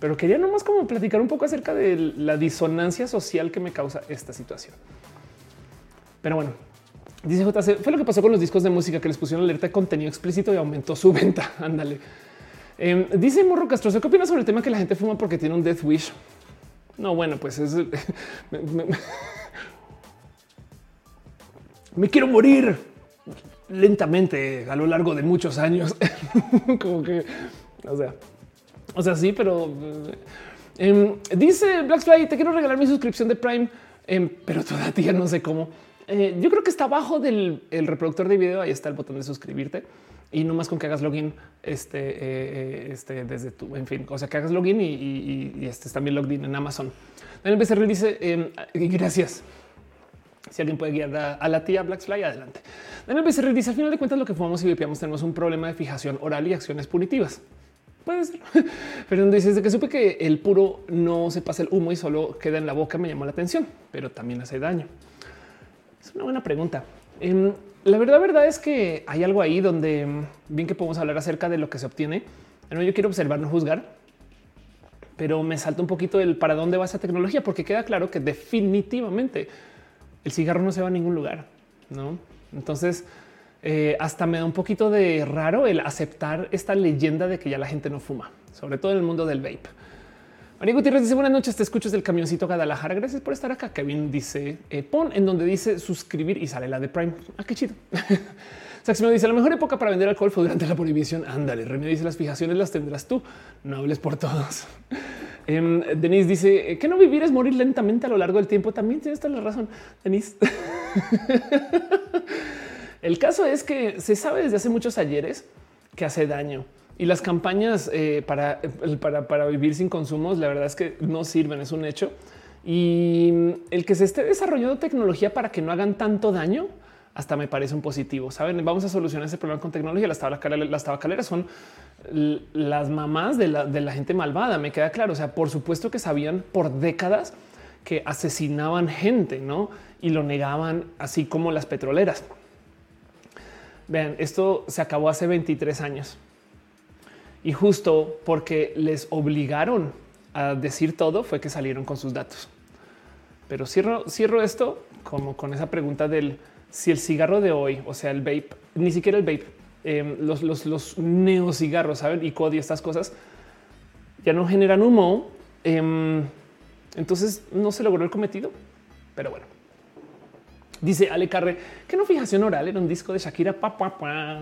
pero quería nomás como platicar un poco acerca de la disonancia social que me causa esta situación. Pero bueno, dice JC, fue lo que pasó con los discos de música que les pusieron alerta de contenido explícito y aumentó su venta. Ándale. Em, dice Morro Castro, ¿qué opinas sobre el tema que la gente fuma porque tiene un death wish? No, bueno, pues es me quiero morir lentamente a lo largo de muchos años. Como que, o sea, o sea, sí, pero eh, em, dice Blackfly, te quiero regalar mi suscripción de Prime, em, pero todavía no sé cómo. Eh, yo creo que está abajo del reproductor de video. Ahí está el botón de suscribirte y no más con que hagas login este, eh, este desde tu, en fin, o sea, que hagas login y, y, y estés también logged en Amazon. Daniel Becerril dice em, gracias. Si alguien puede guiar a, la tía Blackfly, adelante. Daniel Becerril dice al final de cuentas lo que fumamos y vipiamos tenemos un problema de fijación oral y acciones punitivas. Puede ser. Pero dice desde que supe que el puro no se pasa el humo y solo queda en la boca me llamó la atención, pero también hace daño. Es una buena pregunta. Em, la verdad, verdad es que hay algo ahí donde em, bien que podemos hablar acerca de lo que se obtiene. Bueno, yo quiero observar, no juzgar, pero me salta un poquito el para dónde va esa tecnología, porque queda claro que definitivamente el cigarro no se va a ningún lugar, ¿no? Entonces, eh, hasta me da un poquito de raro el aceptar esta leyenda de que ya la gente no fuma, sobre todo en el mundo del vape. María Gutiérrez dice buenas noches, te escuchas del camioncito Guadalajara. Gracias por estar acá. Kevin dice eh, pon en donde dice suscribir y sale la de Prime. Ah, qué chido. Saximo dice la mejor época para vender alcohol fue durante la prohibición. Ándale, René dice las fijaciones las tendrás tú. No hables por todos. Em, Denise dice eh, que no vivir es morir lentamente a lo largo del tiempo. También tienes toda la razón, Denise. El caso es que se sabe desde hace muchos ayeres que hace daño y las campañas eh, para, para, para vivir sin consumos, la verdad es que no sirven, es un hecho. Y el que se esté desarrollando tecnología para que no hagan tanto daño hasta me parece un positivo. Saben, vamos a solucionar ese problema con tecnología. Las, tabacaleras, las tabacaleras son las mamás de la, de la gente malvada. Me queda claro. O sea, por supuesto que sabían por décadas que asesinaban gente, no? Y lo negaban, así como las petroleras. Vean, esto se acabó hace 23 años y justo porque les obligaron a decir todo fue que salieron con sus datos. Pero cierro, cierro esto como con esa pregunta del si el cigarro de hoy, o sea, el vape, ni siquiera el vape, em, los, los, los neocigarros, saben, y COD y estas cosas ya no generan humo. Em, entonces no se logró el cometido, pero bueno. Dice Ale Carre que no fijación oral era un disco de Shakira. Pa, pa, pa.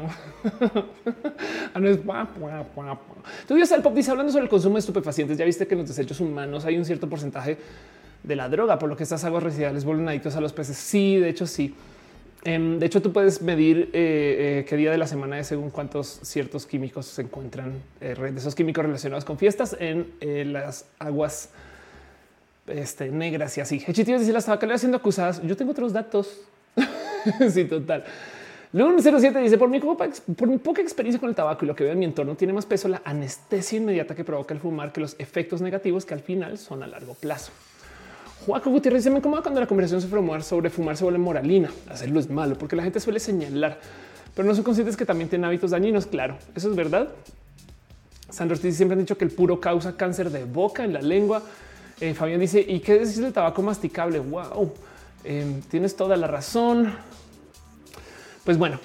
ah, no es pa, pa, pa, Entonces, el pop dice hablando sobre el consumo de estupefacientes. Ya viste que en los desechos humanos hay un cierto porcentaje de la droga, por lo que estas aguas residuales vuelven adictos a los peces. Sí, de hecho, sí. Em, de hecho, tú puedes medir eh, eh, qué día de la semana es según cuántos ciertos químicos se encuentran eh, de esos químicos relacionados con fiestas en las aguas este, negras y así. Hechitíos dice las tabacaleras siendo acusadas. Yo tengo otros datos. sí, total. Lun 07 dice por mi, por mi poca experiencia con el tabaco y lo que veo en mi entorno tiene más peso la anestesia inmediata que provoca el fumar que los efectos negativos que al final son a largo plazo. Juaco Gutiérrez dice me incomoda cuando la conversación sobre fumar, sobre fumar se vuelve moralina. Hacerlo es malo porque la gente suele señalar, pero no son conscientes que también tienen hábitos dañinos. Claro, eso es verdad. Sandro siempre han dicho que el puro causa cáncer de boca en la lengua. Eh, Fabián dice, ¿y qué decís del tabaco masticable? Wow, em, tienes toda la razón. Pues bueno,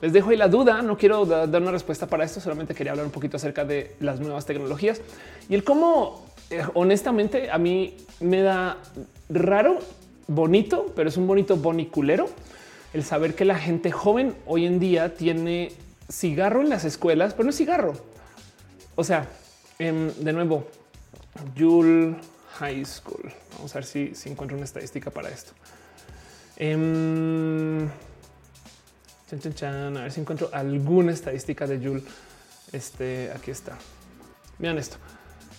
les dejo ahí la duda. No quiero dar una respuesta para esto, solamente quería hablar un poquito acerca de las nuevas tecnologías y el cómo, eh, honestamente, a mí me da raro, bonito, pero es un bonito boniculero el saber que la gente joven hoy en día tiene cigarro en las escuelas, pero no es cigarro. O sea, em, de nuevo, Yul High School. Vamos a ver si, encuentro una estadística para esto. Em, a ver si encuentro alguna estadística de Joule. Este aquí está. Vean esto.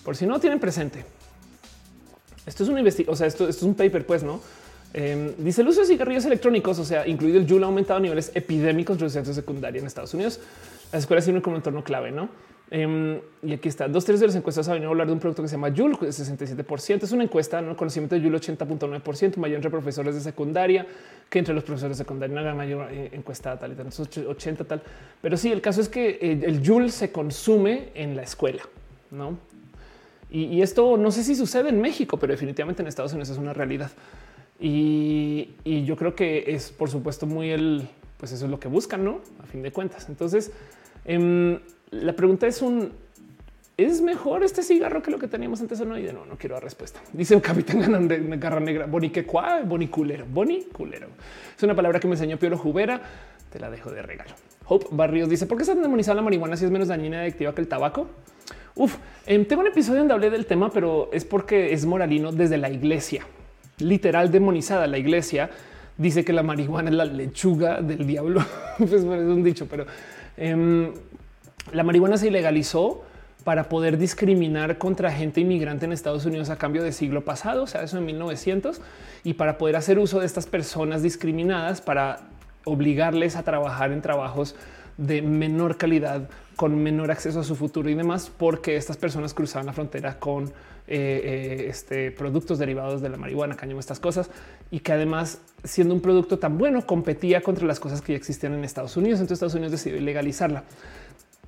Por si no tienen presente. Esto es un investigación, o sea, esto, es un paper, pues no em, dice el uso de cigarrillos electrónicos, o sea, incluido el Joule, ha aumentado niveles epidémicos de secundaria en Estados Unidos. Las escuelas sirven como entorno clave, no? Em, y aquí está. Dos tercios de los encuestados han venido a hablar de un producto que se llama Joule, 67%. Es una encuesta, ¿no? conocimiento de Joule 80.9%, mayor entre profesores de secundaria que entre los profesores de secundaria, una mayor eh, encuesta tal y tal, 80 tal. Pero sí, el caso es que eh, el Joule se consume en la escuela, ¿no? Y, esto no sé si sucede en México, pero definitivamente en Estados Unidos es una realidad. Y yo creo que es, por supuesto, muy el, pues eso es lo que buscan, ¿no? A fin de cuentas. Entonces, eh, la pregunta es un ¿Es mejor este cigarro que lo que teníamos antes o no? Y de no, no quiero dar respuesta. Dice un capitán garra negra. Bonique cuá, boniculero, boniculero. Es una palabra que me enseñó Piolo Jubera. Te la dejo de regalo. Hope Barrios dice: ¿Por qué se ha demonizado la marihuana si es menos dañina y adictiva que el tabaco? Uf, em, tengo un episodio donde hablé del tema, pero es porque es moralino desde la iglesia, literal demonizada. La iglesia dice que la marihuana es la lechuga del diablo. pues es un dicho, pero em, la marihuana se ilegalizó para poder discriminar contra gente inmigrante en Estados Unidos a cambio de siglo pasado, o sea, eso en 1900, y para poder hacer uso de estas personas discriminadas para obligarles a trabajar en trabajos de menor calidad, con menor acceso a su futuro y demás, porque estas personas cruzaban la frontera con eh, este, productos derivados de la marihuana, cañón, estas cosas, y que además, siendo un producto tan bueno, competía contra las cosas que ya existían en Estados Unidos. Entonces Estados Unidos decidió legalizarla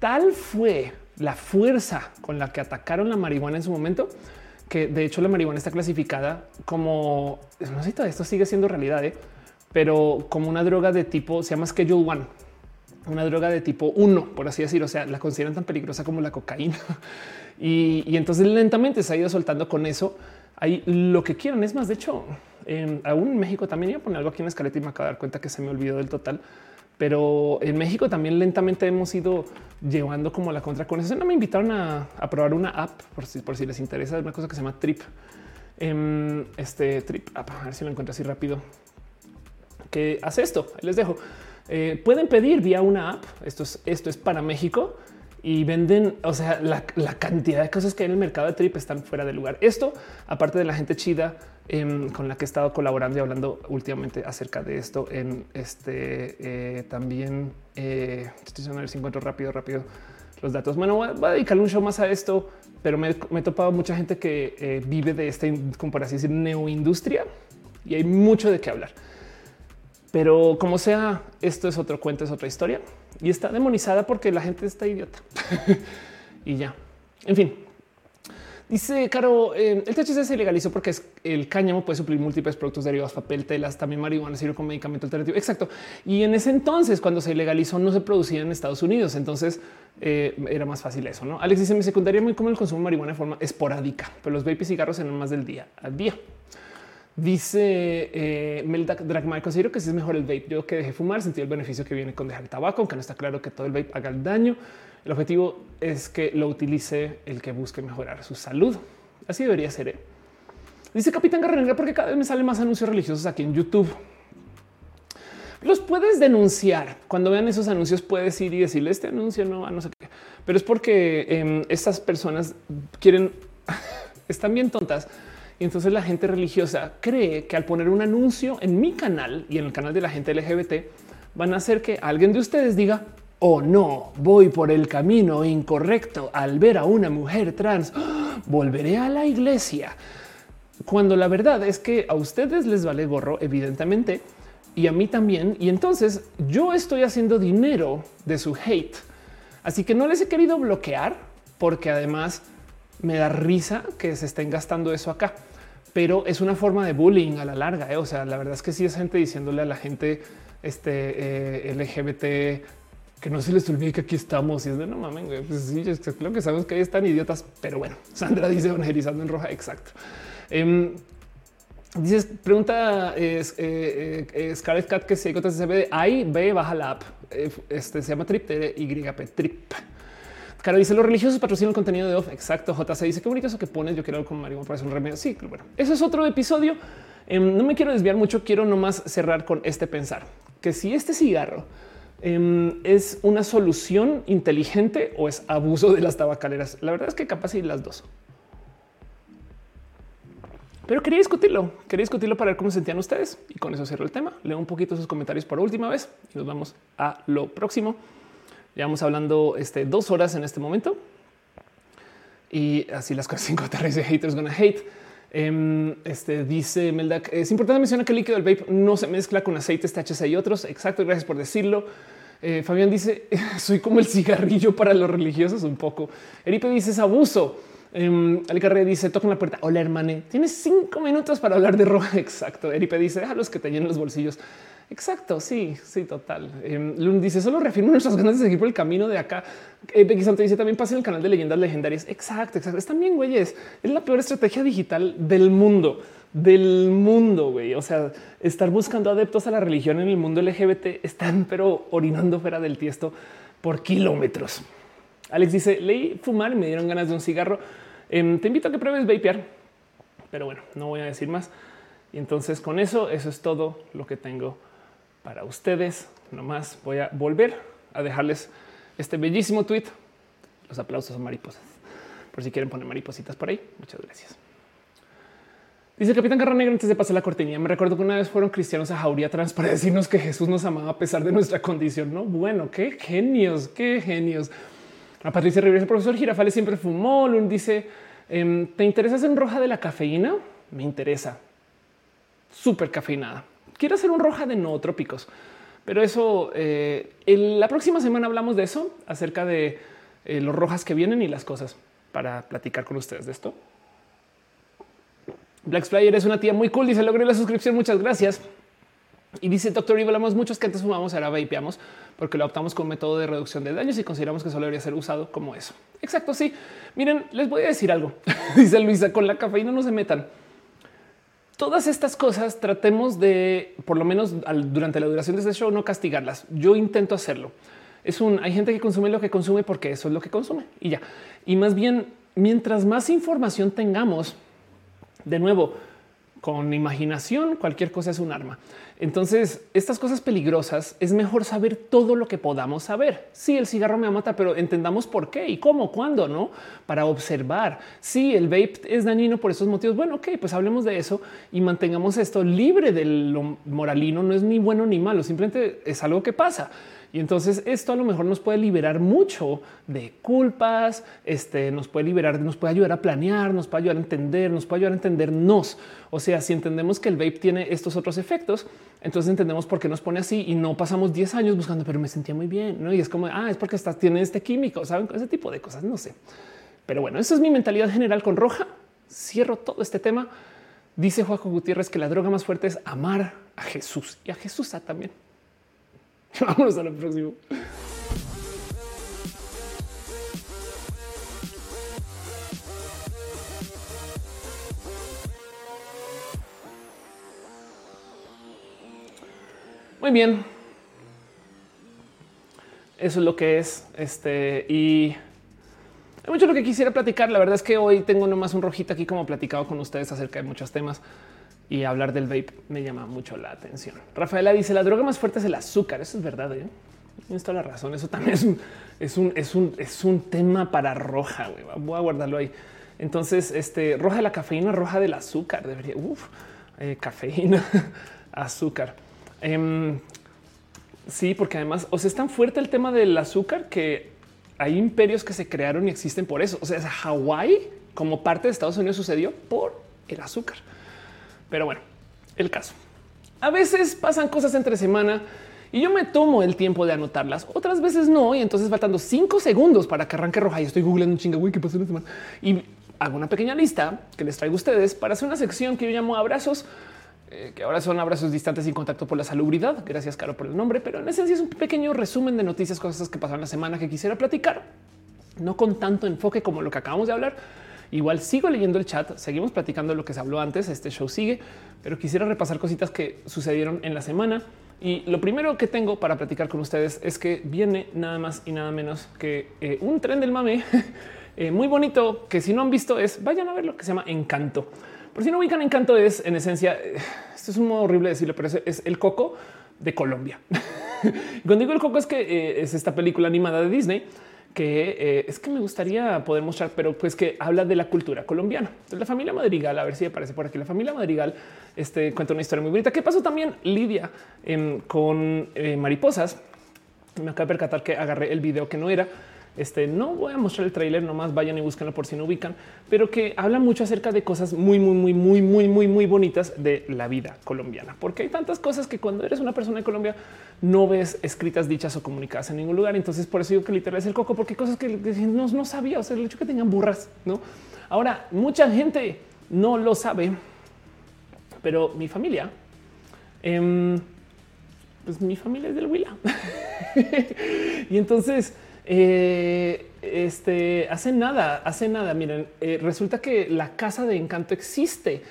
tal fue la fuerza con la que atacaron la marihuana en su momento que de hecho la marihuana está clasificada como no sé si esto sigue siendo realidad, ¿eh? pero como una droga de tipo se llama Schedule One, una droga de tipo 1, por así decir. O sea, la consideran tan peligrosa como la cocaína y, entonces lentamente se ha ido soltando con eso. Hay lo que quieran. Es más, de hecho, aún en México también iba a poner algo aquí en escaleta y me acabo de dar cuenta que se me olvidó del total pero en México también lentamente hemos ido llevando como la contra con eso. No me invitaron a, probar una app por si, por si les interesa, una cosa que se llama Trip. Em, este Trip a ver si lo encuentro así rápido. Que hace esto. les dejo. Eh, pueden pedir vía una app. Esto es, esto es para México y venden, o sea, la, cantidad de cosas que hay en el mercado de trip están fuera de lugar. Esto, aparte de la gente chida em, con la que he estado colaborando y hablando últimamente acerca de esto en este eh, también eh, estoy a ver si encuentro rápido, rápido los datos. Bueno, voy a, dedicarle un show más a esto, pero me, he topado mucha gente que eh, vive de esta, como por así decir, neoindustria y hay mucho de qué hablar. Pero como sea, esto es otro cuento, es otra historia y está demonizada porque la gente está idiota y ya. En fin, Dice Caro, eh, el THC se legalizó porque es el cáñamo puede suplir múltiples productos derivados, papel, telas, también marihuana, sirve como medicamento alternativo. Exacto. Y en ese entonces, cuando se legalizó, no se producía en Estados Unidos. Entonces eh, era más fácil eso. No, Alex dice: Mi secundaria muy como el consumo de marihuana de forma esporádica, pero los vape y cigarros en más del día a día. Dice eh, Melda Dragmar, considero que es mejor el vape. Yo que dejé fumar, sentí el beneficio que viene con dejar el tabaco, aunque no está claro que todo el vape haga el daño. El objetivo es que lo utilice el que busque mejorar su salud. Así debería ser. ¿eh? Dice Capitán Garrenga, porque cada vez me salen más anuncios religiosos aquí en YouTube. Los puedes denunciar. Cuando vean esos anuncios, puedes ir y decirle este anuncio no, no sé qué. Pero es porque em, estas personas quieren, están bien tontas entonces la gente religiosa cree que al poner un anuncio en mi canal y en el canal de la gente LGBT van a hacer que alguien de ustedes diga, oh no, voy por el camino incorrecto al ver a una mujer trans, volveré a la iglesia. Cuando la verdad es que a ustedes les vale gorro, evidentemente, y a mí también. Y entonces yo estoy haciendo dinero de su hate. Así que no les he querido bloquear porque además me da risa que se estén gastando eso acá, pero es una forma de bullying a la larga. ¿eh? O sea, la verdad es que sí es gente diciéndole a la gente este, eh, LGBT que no se les olvide que aquí estamos y es de no mames, Pues sí, es que sabemos que ahí están idiotas, pero bueno, Sandra dice evangelizando en roja. Exacto. Em, dices, pregunta es eh, eh, Scarlet Cat que si hay gotas de CBD, ahí ve, baja la app. este se llama Trip, YP, Trip. Caro dice los religiosos patrocinan el contenido de off. Exacto. JC dice qué bonito eso que pones. Yo quiero algo con marihuana para un remedio. Sí, bueno, eso es otro episodio. Em, no me quiero desviar mucho. Quiero nomás cerrar con este pensar que si este cigarro em, es una solución inteligente o es abuso de las tabacaleras, la verdad es que capaz y las dos. Pero quería discutirlo, quería discutirlo para ver cómo se sentían ustedes y con eso cierro el tema. Leo un poquito sus comentarios por última vez y nos vamos a lo próximo. Llevamos hablando este, dos horas en este momento y así las cosas cinco de haters gonna hate. Em, este dice Meldak, es importante mencionar que el líquido del vape no se mezcla con aceites THC y otros. Exacto, gracias por decirlo. Eh, Fabián dice, soy como el cigarrillo para los religiosos un poco. Eripe dice, es abuso. Eh, Alicarre dice, toca la puerta. Hola, hermane, tienes cinco minutos para hablar de roja. Exacto. Eripe dice, déjalos que te llenen los bolsillos. Exacto, sí, sí, total. Eh, Lund dice, solo reafirmo nuestras ganas de seguir por el camino de acá. Eh, Becky dice, también pasa en el canal de leyendas legendarias. Exacto, exacto. Están bien, güeyes. Es la peor estrategia digital del mundo, del mundo, güey. O sea, estar buscando adeptos a la religión en el mundo LGBT están, pero orinando fuera del tiesto por kilómetros. Alex dice, leí fumar y me dieron ganas de un cigarro. Em, te invito a que pruebes vapear, pero bueno, no voy a decir más. Y entonces con eso, eso es todo lo que tengo para ustedes. Nomás voy a volver a dejarles este bellísimo tweet. Los aplausos a mariposas. Por si quieren poner maripositas por ahí. Muchas gracias. Dice el capitán Carra Negra antes de pasar la cortinilla. Me recuerdo que una vez fueron cristianos a Jauría Trans para decirnos que Jesús nos amaba a pesar de nuestra condición. No, bueno, qué genios, qué genios. A Patricia Rivera, el profesor Girafales siempre fumó. Lun dice: em, ¿Te interesas en roja de la cafeína? Me interesa. Súper cafeinada quiero hacer un roja de no trópicos, pero eso en eh, la próxima semana hablamos de eso, acerca de eh, los rojas que vienen y las cosas para platicar con ustedes de esto. Black Flyer es una tía muy cool. Dice logré la suscripción. Muchas gracias. Y dice doctor y hablamos muchos que antes fumamos, ahora vapeamos porque lo optamos como método de reducción de daños y consideramos que solo debería ser usado como eso. Exacto. Sí, miren, les voy a decir algo. dice Luisa con la cafeína no se metan todas estas cosas tratemos de, por lo menos durante la duración de este show, no castigarlas. Yo intento hacerlo. Es un hay gente que consume lo que consume porque eso es lo que consume y ya. Y más bien, mientras más información tengamos, de nuevo, con imaginación, cualquier cosa es un arma. Entonces, estas cosas peligrosas es mejor saber todo lo que podamos saber. Sí, el cigarro me mata, pero entendamos por qué y cómo, cuándo, no para observar. Sí, el vape es dañino por esos motivos. Bueno, ok, pues hablemos de eso y mantengamos esto libre de lo moralino. No es ni bueno ni malo, simplemente es algo que pasa. Y entonces esto a lo mejor nos puede liberar mucho de culpas, este, nos puede liberar, nos puede ayudar a planear, nos puede ayudar a entender, nos puede ayudar a entendernos. O sea, si entendemos que el vape tiene estos otros efectos, entonces entendemos por qué nos pone así y no pasamos 10 años buscando, pero me sentía muy bien. ¿no? Y es como, ah, es porque estás, tiene este químico, saben, ese tipo de cosas, no sé. Pero bueno, esa es mi mentalidad general con roja. Cierro todo este tema. Dice Juanjo Gutiérrez que la droga más fuerte es amar a Jesús y a Jesús también. Vamos a lo próximo. Muy bien. Eso es lo que es este y hay mucho lo que quisiera platicar. La verdad es que hoy tengo nomás un rojito aquí como platicado con ustedes acerca de muchos temas y hablar del vape me llama mucho la atención. Rafaela dice la droga más fuerte es el azúcar. Eso es verdad. ¿eh? Tienes la razón. Eso también es un, es un, es un, es un tema para roja. Voy a guardarlo ahí. Entonces, este roja de la cafeína, roja del azúcar. Debería uf, eh, cafeína, azúcar. Em, sí, porque además o sea, es tan fuerte el tema del azúcar que hay imperios que se crearon y existen por eso. O sea, Hawái como parte de Estados Unidos sucedió por el azúcar. Pero bueno, el caso. A veces pasan cosas entre semana y yo me tomo el tiempo de anotarlas. Otras veces no. Y entonces faltando cinco segundos para que arranque roja y estoy googleando un chingo. Uy, qué pasó en semana y hago una pequeña lista que les traigo a ustedes para hacer una sección que yo llamo abrazos, eh, que ahora son abrazos distantes sin contacto por la salubridad. Gracias, Caro, por el nombre, pero en esencia es un pequeño resumen de noticias, cosas que pasaron la semana que quisiera platicar, no con tanto enfoque como lo que acabamos de hablar, Igual sigo leyendo el chat, seguimos platicando lo que se habló antes, este show sigue, pero quisiera repasar cositas que sucedieron en la semana. Y lo primero que tengo para platicar con ustedes es que viene nada más y nada menos que eh, un tren del mame eh, muy bonito que si no han visto es vayan a ver lo que se llama Encanto. Por si no ubican Encanto es en esencia, eh, esto es un modo horrible de decirlo, pero es, el coco de Colombia. Cuando digo el coco es que es esta película animada de Disney que eh, es que me gustaría poder mostrar, pero pues que habla de la cultura colombiana. de la familia Madrigal, a ver si aparece por aquí. La familia Madrigal este, cuenta una historia muy bonita. ¿Qué pasó también Lidia em, con eh, mariposas? Me acabo de percatar que agarré el video que no era este no voy a mostrar el tráiler, nomás vayan y búsquenlo por si no ubican, pero que habla mucho acerca de cosas muy, muy, muy, muy, muy, muy, muy bonitas de la vida colombiana, porque hay tantas cosas que cuando eres una persona de Colombia no ves escritas, dichas o comunicadas en ningún lugar. Entonces, por eso digo que literal es el coco, porque cosas que no, no sabía. O sea, el hecho que tengan burras, no? Ahora, mucha gente no lo sabe, pero mi familia, em, pues mi familia es del Huila. y entonces, eh, este hace nada, hace nada. Miren, eh, resulta que la casa de encanto existe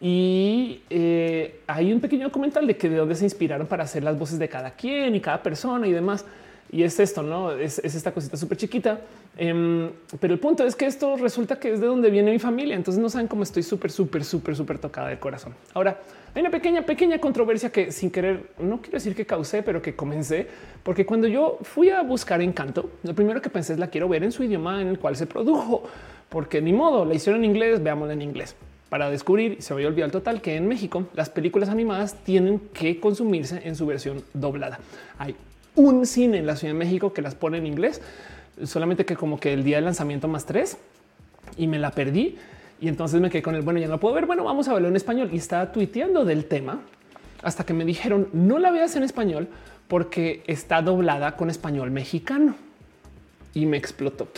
y eh, hay un pequeño documental de que de dónde se inspiraron para hacer las voces de cada quien y cada persona y demás. Y es esto, no es, esta cosita súper chiquita. Em, pero el punto es que esto resulta que es de donde viene mi familia. Entonces no saben cómo estoy súper, súper, súper, súper tocada de corazón. Ahora hay una pequeña, pequeña controversia que sin querer, no quiero decir que causé, pero que comencé, porque cuando yo fui a buscar Encanto, lo primero que pensé es la quiero ver en su idioma en el cual se produjo, porque ni modo, la hicieron en inglés, veámosla en inglés para descubrir, se me había olvidado total, que en México las películas animadas tienen que consumirse en su versión doblada. Hay un cine en la Ciudad de México que las pone en inglés, solamente que como que el día de lanzamiento más tres y me la perdí. Y entonces me quedé con el bueno, ya no puedo ver. Bueno, vamos a verlo en español y estaba tuiteando del tema hasta que me dijeron no la veas en español porque está doblada con español mexicano y me explotó.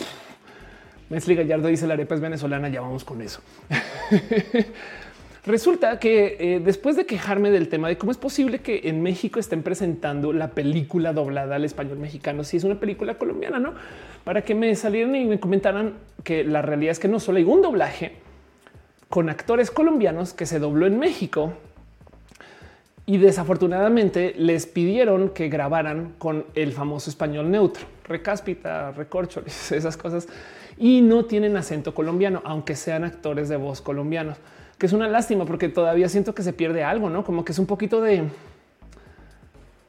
Mesli Gallardo dice la arepa es venezolana. Ya vamos con eso. Resulta que eh, después de quejarme del tema de cómo es posible que en México estén presentando la película doblada al español mexicano, si es una película colombiana, no para que me salieran y me comentaran que la realidad es que no solo hay un doblaje con actores colombianos que se dobló en México. Y desafortunadamente les pidieron que grabaran con el famoso español neutro, recáspita, recorcho, esas cosas. Y no tienen acento colombiano, aunque sean actores de voz colombianos que es una lástima porque todavía siento que se pierde algo, no como que es un poquito de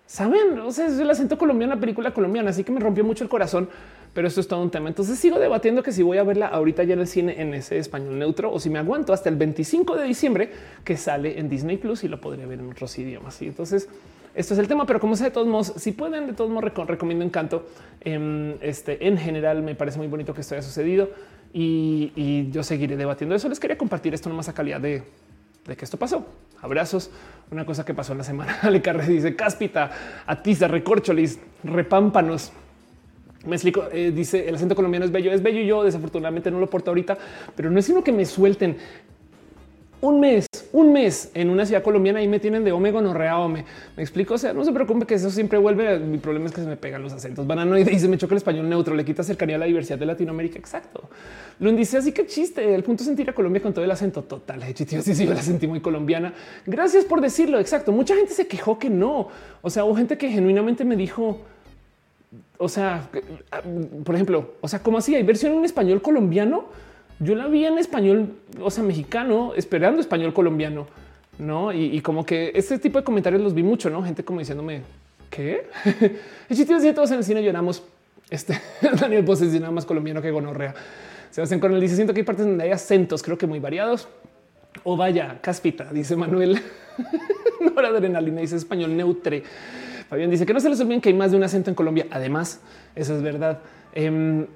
saben, o sea, es el acento colombiano, la película colombiana, así que me rompió mucho el corazón, pero esto es todo un tema. Entonces sigo debatiendo que si voy a verla ahorita ya en el cine en ese español neutro o si me aguanto hasta el 25 de diciembre que sale en Disney Plus y lo podría ver en otros idiomas. Y entonces esto es el tema, pero como sea, de todos modos, si pueden, de todos modos, recomiendo Encanto. Em, este en general me parece muy bonito que esto haya sucedido y, y yo seguiré debatiendo eso. Les quería compartir esto nomás a calidad de de que esto pasó. Abrazos. Una cosa que pasó en la semana. Ale Carre dice cáspita, atiza, recorcholis, repámpanos. Me explico. Eh, dice el acento colombiano es bello, es bello. Y yo desafortunadamente no lo porto ahorita, pero no es sino que me suelten un mes, un mes en una ciudad colombiana y me tienen de omega no rea ome. Me explico. O sea, no se preocupe que eso siempre vuelve. Mi problema es que se me pegan los acentos. Bananoide y se me choca el español neutro, le quita cercanía a la diversidad de Latinoamérica. Exacto. Lo dice así que chiste. El punto es sentir a Colombia con todo el acento total. Sí, sí, yo la sentí muy colombiana. Gracias por decirlo. Exacto. Mucha gente se quejó que no. O sea, hubo gente que genuinamente me dijo, o sea, por ejemplo, o sea, ¿cómo así? Hay versión en español colombiano yo la vi en español, o sea, mexicano, esperando español colombiano, no? Y, como que este tipo de comentarios los vi mucho, no? Gente como diciéndome qué el chiste es todos en el cine lloramos. Este Daniel Bosses dice nada más colombiano que gonorrea. Se hacen con el dice siento que hay partes donde hay acentos, creo que muy variados. O vaya, caspita, dice Manuel. Nora Adrenalina dice español neutre. Fabián dice que no se les olviden que hay más de un acento en Colombia. Además, eso es verdad. Eh,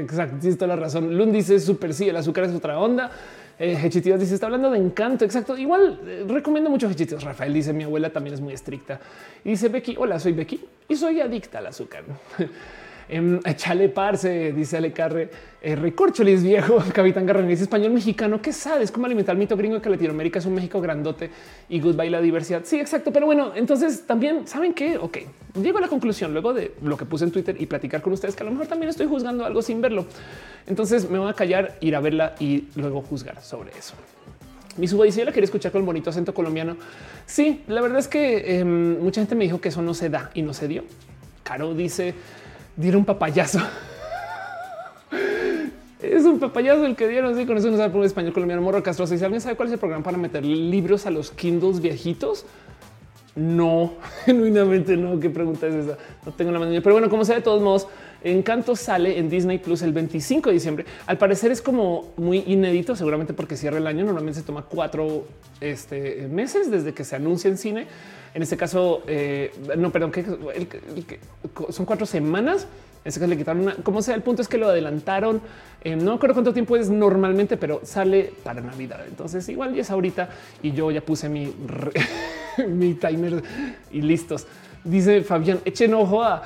exacto, tienes toda la razón. Lund dice súper sí, el azúcar es otra onda. Eh, dice está hablando de encanto. Exacto. Igual eh, recomiendo mucho Hechitías. Rafael dice mi abuela también es muy estricta y dice Becky. Hola, soy Becky y soy adicta al azúcar. Echale em, parce, dice Ale Carre, eh, recorcholis viejo, Capitán Garrón español mexicano. ¿Qué sabes cómo alimentar el mito gringo que Latinoamérica es un México grandote y goodbye la diversidad? Sí, exacto. Pero bueno, entonces también saben que, ok, llego a la conclusión luego de lo que puse en Twitter y platicar con ustedes que a lo mejor también estoy juzgando algo sin verlo. Entonces me voy a callar, ir a verla y luego juzgar sobre eso. Mi suba dice, la quería escuchar con el bonito acento colombiano. Sí, la verdad es que em, mucha gente me dijo que eso no se da y no se dio. Caro dice, dieron un papayazo. es un papayazo el que dieron. Sí, con eso no sabe por español colombiano. Morro Castro. Si alguien sabe cuál es el programa para meter libros a los Kindles viejitos, no, genuinamente no. ¿Qué pregunta es esa? No tengo la manera. Pero bueno, como sea, de todos modos, Encanto sale en Disney Plus el 25 de diciembre. Al parecer es como muy inédito, seguramente porque cierra el año. Normalmente se toma cuatro este, meses desde que se anuncia en cine. En este caso, eh, no, perdón, que, son cuatro semanas. En este caso le quitaron una, como sea, el punto es que lo adelantaron. Eh, no recuerdo cuánto tiempo es normalmente, pero sale para Navidad. Entonces, igual ya es ahorita y yo ya puse mi, mi timer y listos. Dice Fabián, echen ojo a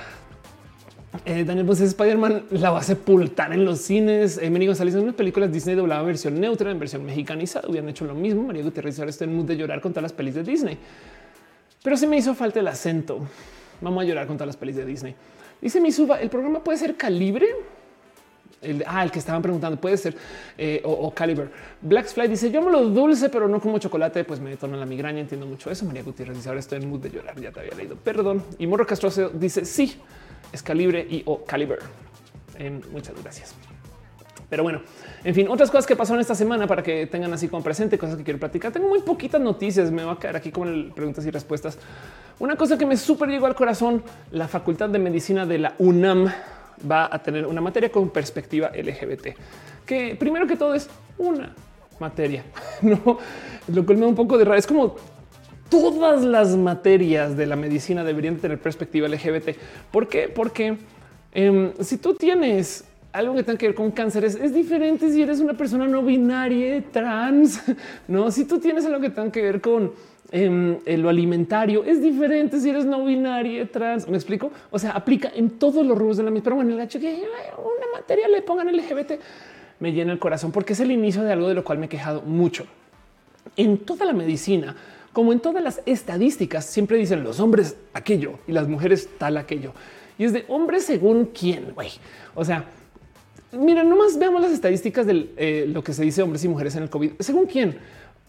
eh, Daniel pues Spider-Man la va a sepultar en los cines. Eh, Meni González en unas películas Disney doblaba versión neutra, en versión mexicanizada. Hubieran hecho lo mismo. María Gutiérrez ahora está en mood de llorar con todas las pelis de Disney. Pero sí me hizo falta el acento. Vamos a llorar con todas las pelis de Disney. Dice mi suba, el programa puede ser calibre. El, ah, el que estaban preguntando puede ser eh, o, caliber. Black Fly dice yo me lo dulce, pero no como chocolate, pues me detona la migraña. Entiendo mucho eso. María Gutiérrez dice ahora estoy en mood de llorar. Ya te había leído. Perdón. Y Morro Castro dice sí, es calibre y o caliber. muchas gracias. Pero bueno, en fin, otras cosas que pasaron esta semana para que tengan así como presente cosas que quiero platicar. Tengo muy poquitas noticias. Me va a quedar aquí con preguntas y respuestas. Una cosa que me súper llegó al corazón: la Facultad de Medicina de la UNAM va a tener una materia con perspectiva LGBT, que primero que todo es una materia. No lo cual me da un poco de raro. Es como todas las materias de la medicina deberían tener perspectiva LGBT. ¿Por qué? Porque em, si tú tienes algo que tenga que ver con cáncer es, diferente si eres una persona no binaria, trans, no? Si tú tienes algo que tenga que ver con em, lo alimentario, es diferente si eres no binaria, trans. ¿Me explico? O sea, aplica en todos los rubros de la misma. Pero bueno, el hecho que una materia le pongan LGBT me llena el corazón porque es el inicio de algo de lo cual me he quejado mucho. En toda la medicina, como en todas las estadísticas, siempre dicen los hombres aquello y las mujeres tal aquello. Y es de hombres según quién, güey. O sea, mira, nomás veamos las estadísticas de eh, lo que se dice hombres y mujeres en el COVID. Según quién?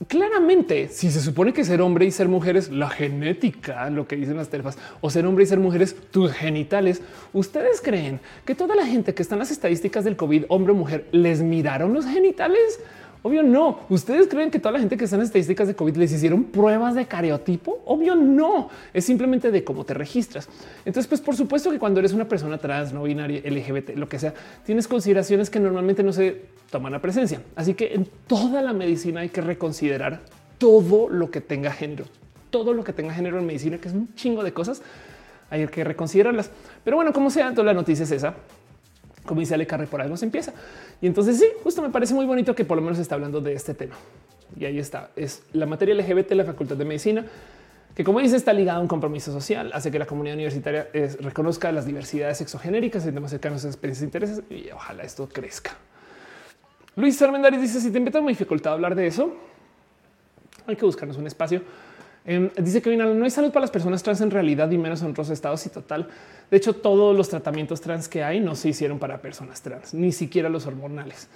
Claramente, si se supone que ser hombre y ser mujer es la genética, lo que dicen las terfas, o ser hombre y ser mujeres tus genitales, ¿ustedes creen que toda la gente que está en las estadísticas del COVID, hombre o mujer, les miraron los genitales? Obvio no. ¿Ustedes creen que toda la gente que está en estadísticas de COVID les hicieron pruebas de cariotipo? Obvio no. Es simplemente de cómo te registras. Entonces, pues por supuesto que cuando eres una persona trans, no binaria, LGBT, lo que sea, tienes consideraciones que normalmente no se toman a presencia. Así que en toda la medicina hay que reconsiderar todo lo que tenga género, todo lo que tenga género en medicina, que es un chingo de cosas. Hay que reconsiderarlas. Pero bueno, como sea, toda la noticia es esa como dice Ale Carre, por algo se empieza. Y entonces sí, justo me parece muy bonito que por lo menos está hablando de este tema. Y ahí está, es la materia LGBT, la Facultad de Medicina, que como dice está ligada a un compromiso social, hace que la comunidad universitaria reconozca las diversidades sexogenéricas y temas cercanos a experiencias e intereses y ojalá esto crezca. Luis Armendáriz dice, si te invita muy dificultad hablar de eso, hay que buscarnos un espacio. Em, dice que no hay salud para las personas trans en realidad y menos en otros estados y total. De hecho, todos los tratamientos trans que hay no se hicieron para personas trans, ni siquiera los hormonales.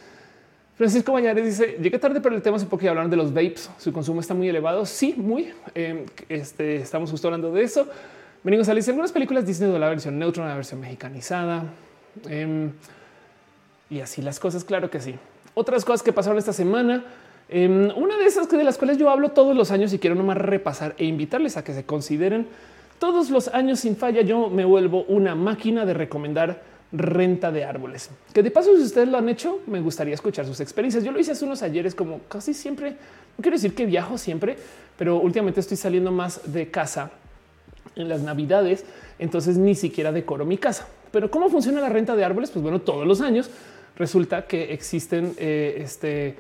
Francisco Bañares dice: Llegué tarde, pero el tema es un poco hablar de los vapes. Su consumo está muy elevado. Sí, muy. Em, este, estamos justo hablando de eso. Venimos a decir algunas películas Disney de la versión neutra, la versión mexicanizada. Em, y así las cosas, claro que sí. Otras cosas que pasaron esta semana. Em, una de esas de las cuales yo hablo todos los años y quiero nomás repasar e invitarles a que se consideren todos los años sin falla. Yo me vuelvo una máquina de recomendar renta de árboles. Que de paso, si ustedes lo han hecho, me gustaría escuchar sus experiencias. Yo lo hice hace unos ayeres, como casi siempre. No quiero decir que viajo siempre, pero últimamente estoy saliendo más de casa en las navidades. Entonces ni siquiera decoro mi casa. Pero cómo funciona la renta de árboles? Pues bueno, todos los años resulta que existen eh, este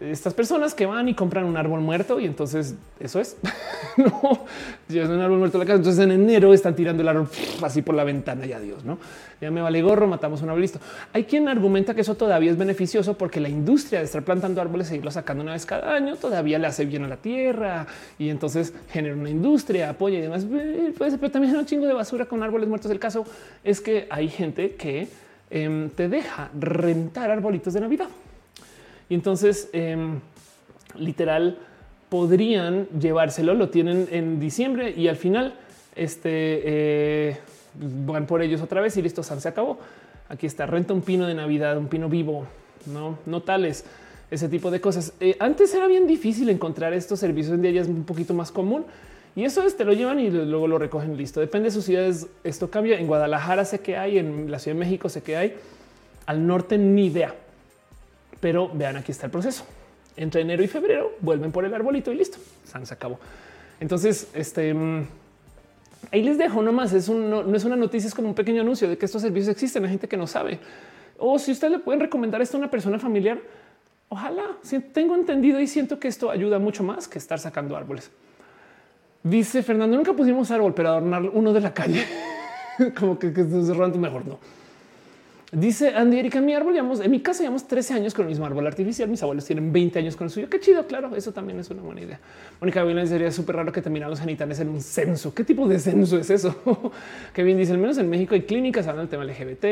estas personas que van y compran un árbol muerto y entonces eso es no es un árbol muerto en la casa. Entonces en enero están tirando el árbol así por la ventana y adiós, no ya me vale gorro, matamos un árbol listo. Hay quien argumenta que eso todavía es beneficioso porque la industria de estar plantando árboles, seguirlo sacando una vez cada año, todavía le hace bien a la tierra y entonces genera una industria, apoya y demás. Pero también un chingo de basura con árboles muertos. El caso es que hay gente que em, te deja rentar arbolitos de Navidad. Y entonces, em, literal, podrían llevárselo, lo tienen en diciembre y al final este, eh, van por ellos otra vez y listo, se acabó. Aquí está, renta un pino de Navidad, un pino vivo, no, no tales, ese tipo de cosas. Eh, antes era bien difícil encontrar estos servicios, en día ya es un poquito más común. Y eso es, te lo llevan y luego lo recogen listo. Depende de sus ciudades. Esto cambia. En Guadalajara sé que hay, en la Ciudad de México sé que hay. Al norte ni idea pero vean, aquí está el proceso. Entre enero y febrero vuelven por el arbolito y listo. Se acabó. Entonces, este mm, ahí les dejo nomás. Es un, no, es una noticia, es como un pequeño anuncio de que estos servicios existen. Hay gente que no sabe. O si ustedes le pueden recomendar esto a una persona familiar, ojalá. Si tengo entendido y siento que esto ayuda mucho más que estar sacando árboles. Dice Fernando, nunca pusimos árbol, pero adornar uno de la calle, como que, que es mejor no. Dice Andy Erika, mi árbol en mi casa llevamos 13 años con el mismo árbol artificial. Mis abuelos tienen 20 años con el suyo. Qué chido, claro. Eso también es una buena idea. Mónica Villan sería súper raro que terminaran los genitales en un censo. ¿Qué tipo de censo es eso? que bien dice, al menos en México hay clínicas hablando del tema LGBT.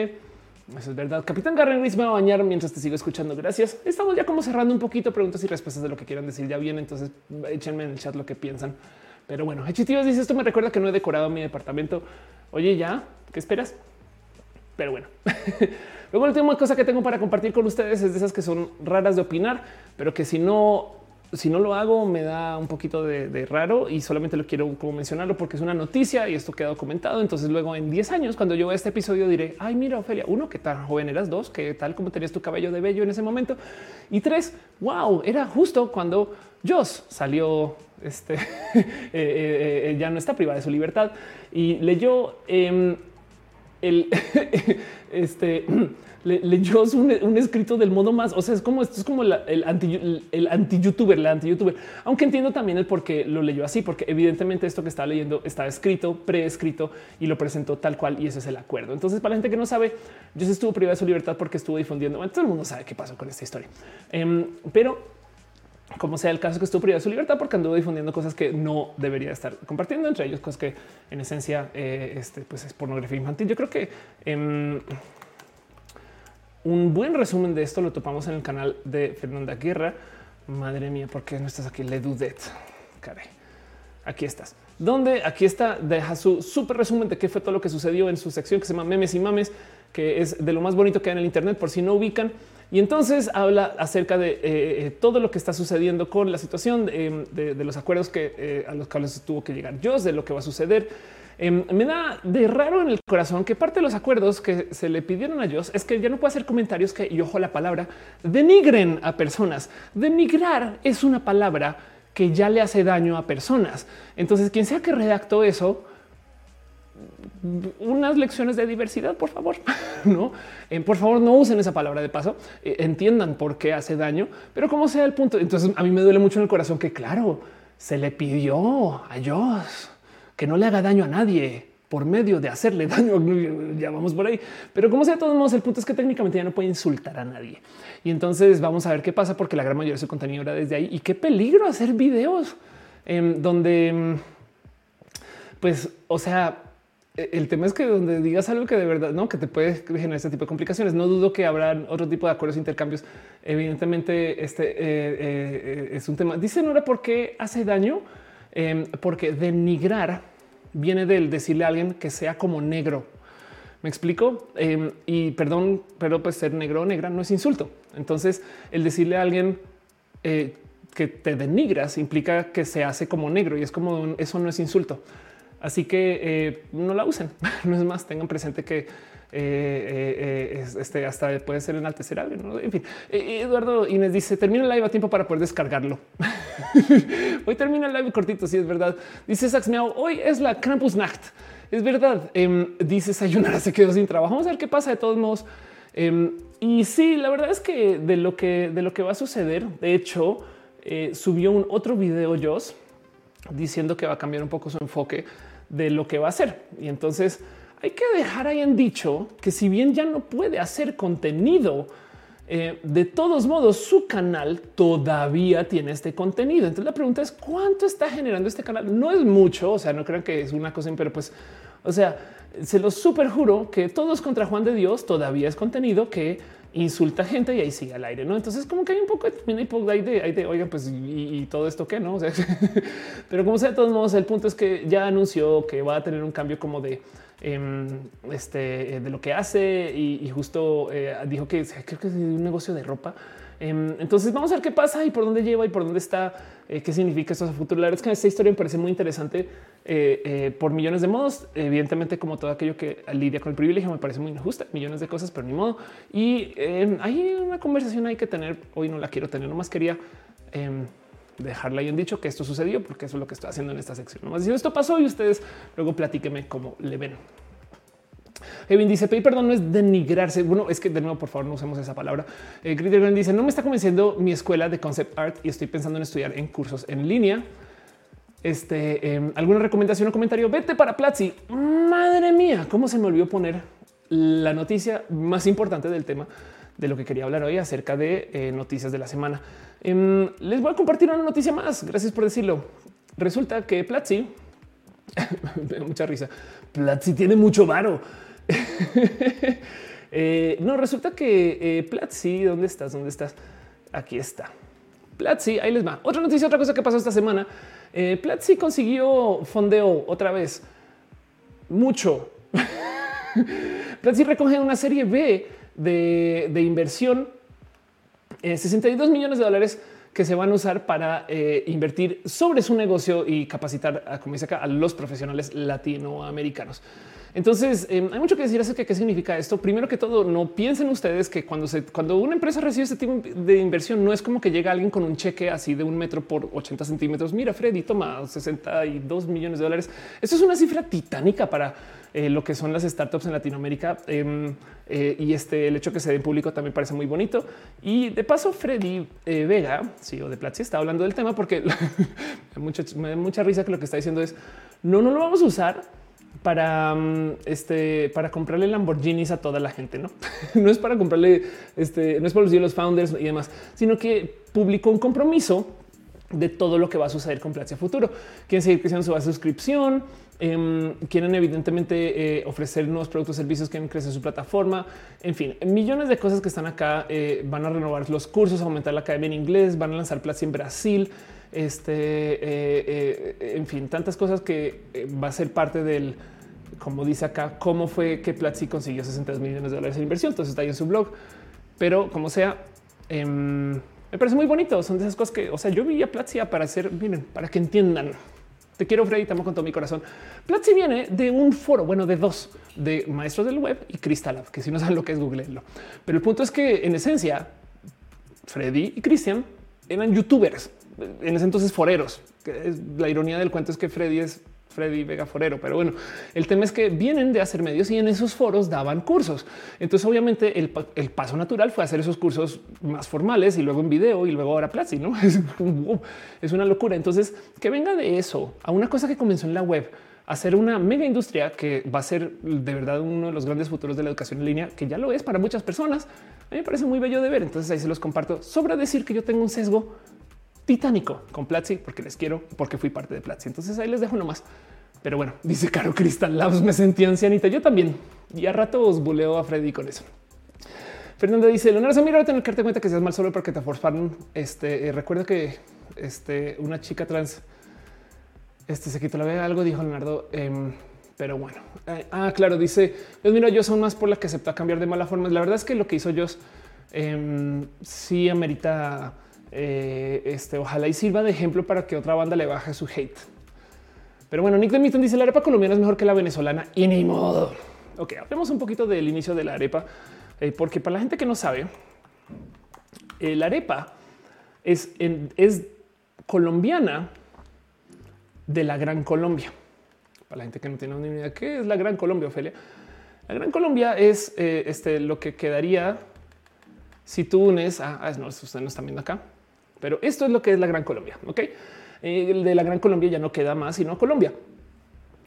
Eso es verdad. Capitán Garren me va a bañar mientras te sigo escuchando. Gracias. Estamos ya como cerrando un poquito preguntas y respuestas de lo que quieran decir. Ya bien, entonces échenme en el chat lo que piensan. Pero bueno, Hechitivas dice esto me recuerda que no he decorado mi departamento. Oye, ya, ¿qué esperas? Pero bueno. Luego, la última cosa que tengo para compartir con ustedes es de esas que son raras de opinar, pero que si no, si no lo hago, me da un poquito de, raro y solamente lo quiero como mencionarlo porque es una noticia y esto queda documentado. Entonces, luego en 10 años, cuando yo vea este episodio, diré: Ay, mira, Ofelia, uno, que tan joven eras, dos, que tal como tenías tu cabello de bello en ese momento, y tres, wow, era justo cuando Joss salió este eh, eh, eh, ya no está privada de su libertad y leyó em, el este leyó un, escrito del modo más. O sea, es como esto es como el anti el anti youtuber, la anti youtuber, aunque entiendo también el por qué lo leyó así, porque evidentemente esto que está leyendo está escrito, preescrito y lo presentó tal cual. Y ese es el acuerdo. Entonces, para la gente que no sabe, yo estuvo privado de su libertad porque estuvo difundiendo. todo el mundo sabe qué pasó con esta historia, em, pero como sea el caso que estuvo privado de su libertad porque anduvo difundiendo cosas que no debería estar compartiendo, entre ellos cosas que en esencia eh, este, pues es pornografía infantil. Yo creo que em, un buen resumen de esto lo topamos en el canal de Fernanda Guerra. Madre mía, ¿por qué no estás aquí? Le dudet. Caray. Aquí estás. Donde aquí está, deja su súper resumen de qué fue todo lo que sucedió en su sección que se llama memes y mames, que es de lo más bonito que hay en el Internet. Por si no ubican, Y entonces habla acerca de eh, eh, todo lo que está sucediendo con la situación de, de los acuerdos que a los cuales tuvo que llegar Joss, de lo que va a suceder. Em, me da de raro en el corazón que parte de los acuerdos que se le pidieron a Joss es que ya no puede hacer comentarios que, y ojo la palabra, denigren a personas. Denigrar es una palabra que ya le hace daño a personas. Entonces, quien sea que redactó eso, unas lecciones de diversidad, por favor, no, eh, por favor, no usen esa palabra de paso, eh, entiendan por qué hace daño, pero como sea el punto. Entonces, a mí me duele mucho en el corazón que, claro, se le pidió a Dios que no le haga daño a nadie por medio de hacerle daño. Ya vamos por ahí, pero como sea, de todos modos, el punto es que técnicamente ya no puede insultar a nadie. Y entonces vamos a ver qué pasa, porque la gran mayoría de su contenido era desde ahí y qué peligro hacer videos em, donde, em, pues, o sea, el tema es que donde digas algo que de verdad no que te puede generar este tipo de complicaciones. No dudo que habrá otro tipo de acuerdos, intercambios. Evidentemente, este eh, eh, es un tema. Dice Nora por qué hace daño, em, porque denigrar viene del decirle a alguien que sea como negro. Me explico em, y perdón, pero pues ser negro o negra no es insulto. Entonces, el decirle a alguien eh, que te denigras implica que se hace como negro y es como eso no es insulto. Así que eh, no la usen. No es más, tengan presente que eh, este hasta puede ser enaltecer a alguien. En fin, Eduardo Inés dice termina el live a tiempo para poder descargarlo. hoy termina el live cortito. Si es verdad. Dice Sax Hoy es la Krampusnacht. Es verdad. Eh, dice Sayonara se quedó sin trabajo. Vamos a ver qué pasa de todos modos. Em, y sí, la verdad es que de lo que de lo que va a suceder, de hecho, eh, subió un otro video Joss diciendo que va a cambiar un poco su enfoque de lo que va a hacer. Y entonces hay que dejar ahí en dicho que si bien ya no puede hacer contenido, eh, de todos modos su canal todavía tiene este contenido. Entonces la pregunta es cuánto está generando este canal. No es mucho, o sea, no crean que es una cosa, pero pues, o sea, se los super juro que todos contra Juan de Dios todavía es contenido que insulta gente y ahí sigue al aire, ¿no? Entonces como que hay un poco de, de, de oigan, pues y, todo esto que no, pero como sea, de todos modos, el punto es que ya anunció que va a tener un cambio como de em, este de lo que hace y, justo eh, dijo que creo que es un negocio de ropa entonces vamos a ver qué pasa y por dónde lleva y por dónde está, eh, qué significa esto a futuro. La verdad es que esta historia me parece muy interesante eh, eh, por millones de modos. Evidentemente, como todo aquello que lidia con el privilegio, me parece muy injusta, millones de cosas, pero ni modo. Y em, hay una conversación hay que tener. Hoy no la quiero tener, nomás quería em, dejarla ahí en dicho que esto sucedió, porque eso es lo que estoy haciendo en esta sección. Nomás diciendo esto pasó y ustedes luego platíquenme cómo le ven. Kevin dice pedir perdón no es denigrarse. Bueno, es que de nuevo, por favor, no usemos esa palabra. Eh, dice no me está convenciendo mi escuela de concept art y estoy pensando en estudiar en cursos en línea. Este em, alguna recomendación o comentario. Vete para Platzi. Madre mía, cómo se me olvidó poner la noticia más importante del tema de lo que quería hablar hoy acerca de eh, noticias de la semana. Em, les voy a compartir una noticia más. Gracias por decirlo. Resulta que Platzi, mucha risa. Platzi tiene mucho varo. Eh, no, resulta que eh, Platzi, ¿dónde estás? ¿Dónde estás? Aquí está. Platzi, ahí les va. Otra noticia, otra cosa que pasó esta semana. Eh, Platzi consiguió fondeo otra vez. Mucho. Platzi recoge una serie B de, inversión, 62 millones de dólares que se van a usar para invertir sobre su negocio y capacitar, como dice acá, a los profesionales latinoamericanos. Entonces em, hay mucho que decir acerca de qué significa esto. Primero que todo, no piensen ustedes que cuando se, cuando una empresa recibe este tipo de inversión, no es como que llega alguien con un cheque así de un metro por 80 centímetros. Mira, Freddy toma 62 millones de dólares. Esto es una cifra titánica para eh, lo que son las startups en Latinoamérica. Em, eh, y este el hecho que se dé en público también parece muy bonito. Y de paso, Freddy eh, Vega, CEO de Platzi, está hablando del tema porque me da mucha risa que lo que está diciendo es no, no lo vamos a usar para mm, este, para comprarle Lamborghinis a toda la gente. No, no es para comprarle este, no es para los founders y demás, sino que publicó un compromiso de todo lo que va a suceder con Platzi futuro. Quieren seguir creciendo su suscripción, em, quieren evidentemente eh, ofrecer nuevos productos, servicios, quieren crecer su plataforma, en fin, millones de cosas que están acá. Eh, van a renovar los cursos, aumentar la academia en inglés, van a lanzar Platzi en Brasil. Este, eh, en fin, tantas cosas que va a ser parte del como dice acá, cómo fue que Platzi consiguió 62 millones de dólares en inversión. Entonces está ahí en su blog. pero como sea, em, me parece muy bonito. Son de esas cosas que, o sea, yo vi a Platzi para hacer, miren, para que entiendan. Te quiero, Freddy, te amo con todo mi corazón. Platzi viene de un foro, bueno, de dos, de maestros del web y Crystal que si no saben lo que es, googleenlo. Pero el punto es que en esencia, Freddy y Cristian eran youtubers, en ese entonces foreros. La ironía del cuento es que Freddy es Freddy Vega Forero. Pero bueno, el tema es que vienen de hacer medios y en esos foros daban cursos. Entonces, obviamente, el, paso natural fue hacer esos cursos más formales y luego en video y luego ahora Platzi, no es, una locura. Entonces, que venga de eso a una cosa que comenzó en la web, hacer una mega industria que va a ser de verdad uno de los grandes futuros de la educación en línea, que ya lo es para muchas personas. A mí me parece muy bello de ver. Entonces ahí se los comparto. Sobra decir que yo tengo un sesgo titánico con Platzi porque les quiero, porque fui parte de Platzi. Entonces ahí les dejo nomás. Pero bueno, dice Caro Crystal Labs, me sentí ancianita. Yo también. Y a rato os buleo a Freddy con eso. Fernanda dice, Leonardo, se mira tener que darte cuenta que seas mal solo porque te forzaron. Este eh, recuerda que este, una chica trans este se quitó la vega algo, dijo Leonardo. Em, pero bueno, eh, ah, claro, dice, pues mira, yo son más por la que acepta cambiar de mala forma. La verdad es que lo que hizo yo eh, sí amerita eh, este, ojalá y sirva de ejemplo para que otra banda le baje su hate. Pero bueno, Nick de dice la arepa colombiana es mejor que la venezolana y ni modo. Ok, hablemos un poquito del inicio de la arepa, eh, porque para la gente que no sabe, eh, la arepa es, es colombiana de la Gran Colombia. Para la gente que no tiene ni idea qué es la Gran Colombia, Ofelia. La Gran Colombia es este, lo que quedaría si tú unes a, ah, no, ustedes no están viendo acá, pero esto es lo que es la Gran Colombia. Ok, el de la Gran Colombia ya no queda más, sino Colombia.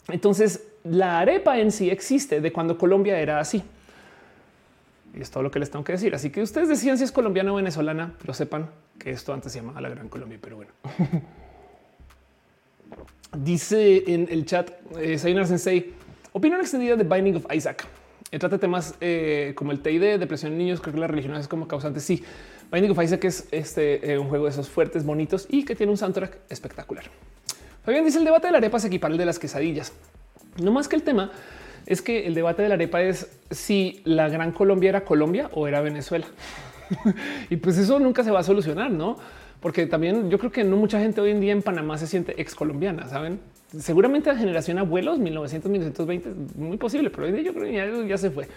Entonces, la arepa en sí existe de cuando Colombia era así. Y es todo lo que les tengo que decir. Así que ustedes decían si es colombiana o venezolana, pero sepan que esto antes se llamaba la Gran Colombia. Pero bueno, dice en el chat eh, Sayonara Sensei, opinión extendida de Binding of Isaac. Trata temas eh, como el TID, depresión en niños. Creo que la religión es como causante. Sí, Binding of Isaac es este eh, un juego de esos fuertes, bonitos y que tiene un soundtrack espectacular. Fabián dice el debate de la arepa se equipara al de las quesadillas. No más que el tema es que el debate de la arepa es si la Gran Colombia era Colombia o era Venezuela. y pues eso nunca se va a solucionar, ¿no? Porque también yo creo que no mucha gente hoy en día en Panamá se siente ex colombiana, ¿saben? Seguramente la generación abuelos, 1900, 1920, muy posible, pero hoy día yo creo que ya se fue.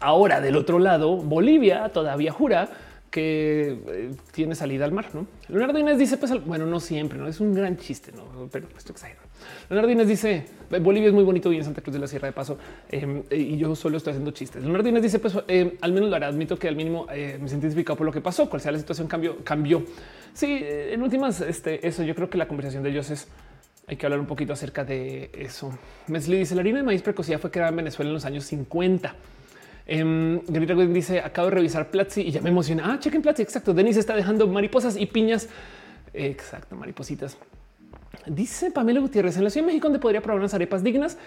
Ahora, del otro lado, Bolivia todavía jura que eh, tiene salida al mar. ¿no? Leonardo Inés dice, pues bueno, no siempre, no es un gran chiste, no, pero esto exagero. Leonardo Inés dice Bolivia es muy bonito y en Santa Cruz de la Sierra de Paso em, y yo solo estoy haciendo chistes. Leonardo Inés dice, pues em, al menos lo haré. Admito que al mínimo eh, me sentí identificado por lo que pasó, cual sea la situación cambió, cambió. Sí, en últimas, este, eso yo creo que la conversación de ellos es hay que hablar un poquito acerca de eso. Mesli dice la harina de maíz precocida fue creada en Venezuela en los años 50. Um, dice acabo de revisar Platzi y ya me emociona. Ah, chequen Platzi. Exacto. Denis está dejando mariposas y piñas. Exacto, maripositas. Dice Pamela Gutiérrez en la Ciudad de México, donde podría probar unas arepas dignas.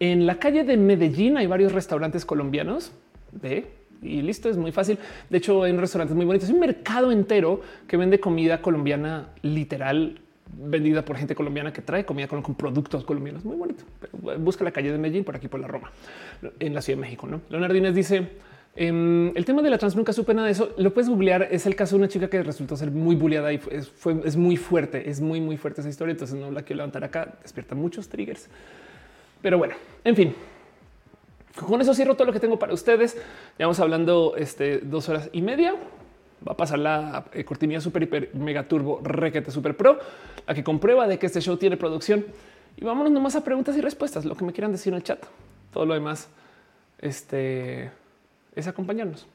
En la calle de Medellín hay varios restaurantes colombianos. Ve y listo, es muy fácil. De hecho, hay un restaurante muy bonito. Es un mercado entero que vende comida colombiana literal vendida por gente colombiana que trae comida con, productos colombianos. Muy bonito. busca la calle de Medellín por aquí por la Roma, en la Ciudad de México. ¿no? Leonardo Inés dice em, el tema de la trans nunca supe nada de eso. Lo puedes googlear. Es el caso de una chica que resultó ser muy bulliada y fue, es muy fuerte. Es muy, muy fuerte esa historia. Entonces no la quiero levantar acá. Despierta muchos triggers. Pero bueno, en fin, con eso cierro todo lo que tengo para ustedes. vamos hablando este, dos horas y media va a pasar la eh, cortinilla super hiper mega turbo requete super pro, la que comprueba de que este show tiene producción. Y vámonos nomás a preguntas y respuestas, lo que me quieran decir en el chat. Todo lo demás este, es acompañarnos.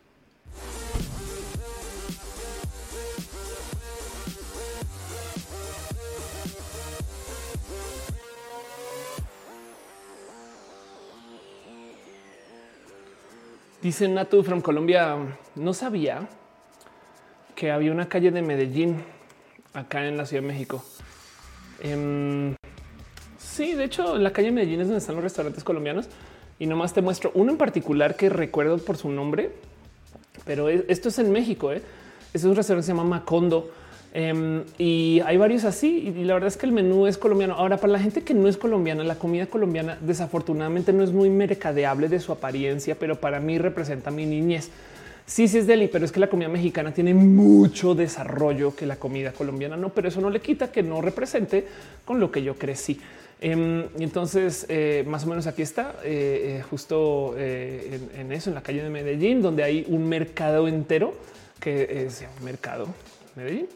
Dice Natu from Colombia, no sabía que había una calle de Medellín acá en la Ciudad de México. Em, sí, de hecho, la calle de Medellín es donde están los restaurantes colombianos y nomás te muestro uno en particular que recuerdo por su nombre, pero esto es en México. ¿eh? es un restaurante se llama Macondo em, y hay varios así. Y la verdad es que el menú es colombiano. Ahora, para la gente que no es colombiana, la comida colombiana desafortunadamente no es muy mercadeable de su apariencia, pero para mí representa mi niñez Sí, sí es deli, pero es que la comida mexicana tiene mucho desarrollo que la comida colombiana no, pero eso no le quita que no represente con lo que yo crecí. Em, y entonces, eh, más o menos aquí está, eh, eh, justo en, eso, en la calle de Medellín, donde hay un mercado entero que es mercado Medellín.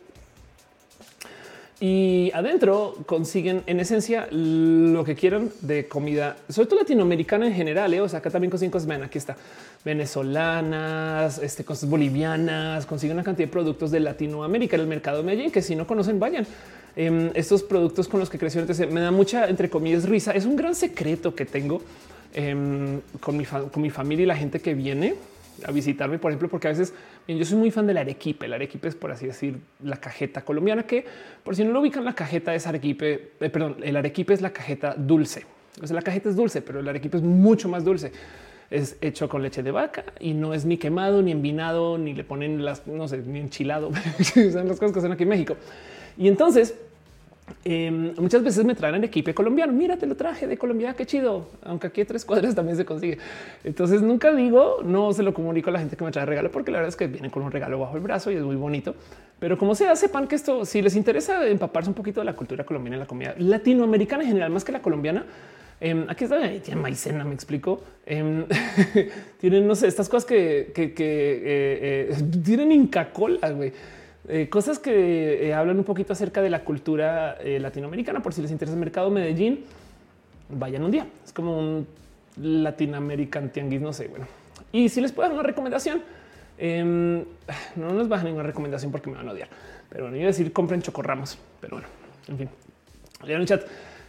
Y adentro consiguen en esencia lo que quieran de comida, sobre todo latinoamericana en general. O sea, acá también consiguen cosas. Ven, aquí está venezolanas, este, cosas bolivianas, consiguen una cantidad de productos de Latinoamérica en el mercado de Medellín que si no conocen, vayan. Em, estos productos con los que creció entonces me da mucha, entre comillas, risa. Es un gran secreto que tengo em, con, mi con mi familia y la gente que viene a visitarme, por ejemplo, porque a veces yo soy muy fan del arequipe. El arequipe es, por así decir, la cajeta colombiana que, por si no lo ubican, la cajeta es arequipe, eh, perdón, el arequipe es la cajeta dulce. O sea, la cajeta es dulce, pero el arequipe es mucho más dulce es hecho con leche de vaca y no es ni quemado, ni envinado, ni le ponen las, no sé, ni enchilado. Son las cosas que hacen aquí en México. Y entonces, em, muchas veces me traen equipo colombiano. Mira, te lo traje de Colombia. Qué chido. Aunque aquí tres cuadras también se consigue. Entonces nunca digo, no se lo comunico a la gente que me trae regalo, porque la verdad es que viene con un regalo bajo el brazo y es muy bonito. Pero como sea, sepan que esto, si les interesa empaparse un poquito de la cultura colombiana la comida latinoamericana en general, más que la colombiana, Em, aquí está, tiene maicena, me explico. Em, tienen, no sé, estas cosas que, eh, eh, tienen Inca Cola, güey. Eh, cosas que hablan un poquito acerca de la cultura latinoamericana, por si les interesa el mercado Medellín, vayan un día. Es como un Latinoamerican tianguis, no sé, bueno. Y si les puedo dar una recomendación, em, no nos bajen ninguna recomendación porque me van a odiar. Pero bueno, iba a decir compren chocorramos, pero bueno, en fin. Lean el chat.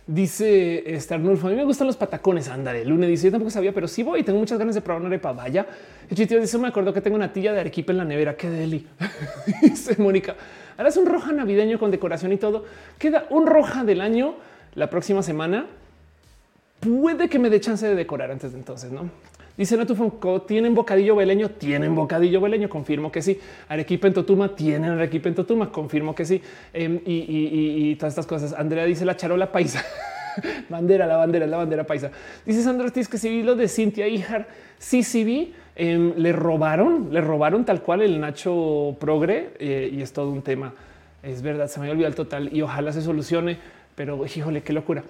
Dice Star Nulfo, a mí me gustan los patacones. Ándale, Lune dice, yo tampoco sabía, pero sí voy. Tengo muchas ganas de probar una arepa. Vaya. El chitio dice, me acuerdo que tengo una tilla de arequipa en la nevera. Qué deli. dice Mónica, es un roja navideño con decoración y todo. Queda un roja del año la próxima semana. Puede que me dé chance de decorar antes de entonces, ¿no? Dice Natufonco, ¿tienen bocadillo veleño? Tienen bocadillo veleño, confirmo que sí. Arequipa en Totuma, tienen Arequipa en Totuma, confirmo que sí. Em, y, todas estas cosas. Andrea dice la charola paisa. bandera, la bandera, la bandera paisa. Dice Sandra Ortiz que si vi lo de Cintia Ijar, sí, sí vi. Em, le robaron, le robaron tal cual el Nacho Progre eh, y es todo un tema. Es verdad, se me olvidó el total y ojalá se solucione, pero híjole, qué locura.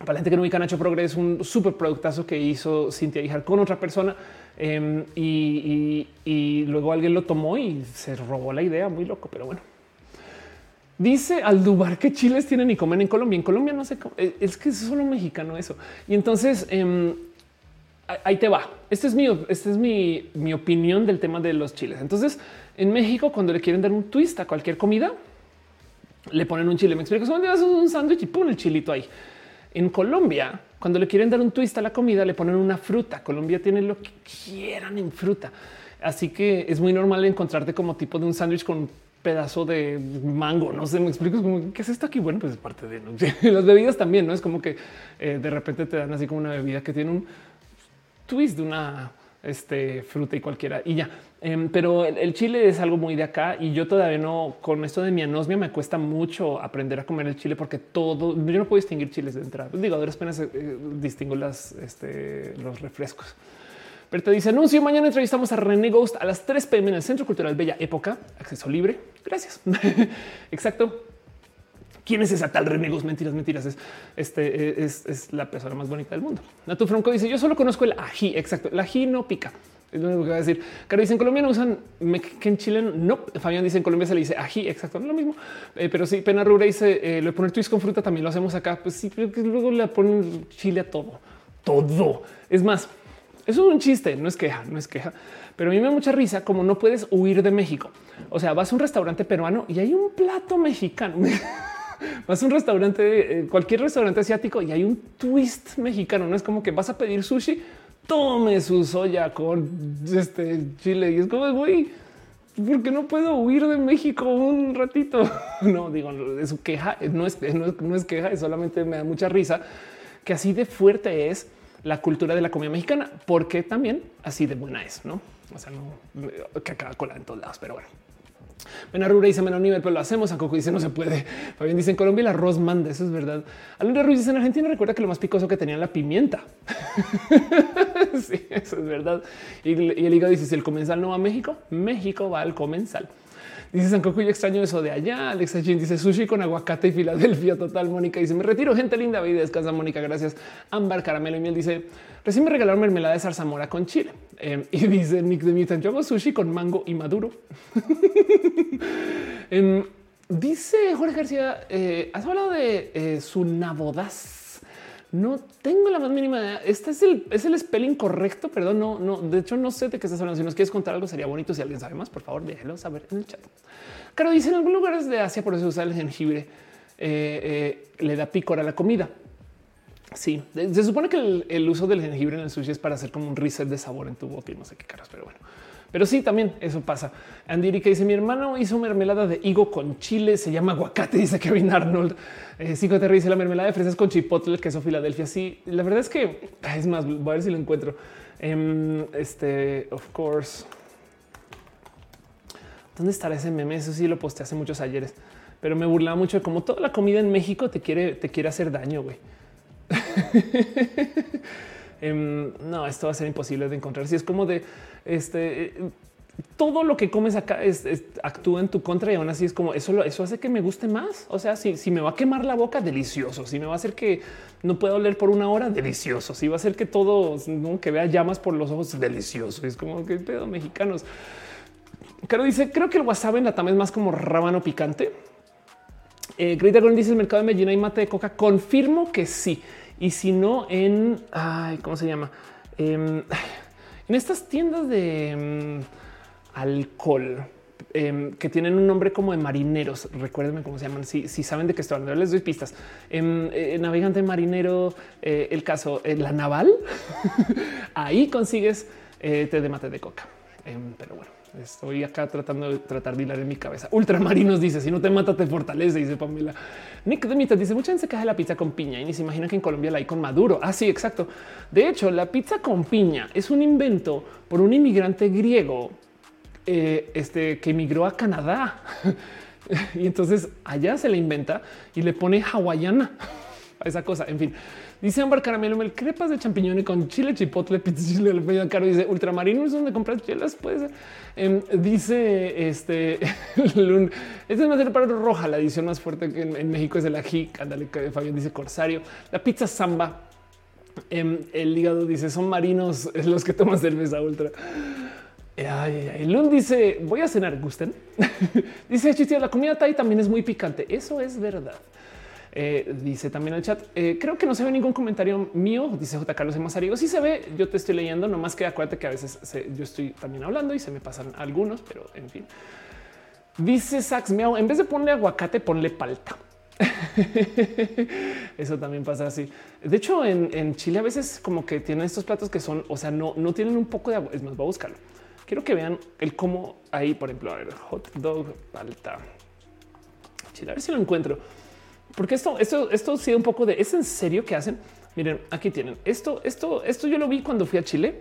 Para la gente que no ubica Nacho Progre es un súper productazo que hizo Cintia Ijar con otra persona em, y, luego alguien lo tomó y se robó la idea. Muy loco, pero bueno. Dice Aldubar que chiles tienen y comen en Colombia. En Colombia no sé, eh, es que es solo mexicano eso. Y entonces em, ahí te va. Este es mi, este es mi, mi opinión del tema de los chiles. Entonces en México, cuando le quieren dar un twist a cualquier comida, le ponen un chile. Me explico. Son un sándwich y pon el chilito ahí. En Colombia, cuando le quieren dar un twist a la comida, le ponen una fruta. Colombia tiene lo que quieran en fruta. Así que es muy normal encontrarte como tipo de un sándwich con un pedazo de mango. No sé, me explico como qué es esto aquí. Bueno, pues es parte de las bebidas también. No es como que eh, de repente te dan así como una bebida que tiene un twist de una este, fruta y cualquiera y ya. Em, pero el, chile es algo muy de acá y yo todavía no, con esto de mi anosmia me cuesta mucho aprender a comer el chile porque todo, yo no puedo distinguir chiles de entrada. Digo, de apenas eh, distingo las, este, los refrescos. Pero te dice anuncio. Mañana entrevistamos a René Ghost a las 3 pm en el Centro Cultural Bella Época. Acceso libre. Gracias. Exacto. ¿Quién es esa tal Renegos? Mentiras, mentiras. Es, este, eh, es, la persona más bonita del mundo. Natu Franco dice: Yo solo conozco el ají. Exacto. El ají no pica. Es lo único que va a decir. Caro dice en Colombia no usan que en Chile no. Fabián dice en Colombia se le dice ají. Exacto. No es lo mismo. Eh, pero sí, Pena Rura dice eh, lo de twist con fruta también lo hacemos acá. Pues sí, pero luego le ponen chile a todo. Todo. Es más, eso es un chiste. No es queja, no es queja. Pero a mí me da mucha risa como no puedes huir de México. O sea, vas a un restaurante peruano y hay un plato mexicano. vas a un restaurante, eh, cualquier restaurante asiático y hay un twist mexicano. No es como que vas a pedir sushi, tome su soya con este chile y es como güey, porque no puedo huir de México un ratito. No digo, de su queja no es, no es queja, es solamente me da mucha risa que así de fuerte es la cultura de la comida mexicana, porque también así de buena es, no? O sea, no que acaba cola en todos lados, pero bueno. Rura dice menos nivel, pero lo hacemos. A Coco dice no se puede. Fabián dice en Colombia el arroz manda. Eso es verdad. Alondra Ruiz dice en Argentina recuerda que lo más picoso que tenía la pimienta. sí, eso es verdad. Y, el hígado dice si el comensal no va a México, México va al comensal. Dice San Coco, extraño eso de allá. Alexa Chin dice sushi con aguacate y Filadelfia. Total. Mónica dice me retiro. Gente linda. Vida descansa. Mónica, gracias. Ámbar, caramelo y miel dice recién me regalaron mermelada de zarzamora con chile. Em, y dice Nick de Mutant, yo hago sushi con mango y maduro. Em, dice Jorge García, eh, has hablado de eh, su nabodas. No tengo la más mínima idea. Este es el, es el spelling correcto. Perdón, no, no. De hecho, no sé de qué estás hablando. Si nos quieres contar algo, sería bonito. Si alguien sabe más, por favor, déjelo saber en el chat. Claro, dice en algunos lugares de Asia, por eso usa el jengibre, eh, le da picor a la comida. Sí, se supone que el, uso del jengibre en el sushi es para hacer como un reset de sabor en tu boca y no sé qué caras, pero bueno. Pero sí, también eso pasa. Andy que dice mi hermano hizo mermelada de higo con chile, se llama aguacate, dice Kevin Arnold. Eh, te dice la mermelada de fresas con chipotle, queso Filadelfia. Sí, la verdad es que es más, voy a ver si lo encuentro. Em, este, of course. ¿Dónde estará ese meme? Eso sí lo posté hace muchos ayeres, pero me burlaba mucho de cómo toda la comida en México te quiere, te quiere hacer daño, güey. Em, no, esto va a ser imposible de encontrar. Si es como de este, eh, todo lo que comes acá actúa en tu contra y aún así es como eso, eso hace que me guste más. O sea, si, si me va a quemar la boca, delicioso. Si me va a hacer que no pueda oler por una hora, delicioso. Si va a hacer que todo que vea llamas por los ojos, delicioso. Es como que pedo mexicanos. Claro, dice, creo que el wasabi en la tama es más como rábano picante. Eh, Greta dice el mercado de Medellín hay mate de coca. Confirmo que sí. Y si no, en ¿cómo se llama? Em, en estas tiendas de em, alcohol em, que tienen un nombre como de marineros. Recuérdenme cómo se llaman. Si, saben de qué estoy hablando, les doy pistas. Eh, navegante marinero, eh, el caso, la naval. Ahí consigues té de mate de coca. pero bueno. Estoy acá tratando de tratar de hilar en mi cabeza. Ultramarinos dice: Si no te mata, te fortalece. Dice Pamela. Nick Demita dice: Mucha gente se de la pizza con piña y ni se imagina que en Colombia la hay con maduro. Ah, exacto. De hecho, la pizza con piña es un invento por un inmigrante griego eh, este, que emigró a Canadá. y entonces allá se la inventa y le pone hawaiana a esa cosa. En fin, Dice Amber Caramelo, el crepas de champiñones con chile, chipotle, pizza, chile, le caro. Dice ultramarino es donde compras chelas. Puede ser. Em, dice este Lun, este es más para roja. La edición más fuerte que en, México es el ají. Ándale, Fabián dice Corsario. La pizza samba. Em, el hígado dice son marinos los que toman cerveza ultra. Ay, ay, dice voy a cenar. Gusten. dice chiste la comida Thai también es muy picante. Eso es verdad. Eh, dice también el chat. Eh, creo que no se ve ningún comentario mío. Dice J. Carlos Mazarigo. Si se ve, yo te estoy leyendo. No más que acuérdate que a veces yo estoy también hablando y se me pasan algunos, pero en fin. Dice Sax Miau. En vez de ponerle aguacate, ponle palta. Eso también pasa así. De hecho, en, Chile a veces como que tienen estos platos que son, o sea, no, no tienen un poco de agua. Es más, voy a buscarlo. Quiero que vean el cómo ahí, por ejemplo, a ver, hot dog, palta. Chile, a ver si lo encuentro porque esto, esto, esto sido un poco de es en serio que hacen. Miren, aquí tienen esto, esto, esto yo lo vi cuando fui a Chile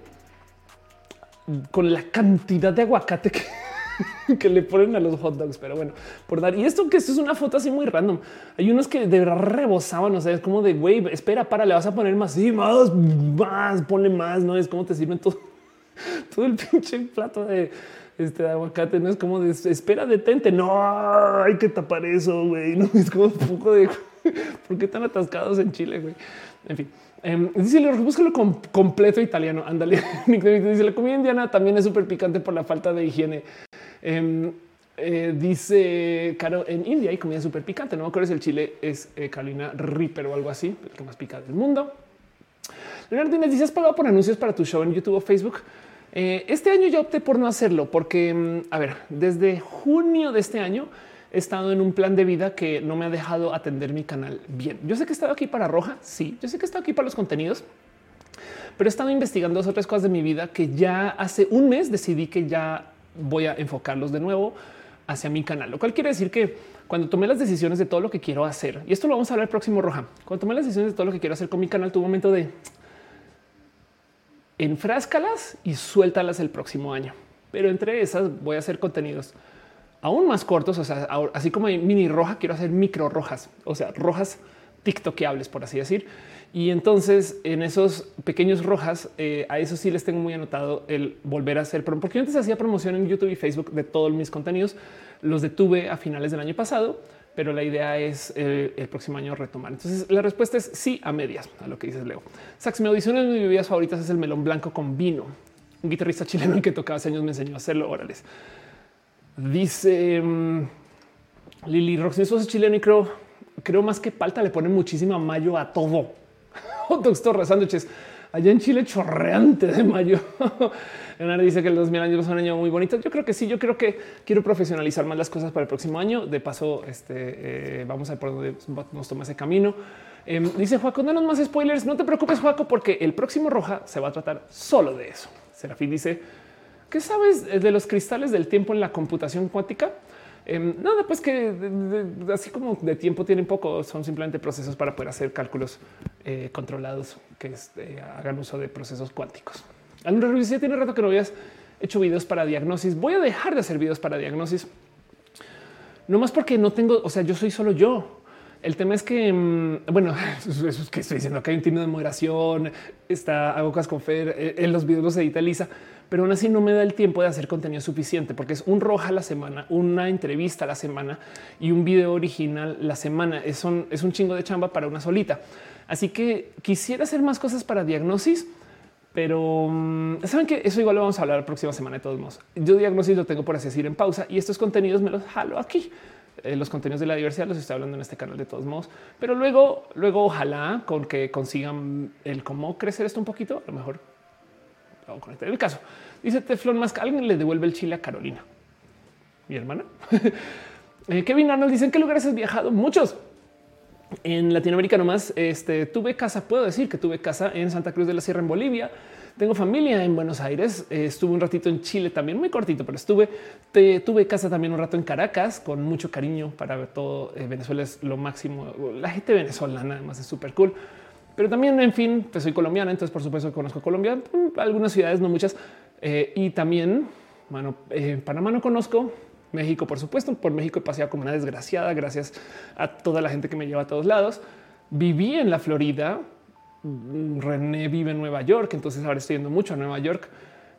con la cantidad de aguacate que, le ponen a los hot dogs. Pero bueno, por dar y esto que esto es una foto así muy random. Hay unos que de verdad rebosaban. O sea, es como de güey, espera, para, le vas a poner más y más, más, ponle más. No es como te sirven todo, todo el pinche plato de este aguacate. No es como de espera, detente. No hay que tapar eso. Güey, no es como un poco de por qué están atascados en Chile. Güey, en fin. Um, dice, búscalo con completo italiano. Ándale. dice la comida indiana también es súper picante por la falta de higiene. Em, eh, dice Caro en India hay comida súper picante. No me acuerdo si el chile es eh, Carolina Reaper o algo así, el que más pica del mundo. Leonardo dice: ¿Has pagado por anuncios para tu show en YouTube o Facebook? Eh, este año ya opté por no hacerlo porque, mm, a ver, desde junio de este año he estado en un plan de vida que no me ha dejado atender mi canal bien. Yo sé que he estado aquí para Roja, sí, yo sé que he estado aquí para los contenidos, pero he estado investigando otras cosas de mi vida que ya hace un mes decidí que ya voy a enfocarlos de nuevo hacia mi canal, lo cual quiere decir que cuando tomé las decisiones de todo lo que quiero hacer, y esto lo vamos a hablar el próximo Roja, cuando tomé las decisiones de todo lo que quiero hacer con mi canal, tuve un momento de enfráscalas y suéltalas el próximo año. Pero entre esas voy a hacer contenidos aún más cortos. O sea, así como hay mini roja, quiero hacer micro rojas, o sea, rojas tiktokeables, por así decir. Y entonces en esos pequeños rojas, eh, a eso sí les tengo muy anotado el volver a hacer, porque antes hacía promoción en YouTube y Facebook de todos mis contenidos. Los detuve a finales del año pasado, pero la idea es eh, el próximo año retomar. Entonces la respuesta es sí a medias a lo que dices, Leo. Sax dice una de mis bebidas favoritas es el melón blanco con vino. Un guitarrista chileno que tocaba hace años me enseñó a hacerlo. Órales. Dice um, Lili Roxy, eso es chileno y creo, creo más que palta le pone muchísima mayo a todo. Sándwiches allá en Chile chorreante de mayo. Leonardo dice que el 2000 años es un año muy bonito. Yo creo que sí, yo creo que quiero profesionalizar más las cosas para el próximo año. De paso, este, eh, vamos a ver por dónde nos toma ese camino. Em, dice Juaco, no más spoilers. No te preocupes, Juaco, porque el próximo Roja se va a tratar solo de eso. Serafín dice, ¿qué sabes de los cristales del tiempo en la computación cuántica? Em, nada, pues que así como de tiempo tienen poco, son simplemente procesos para poder hacer cálculos eh, controlados que este, hagan uso de procesos cuánticos. Alumno Ruiz, tiene rato que no habías hecho videos para diagnosis. Voy a dejar de hacer videos para diagnosis. No más porque no tengo, o sea, yo soy solo yo. El tema es que, mm, bueno, eso es que estoy diciendo que hay un tino de moderación, está hago cosas con Fer, eh, en los videos los edita Lisa pero aún así no me da el tiempo de hacer contenido suficiente porque es un roja a la semana, una entrevista a la semana y un video original la semana. Es un, es un chingo de chamba para una solita. Así que quisiera hacer más cosas para diagnosis, pero mm, saben que eso igual lo vamos a hablar la próxima semana de todos modos. Yo diagnosis lo tengo por así decir en pausa y estos contenidos me los jalo aquí. Eh, los contenidos de la diversidad los estoy hablando en este canal de todos modos, pero luego, luego ojalá con que consigan el cómo crecer esto un poquito, a lo mejor con el caso. Dice Teflon más que alguien le devuelve el chile a Carolina, mi hermana. eh, Kevin Arnold dicen qué lugares has viajado? Muchos. En Latinoamérica nomás este, tuve casa, puedo decir que tuve casa en Santa Cruz de la Sierra en Bolivia. Tengo familia en Buenos Aires. Eh, estuve un ratito en Chile también, muy cortito, pero estuve. tuve casa también un rato en Caracas con mucho cariño para todo. Eh, Venezuela es lo máximo. La gente venezolana además es súper cool. Pero también, en fin, pues soy colombiana, entonces por supuesto conozco Colombia, mm, algunas ciudades, no muchas. Eh, y también, bueno, Panamá no conozco, México, por supuesto, por México he como una desgraciada gracias a toda la gente que me lleva a todos lados. Viví en la Florida, René vive en Nueva York, entonces ahora estoy yendo mucho a Nueva York.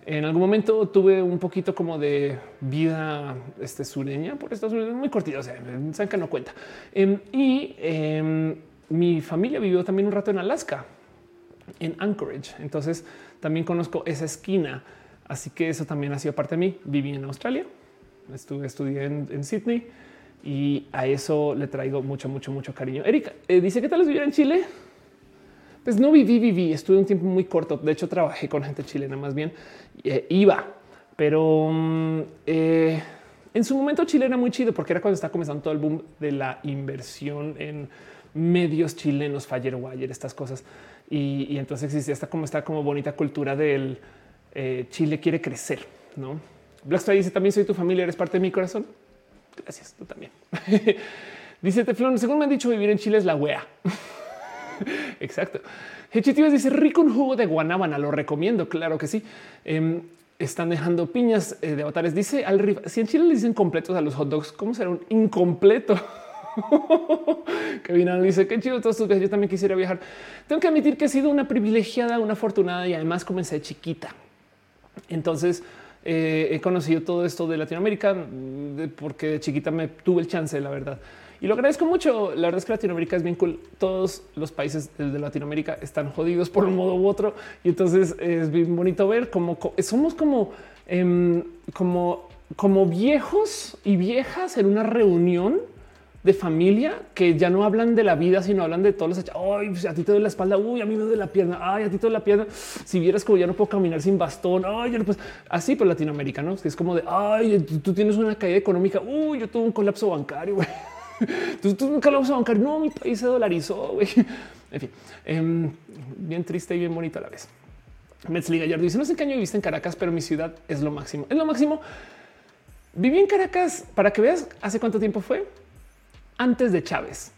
En algún momento tuve un poquito como de vida este, sureña por Estados Unidos, muy cortito, o sea, saben no cuenta. Em, y em, mi familia vivió también un rato en Alaska, en Anchorage. Entonces también conozco esa esquina. Así que eso también ha sido parte de mí. Viví en Australia, estuve, estudié en, Sydney y a eso le traigo mucho, mucho, mucho cariño. Erika eh, dice: ¿Qué tal es vivir en Chile? Pues no viví, viví, estuve un tiempo muy corto. De hecho, trabajé con gente chilena más bien. Eh, iba, pero mm, eh, en su momento Chile era muy chido porque era cuando estaba comenzando todo el boom de la inversión en medios chilenos, Firewire, estas cosas. Y, entonces existía esta como esta como bonita cultura del Chile quiere crecer, no? Blackstar dice también soy tu familia, eres parte de mi corazón. Gracias, tú también. dice Teflón, según me han dicho, vivir en Chile es la wea. Exacto. Hechitivas dice rico un jugo de guanábana, lo recomiendo, claro que sí. Em, están dejando piñas eh, de avatares. Dice al si en Chile le dicen completos a los hot dogs, ¿cómo será un incompleto? Kevin dice qué chido todos estos viajes. Yo también quisiera viajar. Tengo que admitir que he sido una privilegiada, una afortunada y además comencé chiquita. Entonces eh, he conocido todo esto de Latinoamérica porque de chiquita me tuve el chance, la verdad. Y lo agradezco mucho. La verdad es que Latinoamérica es bien cool. Todos los países de Latinoamérica están jodidos por un modo u otro. Y entonces es bien bonito ver cómo somos como, em, como, como viejos y viejas en una reunión de familia que ya no hablan de la vida, sino hablan de todos los. Ay, pues, a ti te duele la espalda. Uy, a mí me duele la pierna. Ay, a ti te duele la pierna. Si vieras como ya no puedo caminar sin bastón. Ay, pues así por Latinoamérica, no? Es como de ay, tú tienes una caída económica. Uy, yo tuve un colapso bancario. Tú, tú un colapso bancario. No, mi país se dolarizó. En fin, em, bien triste y bien bonito a la vez. Metzli Gallardo dice: No sé qué año viviste en Caracas, pero mi ciudad es lo máximo. Es lo máximo. Viví en Caracas para que veas hace cuánto tiempo fue antes de Chávez.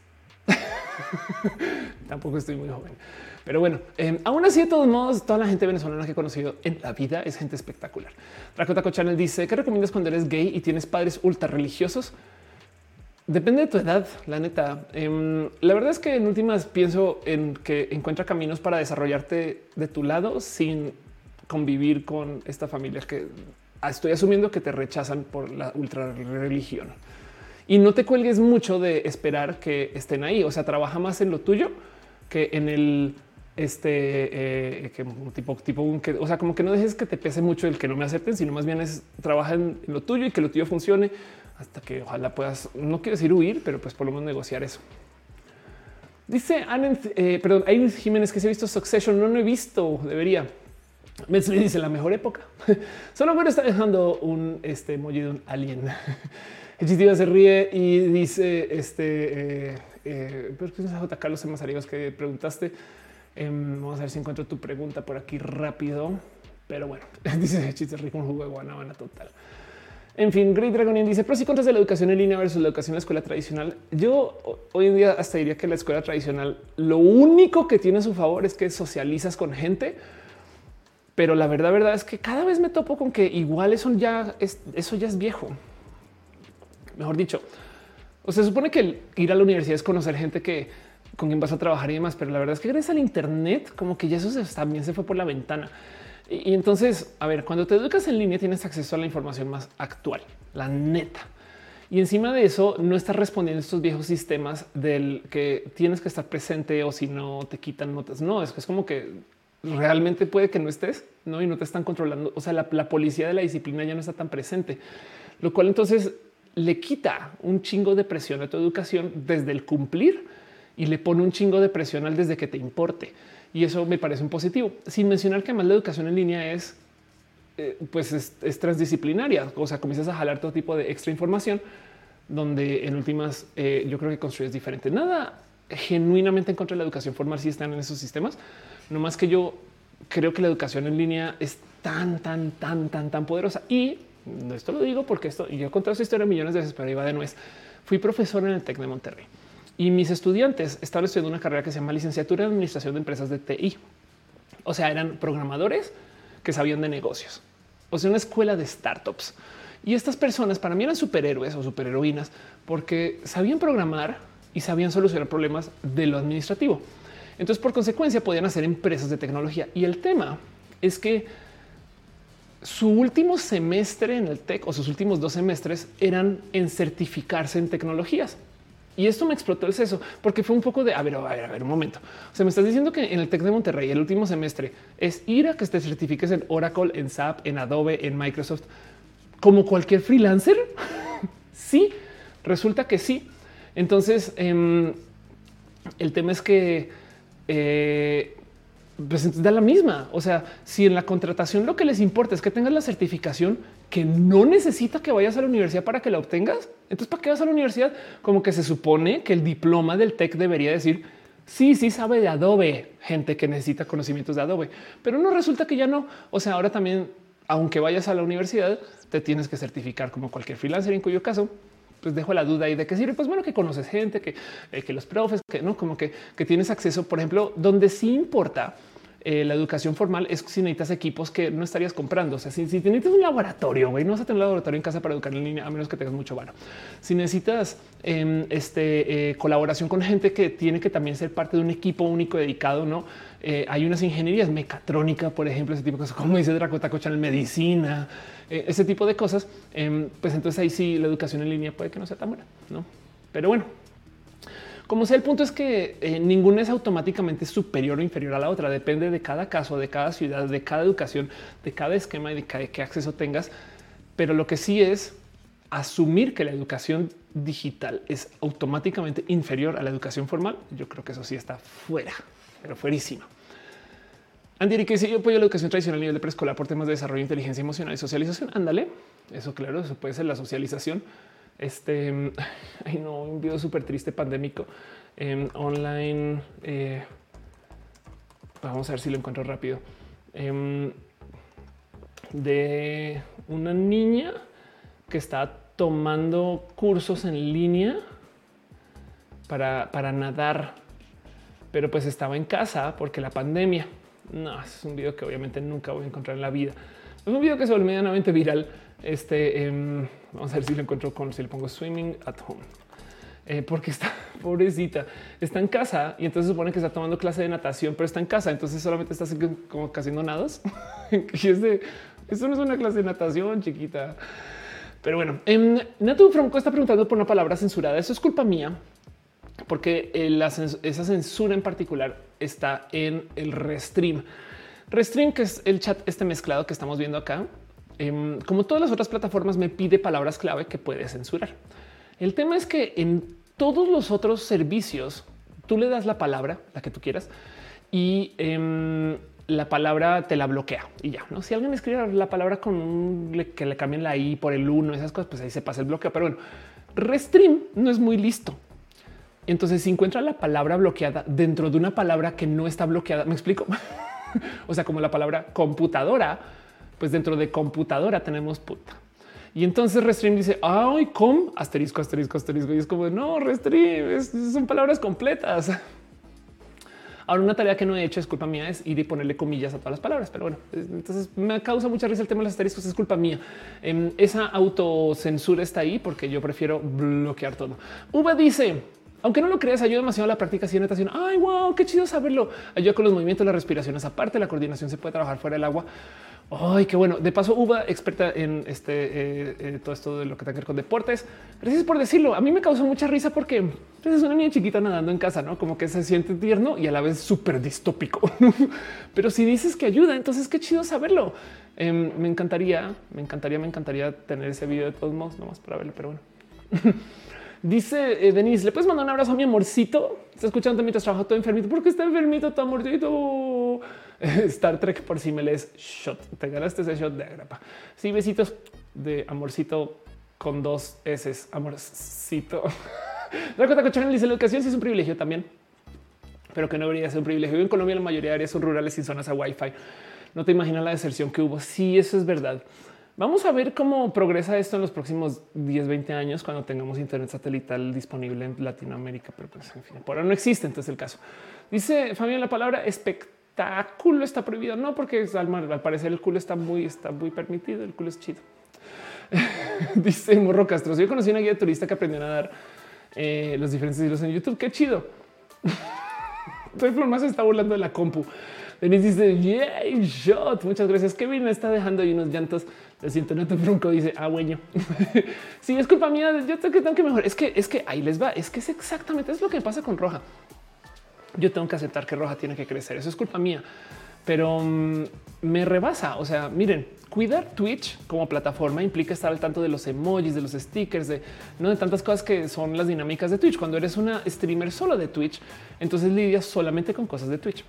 Tampoco estoy muy joven. Pero bueno, em, aún así, de todos modos, toda la gente venezolana que he conocido en la vida es gente espectacular. Draco Channel dice: ¿Qué recomiendas cuando eres gay y tienes padres ultra religiosos? Depende de tu edad, la neta. Em, la verdad es que en últimas pienso en que encuentra caminos para desarrollarte de tu lado sin convivir con esta familia que estoy asumiendo que te rechazan por la ultra religión. Y no te cuelgues mucho de esperar que estén ahí. O sea, trabaja más en lo tuyo que en el este eh, que tipo, tipo, que, o sea, como que no dejes que te pese mucho el que no me acepten, sino más bien es trabaja en, lo tuyo y que lo tuyo funcione hasta que ojalá puedas, no quiero decir huir, pero pues por lo menos negociar eso. Dice Anne, eh, perdón, hay Jiménez que se ha visto Succession, no lo he visto, debería. Me dice la mejor época. Solo bueno está dejando un este un alien. El se ríe y dice este, eh, eh, pero es J. Carlos Mazariegos que preguntaste. Em, vamos a ver si encuentro tu pregunta por aquí rápido. Pero bueno, dice chiste rico un jugo de guanabana total. En fin, Great Dragonian dice pros y contras de la educación en línea versus la educación en la escuela tradicional. Yo hoy en día hasta diría que la escuela tradicional lo único que tiene a su favor es que socializas con gente, pero la verdad, verdad es que cada vez me topo con que igual eso ya es, eso ya es viejo. Mejor dicho, o se supone que ir a la universidad es conocer gente que con quien vas a trabajar y demás, pero la verdad es que gracias al Internet, como que ya eso también se fue por la ventana. Y, entonces, a ver, cuando te educas en línea tienes acceso a la información más actual, la neta. Y encima de eso, no estás respondiendo estos viejos sistemas del que tienes que estar presente o si no te quitan notas. No, es, es como que realmente puede que no estés, no y no te están controlando. O sea, la policía de la disciplina ya no está tan presente, lo cual entonces le quita un chingo de presión a tu educación desde el cumplir y le pone un chingo de presión al desde que te importe. Y eso me parece un positivo. Sin mencionar que además la educación en línea es, eh, pues es, transdisciplinaria. O sea, comienzas a jalar todo tipo de extra información donde en últimas eh, yo creo que construyes diferente. Nada genuinamente en contra de la educación formal si están en esos sistemas. No más que yo creo que la educación en línea es tan, tan, tan, tan, tan poderosa. Y esto lo digo porque esto, yo he contado esta historia millones de veces, pero iba de nuez. Fui profesor en el TEC de Monterrey y mis estudiantes estaban estudiando una carrera que se llama licenciatura en administración de empresas de TI. O sea, eran programadores que sabían de negocios. O sea, una escuela de startups. Y estas personas para mí eran superhéroes o superheroínas porque sabían programar y sabían solucionar problemas de lo administrativo. Entonces, por consecuencia, podían hacer empresas de tecnología. Y el tema es que su último semestre en el TEC o sus últimos dos semestres eran en certificarse en tecnologías. Y esto me explotó el seso porque fue un poco de a ver, a ver, a ver un momento. O sea, me estás diciendo que en el Tec de Monterrey el último semestre es ir a que te certifiques en Oracle, en SAP, en Adobe, en Microsoft, como cualquier freelancer. sí, resulta que sí. Entonces, em, el tema es que eh, pues da la misma. O sea, si en la contratación lo que les importa es que tengas la certificación, que no necesita que vayas a la universidad para que la obtengas. Entonces, ¿para qué vas a la universidad? Como que se supone que el diploma del TEC debería decir, sí, sí sabe de Adobe, gente que necesita conocimientos de Adobe, pero no resulta que ya no. O sea, ahora también, aunque vayas a la universidad, te tienes que certificar como cualquier freelancer, en cuyo caso pues dejo la duda ahí de qué sirve. Pues bueno, que conoces gente, que, eh, que los profes, que no como que, que tienes acceso, por ejemplo, donde sí importa eh, la educación formal es si necesitas equipos que no estarías comprando. O sea, si, si necesitas un laboratorio, güey, no vas a tener un laboratorio en casa para educar en línea, a menos que tengas mucho varo. Si necesitas em, este, eh, colaboración con gente que tiene que también ser parte de un equipo único dedicado, no eh, hay unas ingenierías mecatrónica, por ejemplo, ese tipo de cosas, como dice Draco en medicina, ese tipo de cosas. Em, pues entonces ahí sí la educación en línea puede que no sea tan buena, no? Pero bueno, como sea, el punto es que eh, ninguna es automáticamente superior o inferior a la otra. Depende de cada caso, de cada ciudad, de cada educación, de cada esquema y de qué acceso tengas. Pero lo que sí es asumir que la educación digital es automáticamente inferior a la educación formal. Yo creo que eso sí está fuera, pero fuerísima. Andy, que si yo apoyo la educación tradicional a nivel de preescolar por temas de desarrollo, inteligencia emocional y socialización, ándale. Eso, claro, eso puede ser la socialización este, ay no, un video súper triste pandémico online. Eh, vamos a ver si lo encuentro rápido. Em, de una niña que está tomando cursos en línea para, para nadar, pero pues estaba en casa porque la pandemia. No, es un video que obviamente nunca voy a encontrar en la vida. Es un video que se volvió medianamente viral. Este em, vamos a ver si lo encuentro con si le pongo swimming at home. Eh, porque está pobrecita, está en casa y entonces supone que está tomando clase de natación, pero está en casa, entonces solamente está como haciendo nados. y es de eso no es una clase de natación chiquita. Pero bueno, en em, Natu Franco está preguntando por una palabra censurada. Eso es culpa mía, porque esa censura en particular está en el Restream. Restream, que es el chat este mezclado que estamos viendo acá, em, como todas las otras plataformas, me pide palabras clave que puede censurar. El tema es que en todos los otros servicios tú le das la palabra, la que tú quieras, y em, la palabra te la bloquea y ya. No, si alguien escribe la palabra con que le cambien la i por el uno, esas cosas, pues ahí se pasa el bloqueo. Pero bueno, Restream no es muy listo. Entonces, si encuentra la palabra bloqueada dentro de una palabra que no está bloqueada, me explico. o sea, como la palabra computadora, pues dentro de computadora tenemos puta. Y entonces Restream dice, ay, com, asterisco, asterisco, asterisco. Y es como, no, Restream, son palabras completas. Ahora, una tarea que no he hecho es culpa mía es ir y ponerle comillas a todas las palabras. Pero bueno, entonces me causa mucha risa el tema de los asteriscos. Es culpa mía. Em, esa autocensura está ahí porque yo prefiero bloquear todo. Uva dice, aunque no lo creas, ayuda demasiado la práctica de natación. Ay, wow, qué chido saberlo. Ayuda con los movimientos, las respiraciones. Aparte, la coordinación se puede trabajar fuera del agua. Ay, qué bueno. De paso, Uva, experta en este eh, eh, todo esto de lo que tenga que ver con deportes. Gracias por decirlo. A mí me causó mucha risa porque pues, es una niña chiquita nadando en casa, no como que se siente tierno y a la vez súper distópico. Pero si dices que ayuda, entonces qué chido saberlo. Em, me encantaría, me encantaría, me encantaría tener ese video de todos modos, nomás para verlo, pero bueno. Dice eh, Denise, ¿le puedes mandar un abrazo a mi amorcito? Está escuchando mientras trabajo todo enfermito. ¿Por qué está enfermito tu amorcito? Star Trek por si me lees shot. Te ganaste ese shot de agrapa. Sí, besitos de amorcito con dos S. Amorcito. Dakota Cochón dice la educación sí es un privilegio también, pero que no debería ser un privilegio. En Colombia la mayoría de áreas son rurales sin zonas a Wi-Fi. No te imaginas la deserción que hubo. Sí, eso es verdad. Vamos a ver cómo progresa esto en los próximos 10, 20 años cuando tengamos internet satelital disponible en Latinoamérica, pero pues por ahora no existe. Entonces el caso dice Fabián, la palabra espectáculo está prohibido. No, porque al, al parecer el culo está muy, está muy permitido. El culo es chido. dice Morro Castro. Yo conocí una guía turista que aprendió a nadar eh, los diferentes estilos en YouTube. Qué chido. Estoy más se está burlando de la compu. Denise dice, yay, shot. Muchas gracias. Kevin está dejando ahí unos llantos. No te bronco. Dice, ah, bueno. sí, es culpa mía. Yo tengo que, que mejor. Es que, es que ahí les va. Es que es exactamente es lo que pasa con Roja. Yo tengo que aceptar que Roja tiene que crecer. Eso es culpa mía, pero mm, me rebasa. O sea, miren, cuidar Twitch como plataforma implica estar al tanto de los emojis, de los stickers, de no de tantas cosas que son las dinámicas de Twitch. Cuando eres una streamer solo de Twitch, entonces lidias solamente con cosas de Twitch.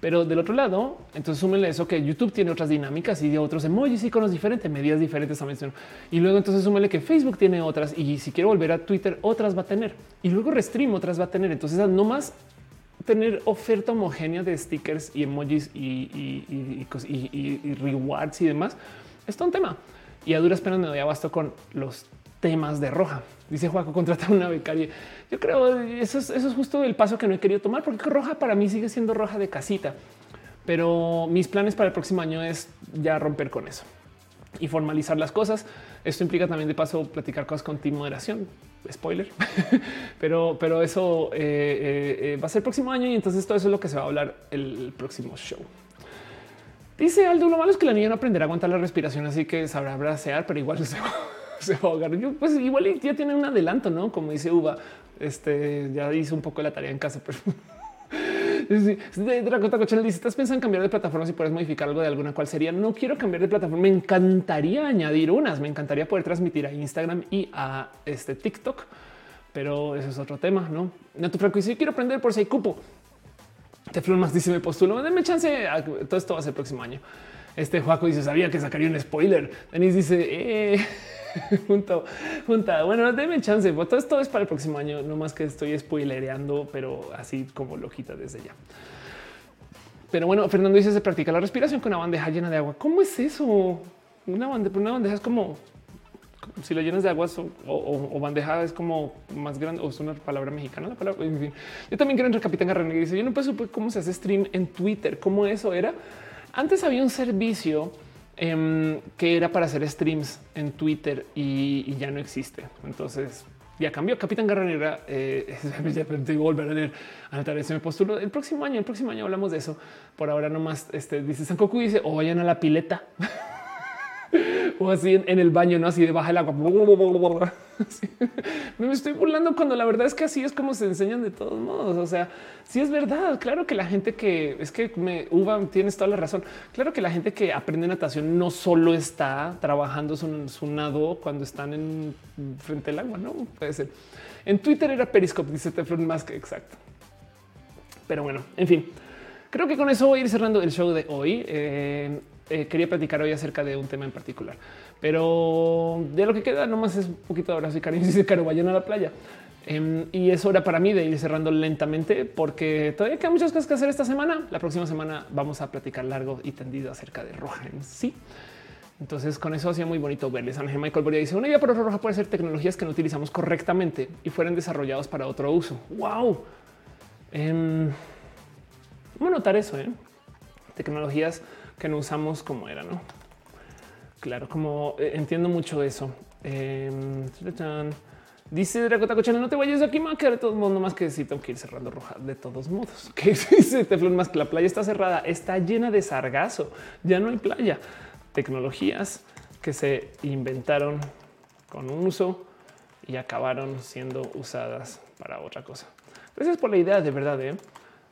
Pero del otro lado, entonces súmenle eso que YouTube tiene otras dinámicas y otros emojis, iconos diferentes, medidas diferentes también. Y luego entonces súmenle que Facebook tiene otras y si quiero volver a Twitter, otras va a tener y luego Restream otras va a tener. Entonces no más tener oferta homogénea de stickers y emojis y, rewards y demás. Es un tema y a duras penas me doy abasto con los temas de roja. Dice Juaco, contratar una becaria. Yo creo eso es, eso es justo el paso que no he querido tomar porque roja para mí sigue siendo roja de casita. Pero mis planes para el próximo año es ya romper con eso y formalizar las cosas. Esto implica también de paso platicar cosas con team moderación. Spoiler, pero, pero eso eh, eh, eh, va a ser el próximo año y entonces todo eso es lo que se va a hablar el próximo show. Dice Aldo, lo malo es que la niña no aprenderá a aguantar la respiración, así que sabrá bracear, pero igual se va a ahogar. Yo, pues igual ya tiene un adelanto, no? Como dice Uva, este ya hizo un poco la tarea en casa, pero Dracota Cochel dice: Estás pensando en cambiar de plataforma si puedes modificar algo de alguna cual sería. No quiero cambiar de plataforma. Me encantaría añadir unas. Me encantaría poder transmitir a Instagram y a este TikTok, pero eso es otro tema. No, no tu Franco dice: Quiero aprender por si hay cupo. Te más dice: Me postulo. Denme chance. Todo esto va a ser el próximo año. Este Juaco dice: Sabía que sacaría un spoiler. Denis dice: eh. junto, junta. Bueno, déme chance. Todo esto es para el próximo año. No más que estoy spoilereando, pero así como loquita desde ya. Pero bueno, Fernando dice se practica la respiración con una bandeja llena de agua. ¿Cómo es eso? Una bandeja, una bandeja es como Si lo llenas de aguas o, bandeja es como más grande o es una palabra mexicana. La palabra, en fin. Yo también quiero entrar Capitán Garrón y dice: Yo no puedo suponer cómo se hace stream en Twitter, cómo eso era. Antes había un servicio em, que era para hacer streams en Twitter y, ya no existe. Entonces ya cambió. Capitán Garranera, eh, volver a leer, anotar ese me postulo el próximo año. El próximo año hablamos de eso. Por ahora nomás este, dice San Cocu dice o vayan a la pileta. o así en, el baño, no así de baja el agua. Me estoy burlando cuando la verdad es que así es como se enseñan de todos modos. O sea, si es verdad. Claro que la gente que es que me uva tienes toda la razón. Claro que la gente que aprende natación no solo está trabajando su, nado cuando están en frente al agua. No puede ser. En Twitter era Periscope, dice Teflon más que exacto. Pero bueno, en fin, creo que con eso voy a ir cerrando el show de hoy. Eh, eh, quería platicar hoy acerca de un tema en particular, pero de lo que queda nomás es un poquito de abrazo y cariño. Dice Caro, vayan a la playa. Em, y es hora para mí de ir cerrando lentamente porque todavía quedan muchas cosas que hacer esta semana. La próxima semana vamos a platicar largo y tendido acerca de Roja en sí. Entonces, con eso hacía muy bonito verles. Ángel Michael Boria dice: Una idea para Roja puede ser tecnologías que no utilizamos correctamente y fueran desarrollados para otro uso. Wow. Eh, vamos a notar eso. ¿eh? Tecnologías que no usamos como era, ¿no? Claro, como eh, entiendo mucho eso. Em, dice Dracota Cochana, no te vayas aquí, más que de todo mundo más que necesito que ir cerrando roja de todos modos. Que dice Teflon más que la playa está cerrada, está llena de sargazo, ya no hay playa. Tecnologías que se inventaron con un uso y acabaron siendo usadas para otra cosa. Gracias por la idea, de verdad. ¿eh?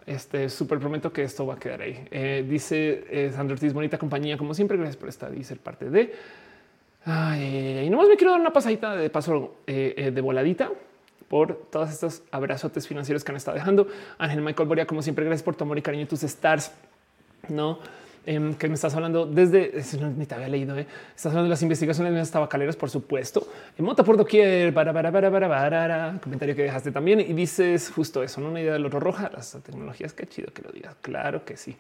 Este súper prometo que esto va a quedar ahí. Eh, dice eh, Sandro Ortiz, bonita compañía, como siempre. Gracias por estar y ser parte de. y nomás me quiero dar una pasadita de paso eh, de voladita por todos estos abrazotes financieros que han estado dejando. Ángel Michael Boria, como siempre, gracias por tu amor y cariño tus stars. No, Em, que me estás hablando desde ni te había leído. ¿eh? Estás hablando de las investigaciones de las tabacaleras, por supuesto. En Mota por doquier, para, para, para, para, para, comentario que dejaste también y dices justo eso, no una idea del oro roja, las tecnologías. Qué chido que lo digas. Claro que sí,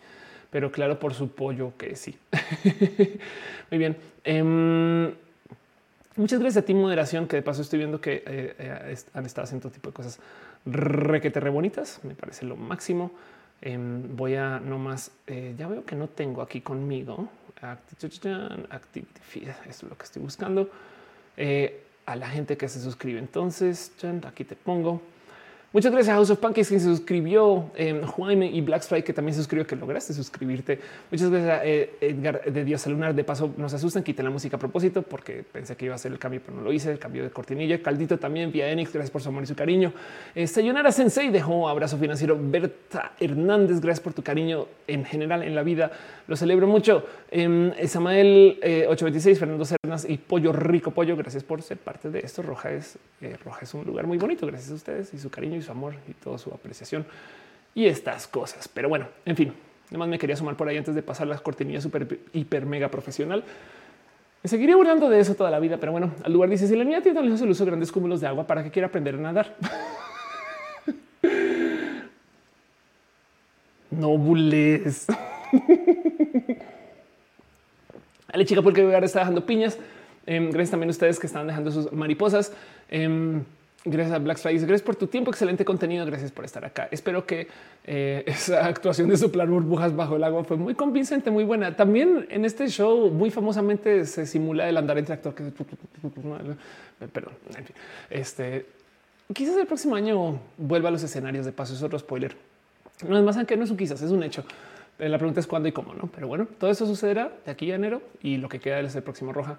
pero claro por su pollo que sí. Muy bien. Em, muchas gracias a ti, moderación, que de paso estoy viendo que eh, eh, han estado haciendo tipo de cosas requete re bonitas. Me parece lo máximo. Em, voy a nomás, eh, ya veo que no tengo aquí conmigo. Activity es lo que estoy buscando. Eh, a la gente que se suscribe. Entonces, aquí te pongo Muchas gracias a House of Pancakes que se suscribió, eh, y Blackstrike que también se suscribió, que lograste suscribirte. Muchas gracias a eh, Edgar de Dios Lunar. De paso, nos asustan, quiten la música a propósito porque pensé que iba a hacer el cambio, pero no lo hice. El cambio de cortinilla. Caldito también, vía Enix. Gracias por su amor y su cariño. Eh, Sayonara Sensei dejó abrazo financiero. Berta Hernández, gracias por tu cariño en general en la vida. Lo celebro mucho. Em, eh, Samael 826, Fernando Cernas y Pollo Rico Pollo. Gracias por ser parte de esto. Roja es, Roja es un lugar muy bonito. Gracias a ustedes y su cariño su amor y toda su apreciación y estas cosas. Pero bueno, en fin, además me quería sumar por ahí antes de pasar las cortinillas súper hiper mega profesional. Me seguiré burlando de eso toda la vida, pero bueno, al lugar dice si la niña tiene el uso de grandes cúmulos de agua para que quiera aprender a nadar. no bulles. Ale chica, porque ahora está dejando piñas. Em, gracias también a ustedes que están dejando sus mariposas. Em, Gracias a Black Friday. Gracias por tu tiempo. Excelente contenido. Gracias por estar acá. Espero que eh, esa actuación de soplar burbujas bajo el agua fue muy convincente, muy buena. También en este show muy famosamente se simula el andar entre actor perdón. En fin, este quizás el próximo año vuelva a los escenarios de paso. Es otro spoiler. No es más, aunque no es un quizás, es un hecho. La pregunta es cuándo y cómo, no? Pero bueno, todo eso sucederá de aquí a enero y lo que queda es el próximo Roja,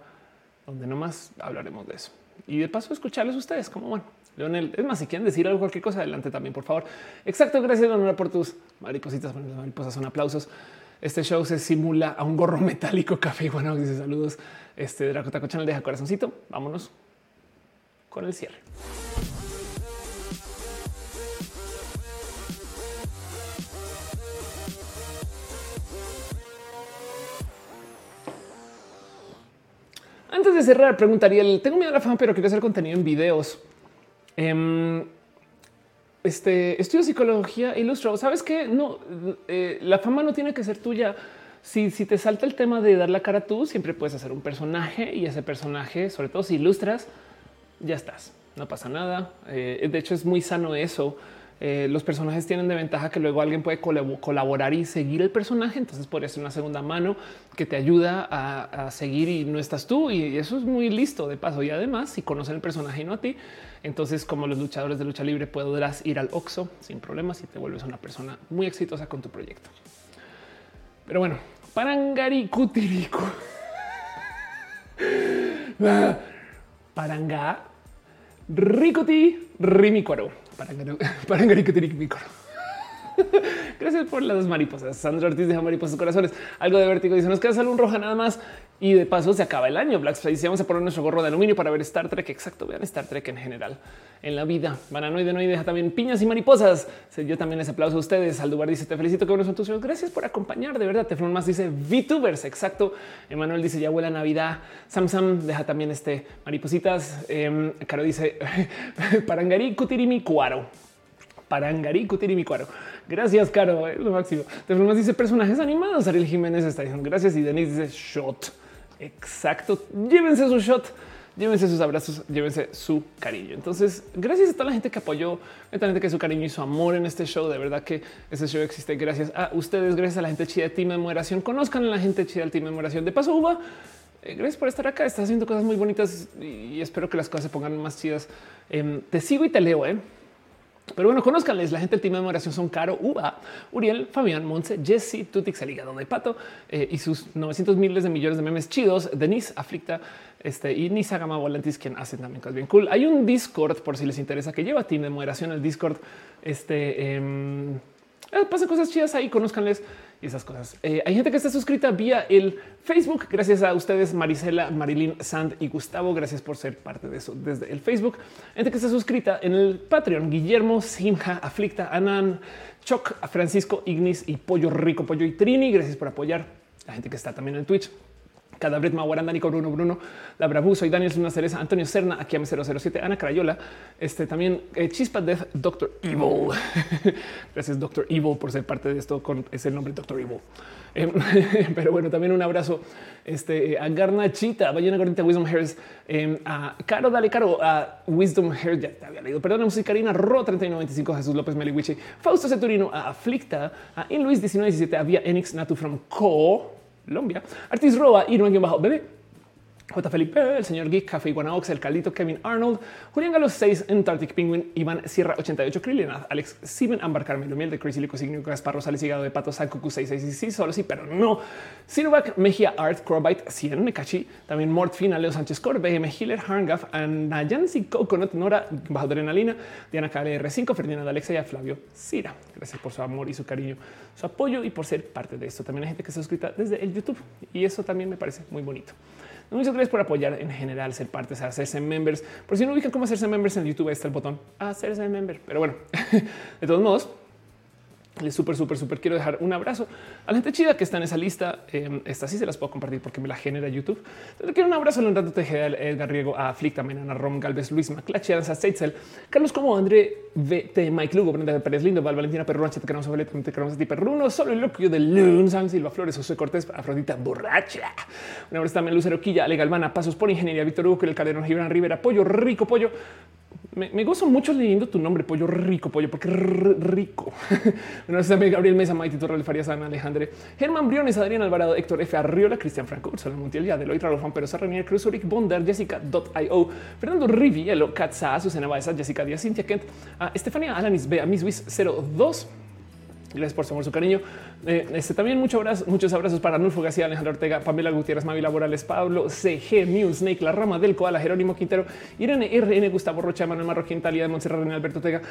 donde no más hablaremos de eso y de paso escucharles ustedes como bueno. Leonel, es más, si quieren decir algo, cualquier cosa, adelante también, por favor. Exacto, gracias, Leonel, por tus maripositas. mariposas son aplausos. Este show se simula a un gorro metálico café. Bueno, dice saludos. Este Draco Taco Channel deja corazoncito. Vámonos con el cierre. Antes de cerrar, preguntaría, tengo miedo a la fama, pero quiero hacer contenido en videos. Em, este estudio psicología ilustrado. Sabes que no, eh, la fama no tiene que ser tuya. si, si te salta el tema de dar la cara tú, siempre puedes hacer un personaje y ese personaje, sobre todo si ilustras, ya estás, no pasa nada. Eh, de hecho, es muy sano eso. Eh, los personajes tienen de ventaja que luego alguien puede colaborar y seguir el personaje. Entonces podría ser una segunda mano que te ayuda a, seguir y no estás tú. Y eso es muy listo de paso. Y además, si conocen el personaje y no a ti, entonces como los luchadores de lucha libre podrás ir al Oxo sin problemas y te vuelves una persona muy exitosa con tu proyecto. Pero bueno, Parangari Kutiriku. Paranga Ricoti Rimicuaro. Parangari Kutiriku. Gracias por las mariposas. Sandra Ortiz deja mariposas corazones. Algo de vértigo dice: Nos queda salud roja nada más. Y de paso se acaba el año. Black Friday. Vamos a poner nuestro gorro de aluminio para ver Star Trek. Exacto. Vean Star Trek en general en la vida. Bananoide no deja también piñas y mariposas. Yo también les aplauso a ustedes. Aldubar dice: Te felicito que buenos son tus Gracias por acompañar. De verdad. Teflon más dice VTubers. Exacto. Emanuel dice: Ya huele Navidad. Sam Sam deja también este maripositas. Eh, Caro dice: Parangari Kutirimi Cuaro. Parangari Kutirimi Cuaro. Gracias, Caro. Es lo máximo. De dice personajes animados. Ariel Jiménez está diciendo gracias. Y Denis dice shot. Exacto. Llévense su shot. Llévense sus abrazos, llévense su cariño. Entonces, gracias a toda la gente que apoyó, a la gente que su cariño y su amor en este show. De verdad que este show existe gracias a ustedes, gracias a la gente chida de Team Memoración. Conozcan a la gente chida del Team Memoración. De paso, Uva, eh, gracias por estar acá. Estás haciendo cosas muy bonitas y espero que las cosas se pongan más chidas. Em, te sigo y te leo. ¿eh? Pero bueno, conozcanles la gente del team de memoración son Caro, Uva, Uriel, Fabián, Monse, Jesse, Tutix, el hígado de pato eh, y sus 900 miles de millones de memes chidos, Denise, Aflicta este, y Nisa Gama Volantis, quien hacen también cosas bien cool. Hay un Discord por si les interesa que lleva team de moderación el Discord. Este eh, pasen cosas chidas ahí, conozcanles esas cosas. Eh, hay gente que está suscrita vía el Facebook. Gracias a ustedes, Marisela, Marilyn, Sand y Gustavo. Gracias por ser parte de eso desde el Facebook. Gente que está suscrita en el Patreon. Guillermo, Simja, Aflicta, Anan, Choc, Francisco, Ignis y Pollo Rico, Pollo y Trini. Gracias por apoyar. La gente que está también en Twitch. Cadabret Maguaranda, Nico Bruno Bruno, La Brabu, soy Daniel Luna Cereza, Antonio Serna, aquí a 007, Ana Crayola, este también eh, Chispa Death, Doctor Evil. Gracias, Doctor Evil, por ser parte de esto con ese nombre, Doctor Evil. Em, pero bueno, también un abrazo este, a Garnachita, Ballena Gordita, Wisdom Hairs, em, a Caro, dale Caro, a Wisdom Hairs, ya te había leído, perdón, Karina Ro 3995, Jesús López Meliwichi, Fausto Ceturino, a Aflicta, a In Luis 1917, a Enix Natu from Co. Colombia. Artis Roa, Irma bajo bebé. J. Felipe, el señor Geek, Café Iguanaox, el Caldito, Kevin Arnold, Julián Galo 6, Antarctic Penguin, Iván Sierra 88, Krillinath, Alex Sieben, Ambar Carmelo Miel de Crazy Lico Signo, Gaspar Rosales, de Pato, San Cucu 666, solo sí, pero no. Sinovac, Mejía Art, Crobite 100, Mecachi, también Mort Fina, Leo Sánchez Cor, BM Hiller, Harngaf, Anayansi, Coconut, Nora, Bajo Adrenalina, Diana KLR5, Ferdinand Alexia, Flavio Cira. Gracias por su amor y su cariño, su apoyo y por ser parte de esto. También hay gente que está suscrita desde el YouTube y eso también me parece muy bonito. Muchas gracias por apoyar en general, ser parte, o hacerse members. Por si no ubican cómo hacerse members en YouTube, ahí está el botón hacerse member. Pero bueno, de todos modos, les súper, súper, súper quiero dejar un abrazo a la gente chida que está en esa lista. Eh, sí se las puedo compartir porque me la genera YouTube. Entonces, quiero un abrazo a Leonardo Tejeda, Edgar Riego, a Flick, también a Rom Galvez, Luis Maclachi, a Seitzel, Carlos Como, André VT, Mike Lugo, Brenda Pérez Lindo, Val Valentina Perrón, te queremos a te queremos a ti, Perruno, solo el loco de Lun, San Silva Flores, José Cortés, Afrodita Borracha. Un abrazo también Lucero Quilla, Ale Galvana, Pasos por Ingeniería, Víctor Hugo, el Calderón, Gibran Rivera, Pollo, Rico Pollo, me, gozo mucho leyendo tu nombre, pollo rico, pollo, porque rico. bueno, también Gabriel Mesa, Maite Torre, Farías, Ana Alejandre, Germán Briones, Adrián Alvarado, Héctor F. Arriola, Cristian Franco, Ursula Montiel, Yadeloy, Raúl Juan Pérez, Renier Cruz, Uric Bonder, Jessica.io, Fernando Rivielo, Katza, Susana Baeza, Jessica Díaz, Cintia Kent, a Estefania Alanis B, a Miss Wiz 02, Gracias por su amor, su cariño. Eh, este también muchos abrazos, muchos abrazos para Nulfo García, Alejandro Ortega, Pamela Gutiérrez, Mavi Laborales, Pablo CG, Mew, Snake, La Rama del Koala, Jerónimo Quintero, Irene RN, Gustavo Rocha, Manuel Marroquín, Talia de Montserrat, René Alberto Ortega,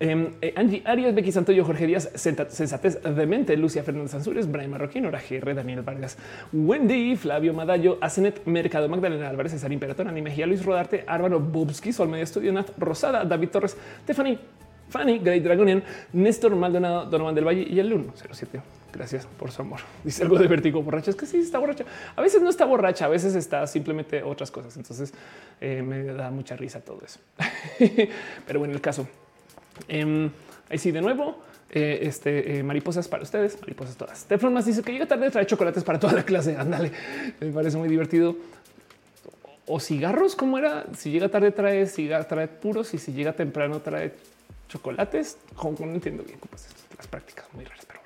em, eh, Angie Arias, Becky Santoyo, Jorge Díaz, Sensatez Demente, Lucia Fernández Ansúrez, Brian Marroquín, Hora GR, Daniel Vargas, Wendy, Flavio Madallo, Asenet Mercado, Magdalena Álvarez, César Imperator, Ani Mejía, Luis Rodarte, Álvaro Bubsky, Sol Media Estudio, Nat Rosada, David Torres, Stephanie Fanny, Great Dragonian, Néstor Maldonado, Donovan del Valle y el 107. Gracias por su amor. Dice algo de vértigo borracha. Es que sí está borracha. A veces no está borracha, a veces está simplemente otras cosas. Entonces eh, me da mucha risa todo eso. Pero bueno, el caso. Eh, ahí sí, de nuevo, Eh, este eh, mariposas para ustedes, mariposas todas. Teflon más dice que llega tarde, trae chocolates para toda la clase. Ándale, me parece muy divertido. O cigarros, ¿cómo era? Si llega tarde, trae cigarros, trae puros y si llega temprano, trae chocolates. Como no entiendo bien es las prácticas muy raras, pero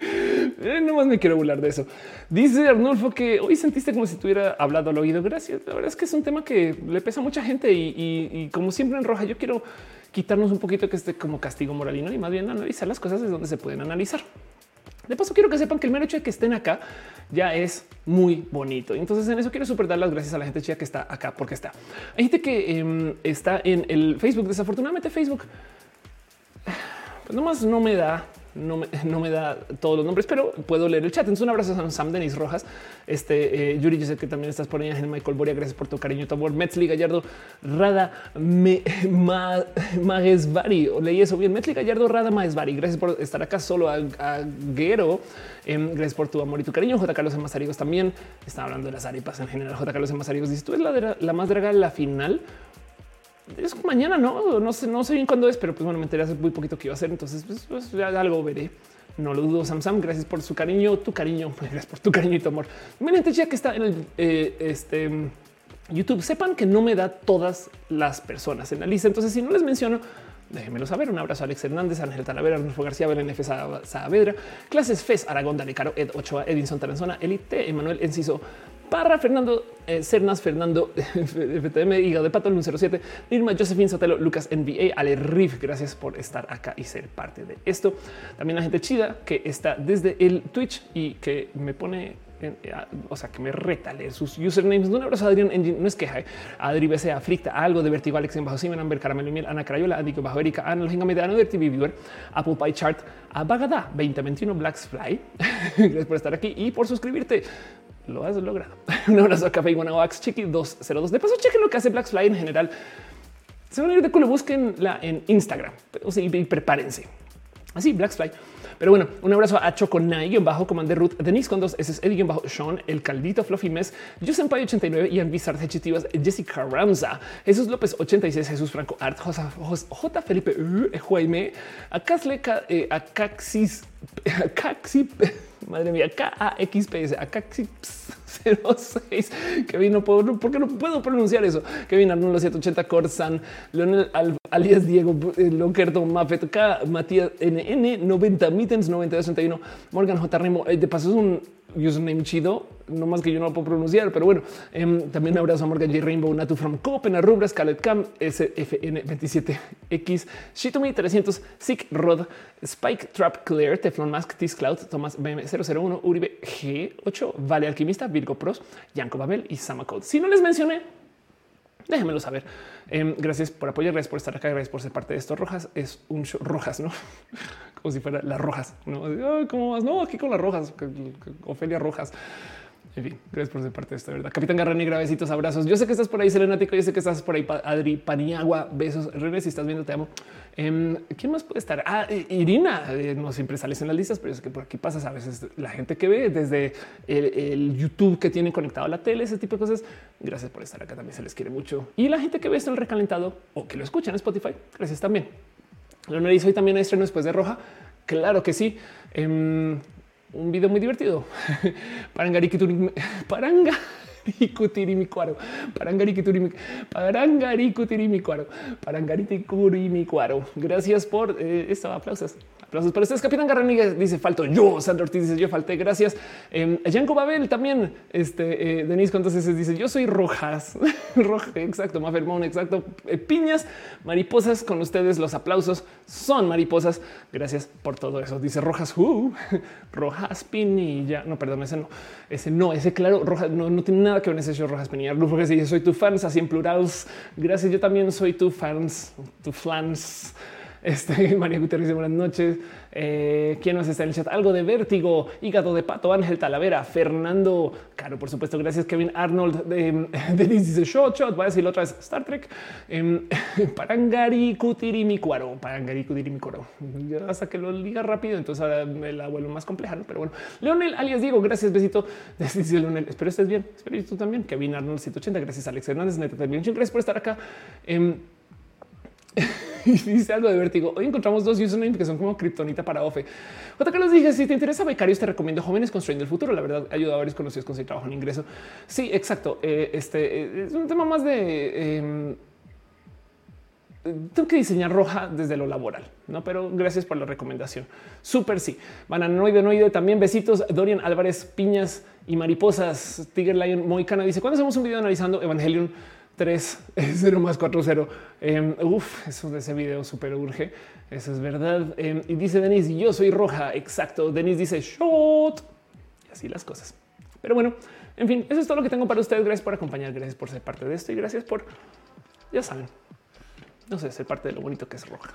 eh, no más me quiero burlar de eso. Dice Arnulfo que hoy sentiste como si tuviera hablado al oído. Gracias. La verdad es que es un tema que le pesa a mucha gente y, como siempre en roja, yo quiero quitarnos un poquito que esté como castigo moralino y más bien analizar las cosas desde donde se pueden analizar. De paso, quiero que sepan que el mero hecho de que estén acá ya es muy bonito. Entonces, en eso quiero super dar las gracias a la gente chida que está acá porque está. Hay gente que em, está en el Facebook. Desafortunadamente, Facebook pues nomás no me da no me, da todos los nombres, pero puedo leer el chat. Entonces, un abrazo a Sam Denis Rojas, este eh, Yuri. Yo sé que también estás por ahí. Michael Boria, gracias por tu cariño, tu amor. Metzli Gallardo, Rada me, ma, Magesvari. Leí eso bien. Metzli Gallardo, Rada Magesvari. Gracias por estar acá solo a, Guero. Em, gracias por tu amor y tu cariño. J. Carlos Mazarigos también está hablando de las arepas en general. J. Carlos Mazarigos dice: Tú es la, la más draga la final es mañana, no, no sé, no sé bien cuándo es, pero pues bueno, me enteré hace muy poquito que iba a hacer. Entonces, pues, pues ya algo veré. No lo dudo, Sam Sam. Gracias por su cariño, tu cariño. Gracias por tu cariño y tu amor. Miren, ya que está en el eh, este, YouTube, sepan que no me da todas las personas en la lista. Entonces, si no les menciono, déjenmelo saber. Un abrazo a Alex Hernández, Ángel Talavera, Rufo García, Belén F. Saavedra, Clases FES, Aragón, Dani Caro, Ed Ochoa, Edinson Taranzona, Elite, Emanuel Enciso, Parra, Fernando eh, Cernas, Fernando FTM, Hígado de Pato, 07, Irma, Josephine Sotelo, Lucas NBA, Ale Riff. Gracias por estar acá y ser parte de esto. También la gente chida que está desde el Twitch y que me pone eh, o sea, que me reta leer sus usernames. Un abrazo a Adrián Engine, no es queja. Eh. Adri BC, Aflicta, algo de Vertigo, Alex en bajo Simen, Amber, Caramelo y Miel, Ana Crayola, Adico bajo Erika, Ana Lógica Mediano TV Viewer, Apple Pie Chart, a Bagada 2021, Blacks Fly. Gracias por estar aquí y por suscribirte lo has logrado. Un abrazo a Café Wax Chiqui 202. De paso, chequen lo que hace Blackfly en general. Se van a ir de culo, busquenla en Instagram o sea, y prepárense. Así, Blackfly. Pero bueno, un abrazo a Choconay, bajo Commander Ruth, Denise con dos S, Eddie bajo Sean, El Caldito, Fluffy Mess, Joseph 89, Ian Bizarre, Hechitivas, Jessica Ramza, Jesús López 86, Jesús Franco Art, J. Felipe, uh, Jaime, Acasle, eh, Acaxis, Acaxi, madre mía, K-A-X-P-S, Acaxis 06, Kevin, no puedo, ¿por qué no puedo pronunciar eso? Kevin Arnullo 780, Corsan, Leonel alias Diego, eh, Lonkerto, Mafet, K, Matías NN, 90, Mittens 9261, Morgan J. Remo, eh, de paso es un username chido, no más que yo no lo puedo pronunciar, pero bueno, em, también abrazo a Morgan J. Rainbow, Natu from Copen, Rubra, Scarlet Cam, SFN27X, Shitomi 300, Sick Rod, Spike Trap Clear, Teflon Mask, Tis Cloud, Thomas BM001, Uribe G8, Vale Alquimista, Virgo Pros, Yanko Babel y Samacode. Si no les mencioné, déjenmelo saber. Em, gracias por apoyar, gracias por estar acá, gracias por ser parte de esto. Rojas es un show rojas, no como si fuera las rojas. No, ¿cómo vas? No, aquí con las rojas, Ofelia Rojas. En fin, gracias por ser parte de esto, ¿verdad? Capitán Garra Negra, besitos, abrazos. Yo sé que estás por ahí, Selenático. Yo sé que estás por ahí, Adri Paniagua. Besos. René, si estás viendo, te amo. Em, ¿Quién más puede estar? Ah, Irina. Eh, no siempre sales en las listas, pero es que por aquí pasas a veces la gente que ve desde el, YouTube que tiene conectado a la tele, ese tipo de cosas. Gracias por estar acá. También se les quiere mucho. Y la gente que ve esto en recalentado o que lo escucha en Spotify. Gracias también. Dice hoy también estreno después de Roja. Claro que sí. Un video muy divertido. Parangarikuturi, parangarikutirimicuaro, parangarikuturi, parangarikutirimicuaro, parangarikutirimicuaro. Gracias por eh. Aplausos. Aplausos para ustedes. Capitán Garraniga dice falto yo. Sandro Ortiz dice yo falté. Gracias. Eh, Yanko Babel también. Este eh, Denise entonces dice yo soy rojas. Roja, exacto. Mafermón, exacto. Eh, piñas, mariposas con ustedes. Los aplausos son mariposas. Gracias por todo eso. Dice rojas. Uh, rojas pinilla. No, perdón, ese no. Ese no, ese claro. Rojas no, no tiene nada que ver ese rojas pinilla. Luego que dice soy tu fans así en plurals. Gracias. Yo también soy tu fans, tu flans. Este María Gutiérrez, buenas noches. Eh, ¿Quién nos está en el chat? Algo de vértigo, hígado de pato, Ángel Talavera, Fernando, Caro, por supuesto. Gracias, Kevin Arnold de, dice shot, shot. Voy a decirlo otra vez: Star Trek. Eh, Parangari Kutirimicuaro, Parangari Kutirimicuaro. Hasta que lo diga rápido, entonces ahora me la vuelvo más compleja, ¿no? pero bueno. Leonel, alias Diego, gracias, besito. Dice Leonel, espero estés bien. Espero tú también. Kevin Arnold 180, gracias, Alex Hernández, neta también. Gracias por estar acá. Eh, dice algo de vértigo. Hoy encontramos dos usernames que son como kriptonita para OFE. Otra que los dije, si te interesa becarios, te recomiendo Jóvenes Construyendo el Futuro. La verdad, ha ayudado a varios conocidos con su trabajo en ingreso. Sí, exacto. Eh, este eh, es un tema más de... Em, tengo que diseñar roja desde lo laboral, no? Pero gracias por la recomendación. Súper sí. Bananoide, noide también. Besitos. Dorian Álvarez, piñas y mariposas. Tiger Lion Moicana dice: Cuando hacemos un video analizando Evangelion 3 0 más 4 0? Eh, uf, eso de ese video súper urge. Eso es verdad. Em, y dice Denis: Yo soy roja. Exacto. Denis dice shot y así las cosas. Pero bueno, en fin, eso es todo lo que tengo para ustedes. Gracias por acompañar. Gracias por ser parte de esto y gracias por, ya saben, no sé, ser parte de lo bonito que es roja.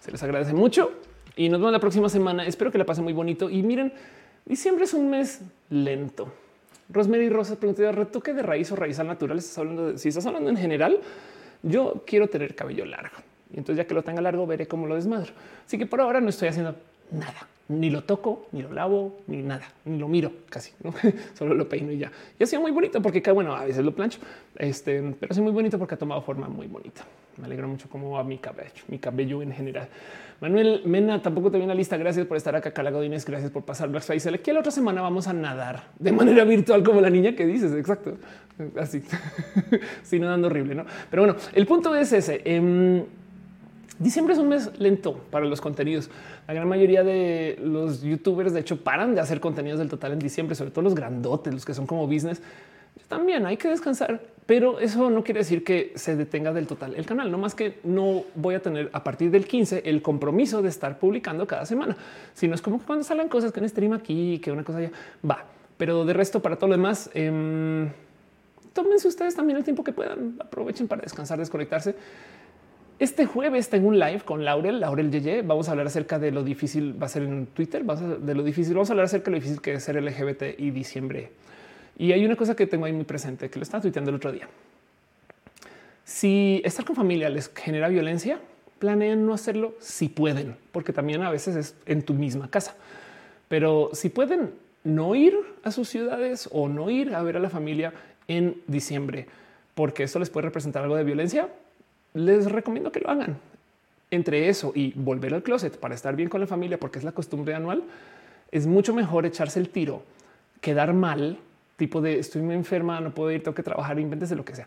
Se les agradece mucho y nos vemos la próxima semana. Espero que la pasen muy bonito. Y miren, diciembre es un mes lento. Rosemary Rosas pregunta retoque de raíz o raíz al natural. Estás hablando de si estás hablando en general, yo quiero tener cabello largo y entonces ya que lo tenga largo veré cómo lo desmadro. Así que por ahora no estoy haciendo nada, ni lo toco, ni lo lavo, ni nada, ni lo miro casi, ¿no? solo lo peino y ya. Y ha sido muy bonito porque bueno, a veces lo plancho, este, pero es muy bonito porque ha tomado forma muy bonita. Me alegra mucho cómo va mi cabello, mi cabello en general. Manuel Mena tampoco te viene la lista. Gracias por estar acá. Calagodines, gracias por pasar Black Friday. Que la otra semana vamos a nadar de manera virtual, como la niña que dices. Exacto. Así, sí, nadando horrible, no? Pero bueno, el punto es ese. Eh, diciembre es un mes lento para los contenidos. La gran mayoría de los youtubers, de hecho, paran de hacer contenidos del total en diciembre, sobre todo los grandotes, los que son como business también hay que descansar, pero eso no quiere decir que se detenga del total el canal, no más que no voy a tener a partir del 15 el compromiso de estar publicando cada semana, sino es como que cuando salen cosas que un stream aquí, que una cosa ya va, pero de resto para todo lo demás, eh, tómense ustedes también el tiempo que puedan, aprovechen para descansar, desconectarse. Este jueves tengo un live con Laurel, Laurel Yeye. Vamos a hablar acerca de lo difícil, va a ser en Twitter, a de lo difícil. Vamos a hablar acerca de lo difícil que es ser LGBT y diciembre y hay una cosa que tengo ahí muy presente que lo estaba tuiteando el otro día. Si estar con familia les genera violencia, planeen no hacerlo si pueden, porque también a veces es en tu misma casa. Pero si pueden no ir a sus ciudades o no ir a ver a la familia en diciembre, porque eso les puede representar algo de violencia, les recomiendo que lo hagan. Entre eso y volver al closet para estar bien con la familia, porque es la costumbre anual, es mucho mejor echarse el tiro, quedar mal tipo de estoy muy enferma, no puedo ir, tengo que trabajar, inventes de lo que sea,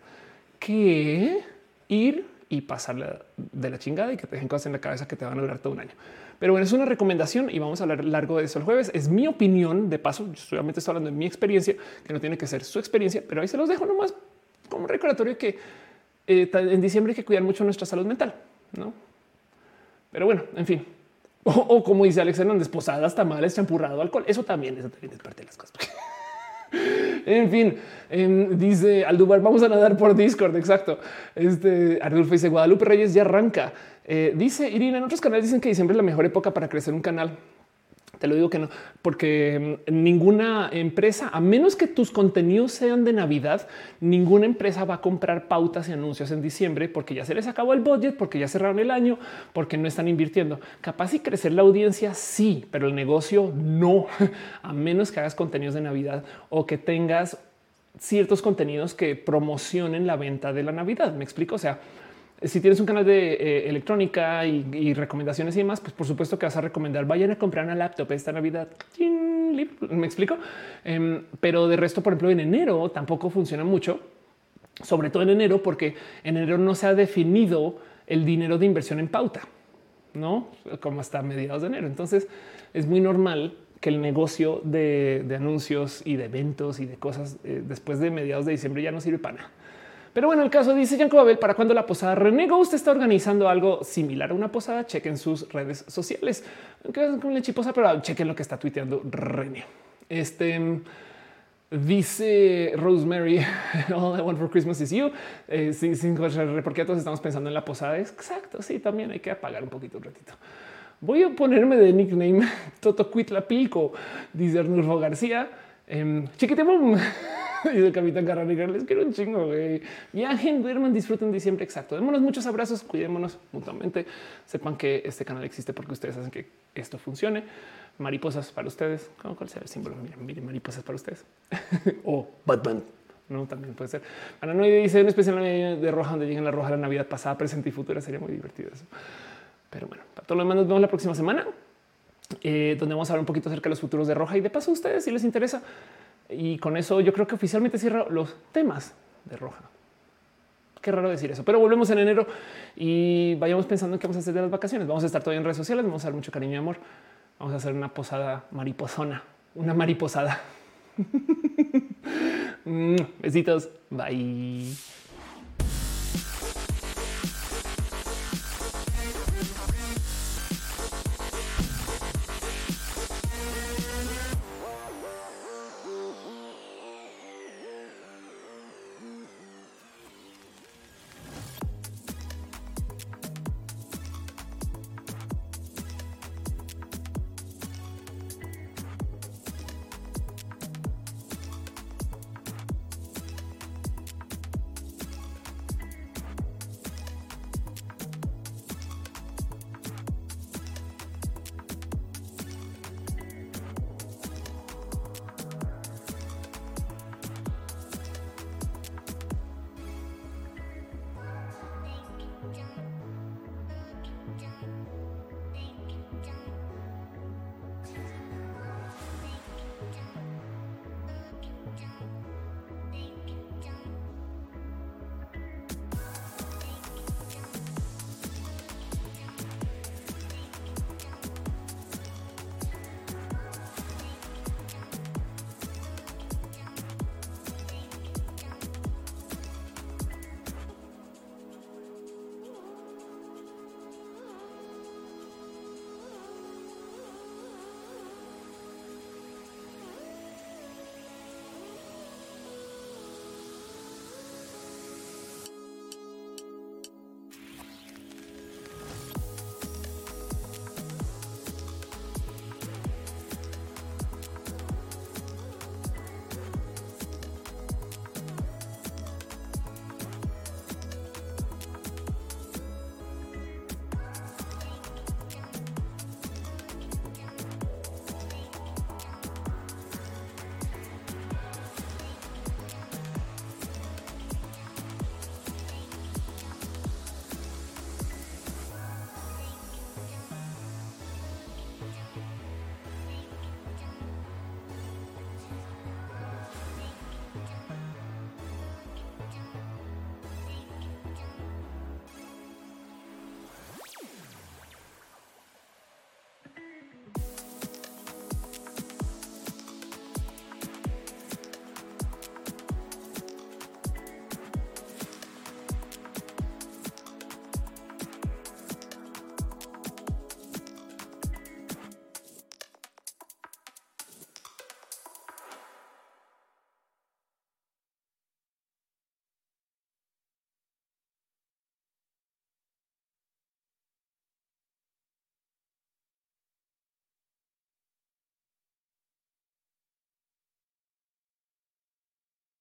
que ir y pasarle de la chingada y que te dejen cosas en la cabeza que te van a durar todo un año. Pero bueno, es una recomendación y vamos a hablar largo de eso el jueves. Es mi opinión. De paso, yo solamente estoy hablando de mi experiencia, que no tiene que ser su experiencia, pero ahí se los dejo nomás como recordatorio que eh, en diciembre hay que cuidar mucho nuestra salud mental, no? Pero bueno, en fin, o, como dice Alex Hernández, posadas, tamales, champurrado, alcohol. Eso también, eso también es parte de las cosas. en fin, em, dice Aldubar, vamos a nadar por Discord. Exacto. Este Ardulfo dice Guadalupe Reyes ya arranca. Eh, dice Irina, en otros canales dicen que diciembre es la mejor época para crecer un canal. Te lo digo que no, porque mm, ninguna empresa, a menos que tus contenidos sean de Navidad, ninguna empresa va a comprar pautas y anuncios en diciembre porque ya se les acabó el budget, porque ya cerraron el año, porque no están invirtiendo. Capaz y crecer la audiencia, sí, pero el negocio no, a menos que hagas contenidos de Navidad o que tengas ciertos contenidos que promocionen la venta de la Navidad. Me explico. O sea, si tienes un canal de eh, electrónica y, recomendaciones y demás, pues por supuesto que vas a recomendar vayan a comprar una laptop esta Navidad. Me explico. Em, pero de resto, por ejemplo, en enero tampoco funciona mucho, sobre todo en enero, porque en enero no se ha definido el dinero de inversión en pauta, no como hasta mediados de enero. Entonces es muy normal que el negocio de, anuncios y de eventos y de cosas eh, después de mediados de diciembre ya no sirve para nada. Pero bueno, el caso dice Yanko Babel, ¿para cuando la posada? René Usted está organizando algo similar a una posada. Chequen sus redes sociales. Que con chiposa, pero chequen lo que está tuiteando René. Este dice Rosemary, All I want for Christmas is you. Eh, sin, sin porque todos estamos pensando en la posada. Exacto. Sí, también hay que apagar un poquito un ratito. Voy a ponerme de nickname Toto Pilco, dice Arnulfo García. Eh, y el capitán Carrera, les quiero un chingo. Güey. Viajen, duerman, disfruten diciembre. Exacto. Démonos muchos abrazos, cuidémonos mutuamente. Sepan que este canal existe porque ustedes hacen que esto funcione. Mariposas para ustedes. ¿Cuál sea el símbolo? Miren, mariposas para ustedes o Batman. no también puede ser. Paranoide dice un especial de roja donde lleguen la roja la Navidad pasada, presente y futura. Sería muy divertido eso. Pero bueno, para todo lo demás nos vemos la próxima semana, eh, donde vamos a hablar un poquito acerca de los futuros de roja y de paso a ustedes si les interesa. Y con eso yo creo que oficialmente cierro los temas de roja. Qué raro decir eso, pero volvemos en enero y vayamos pensando en qué vamos a hacer de las vacaciones. Vamos a estar todavía en redes sociales, vamos a dar mucho cariño y amor. Vamos a hacer una posada mariposona, una mariposada. Mm, besitos. Bye.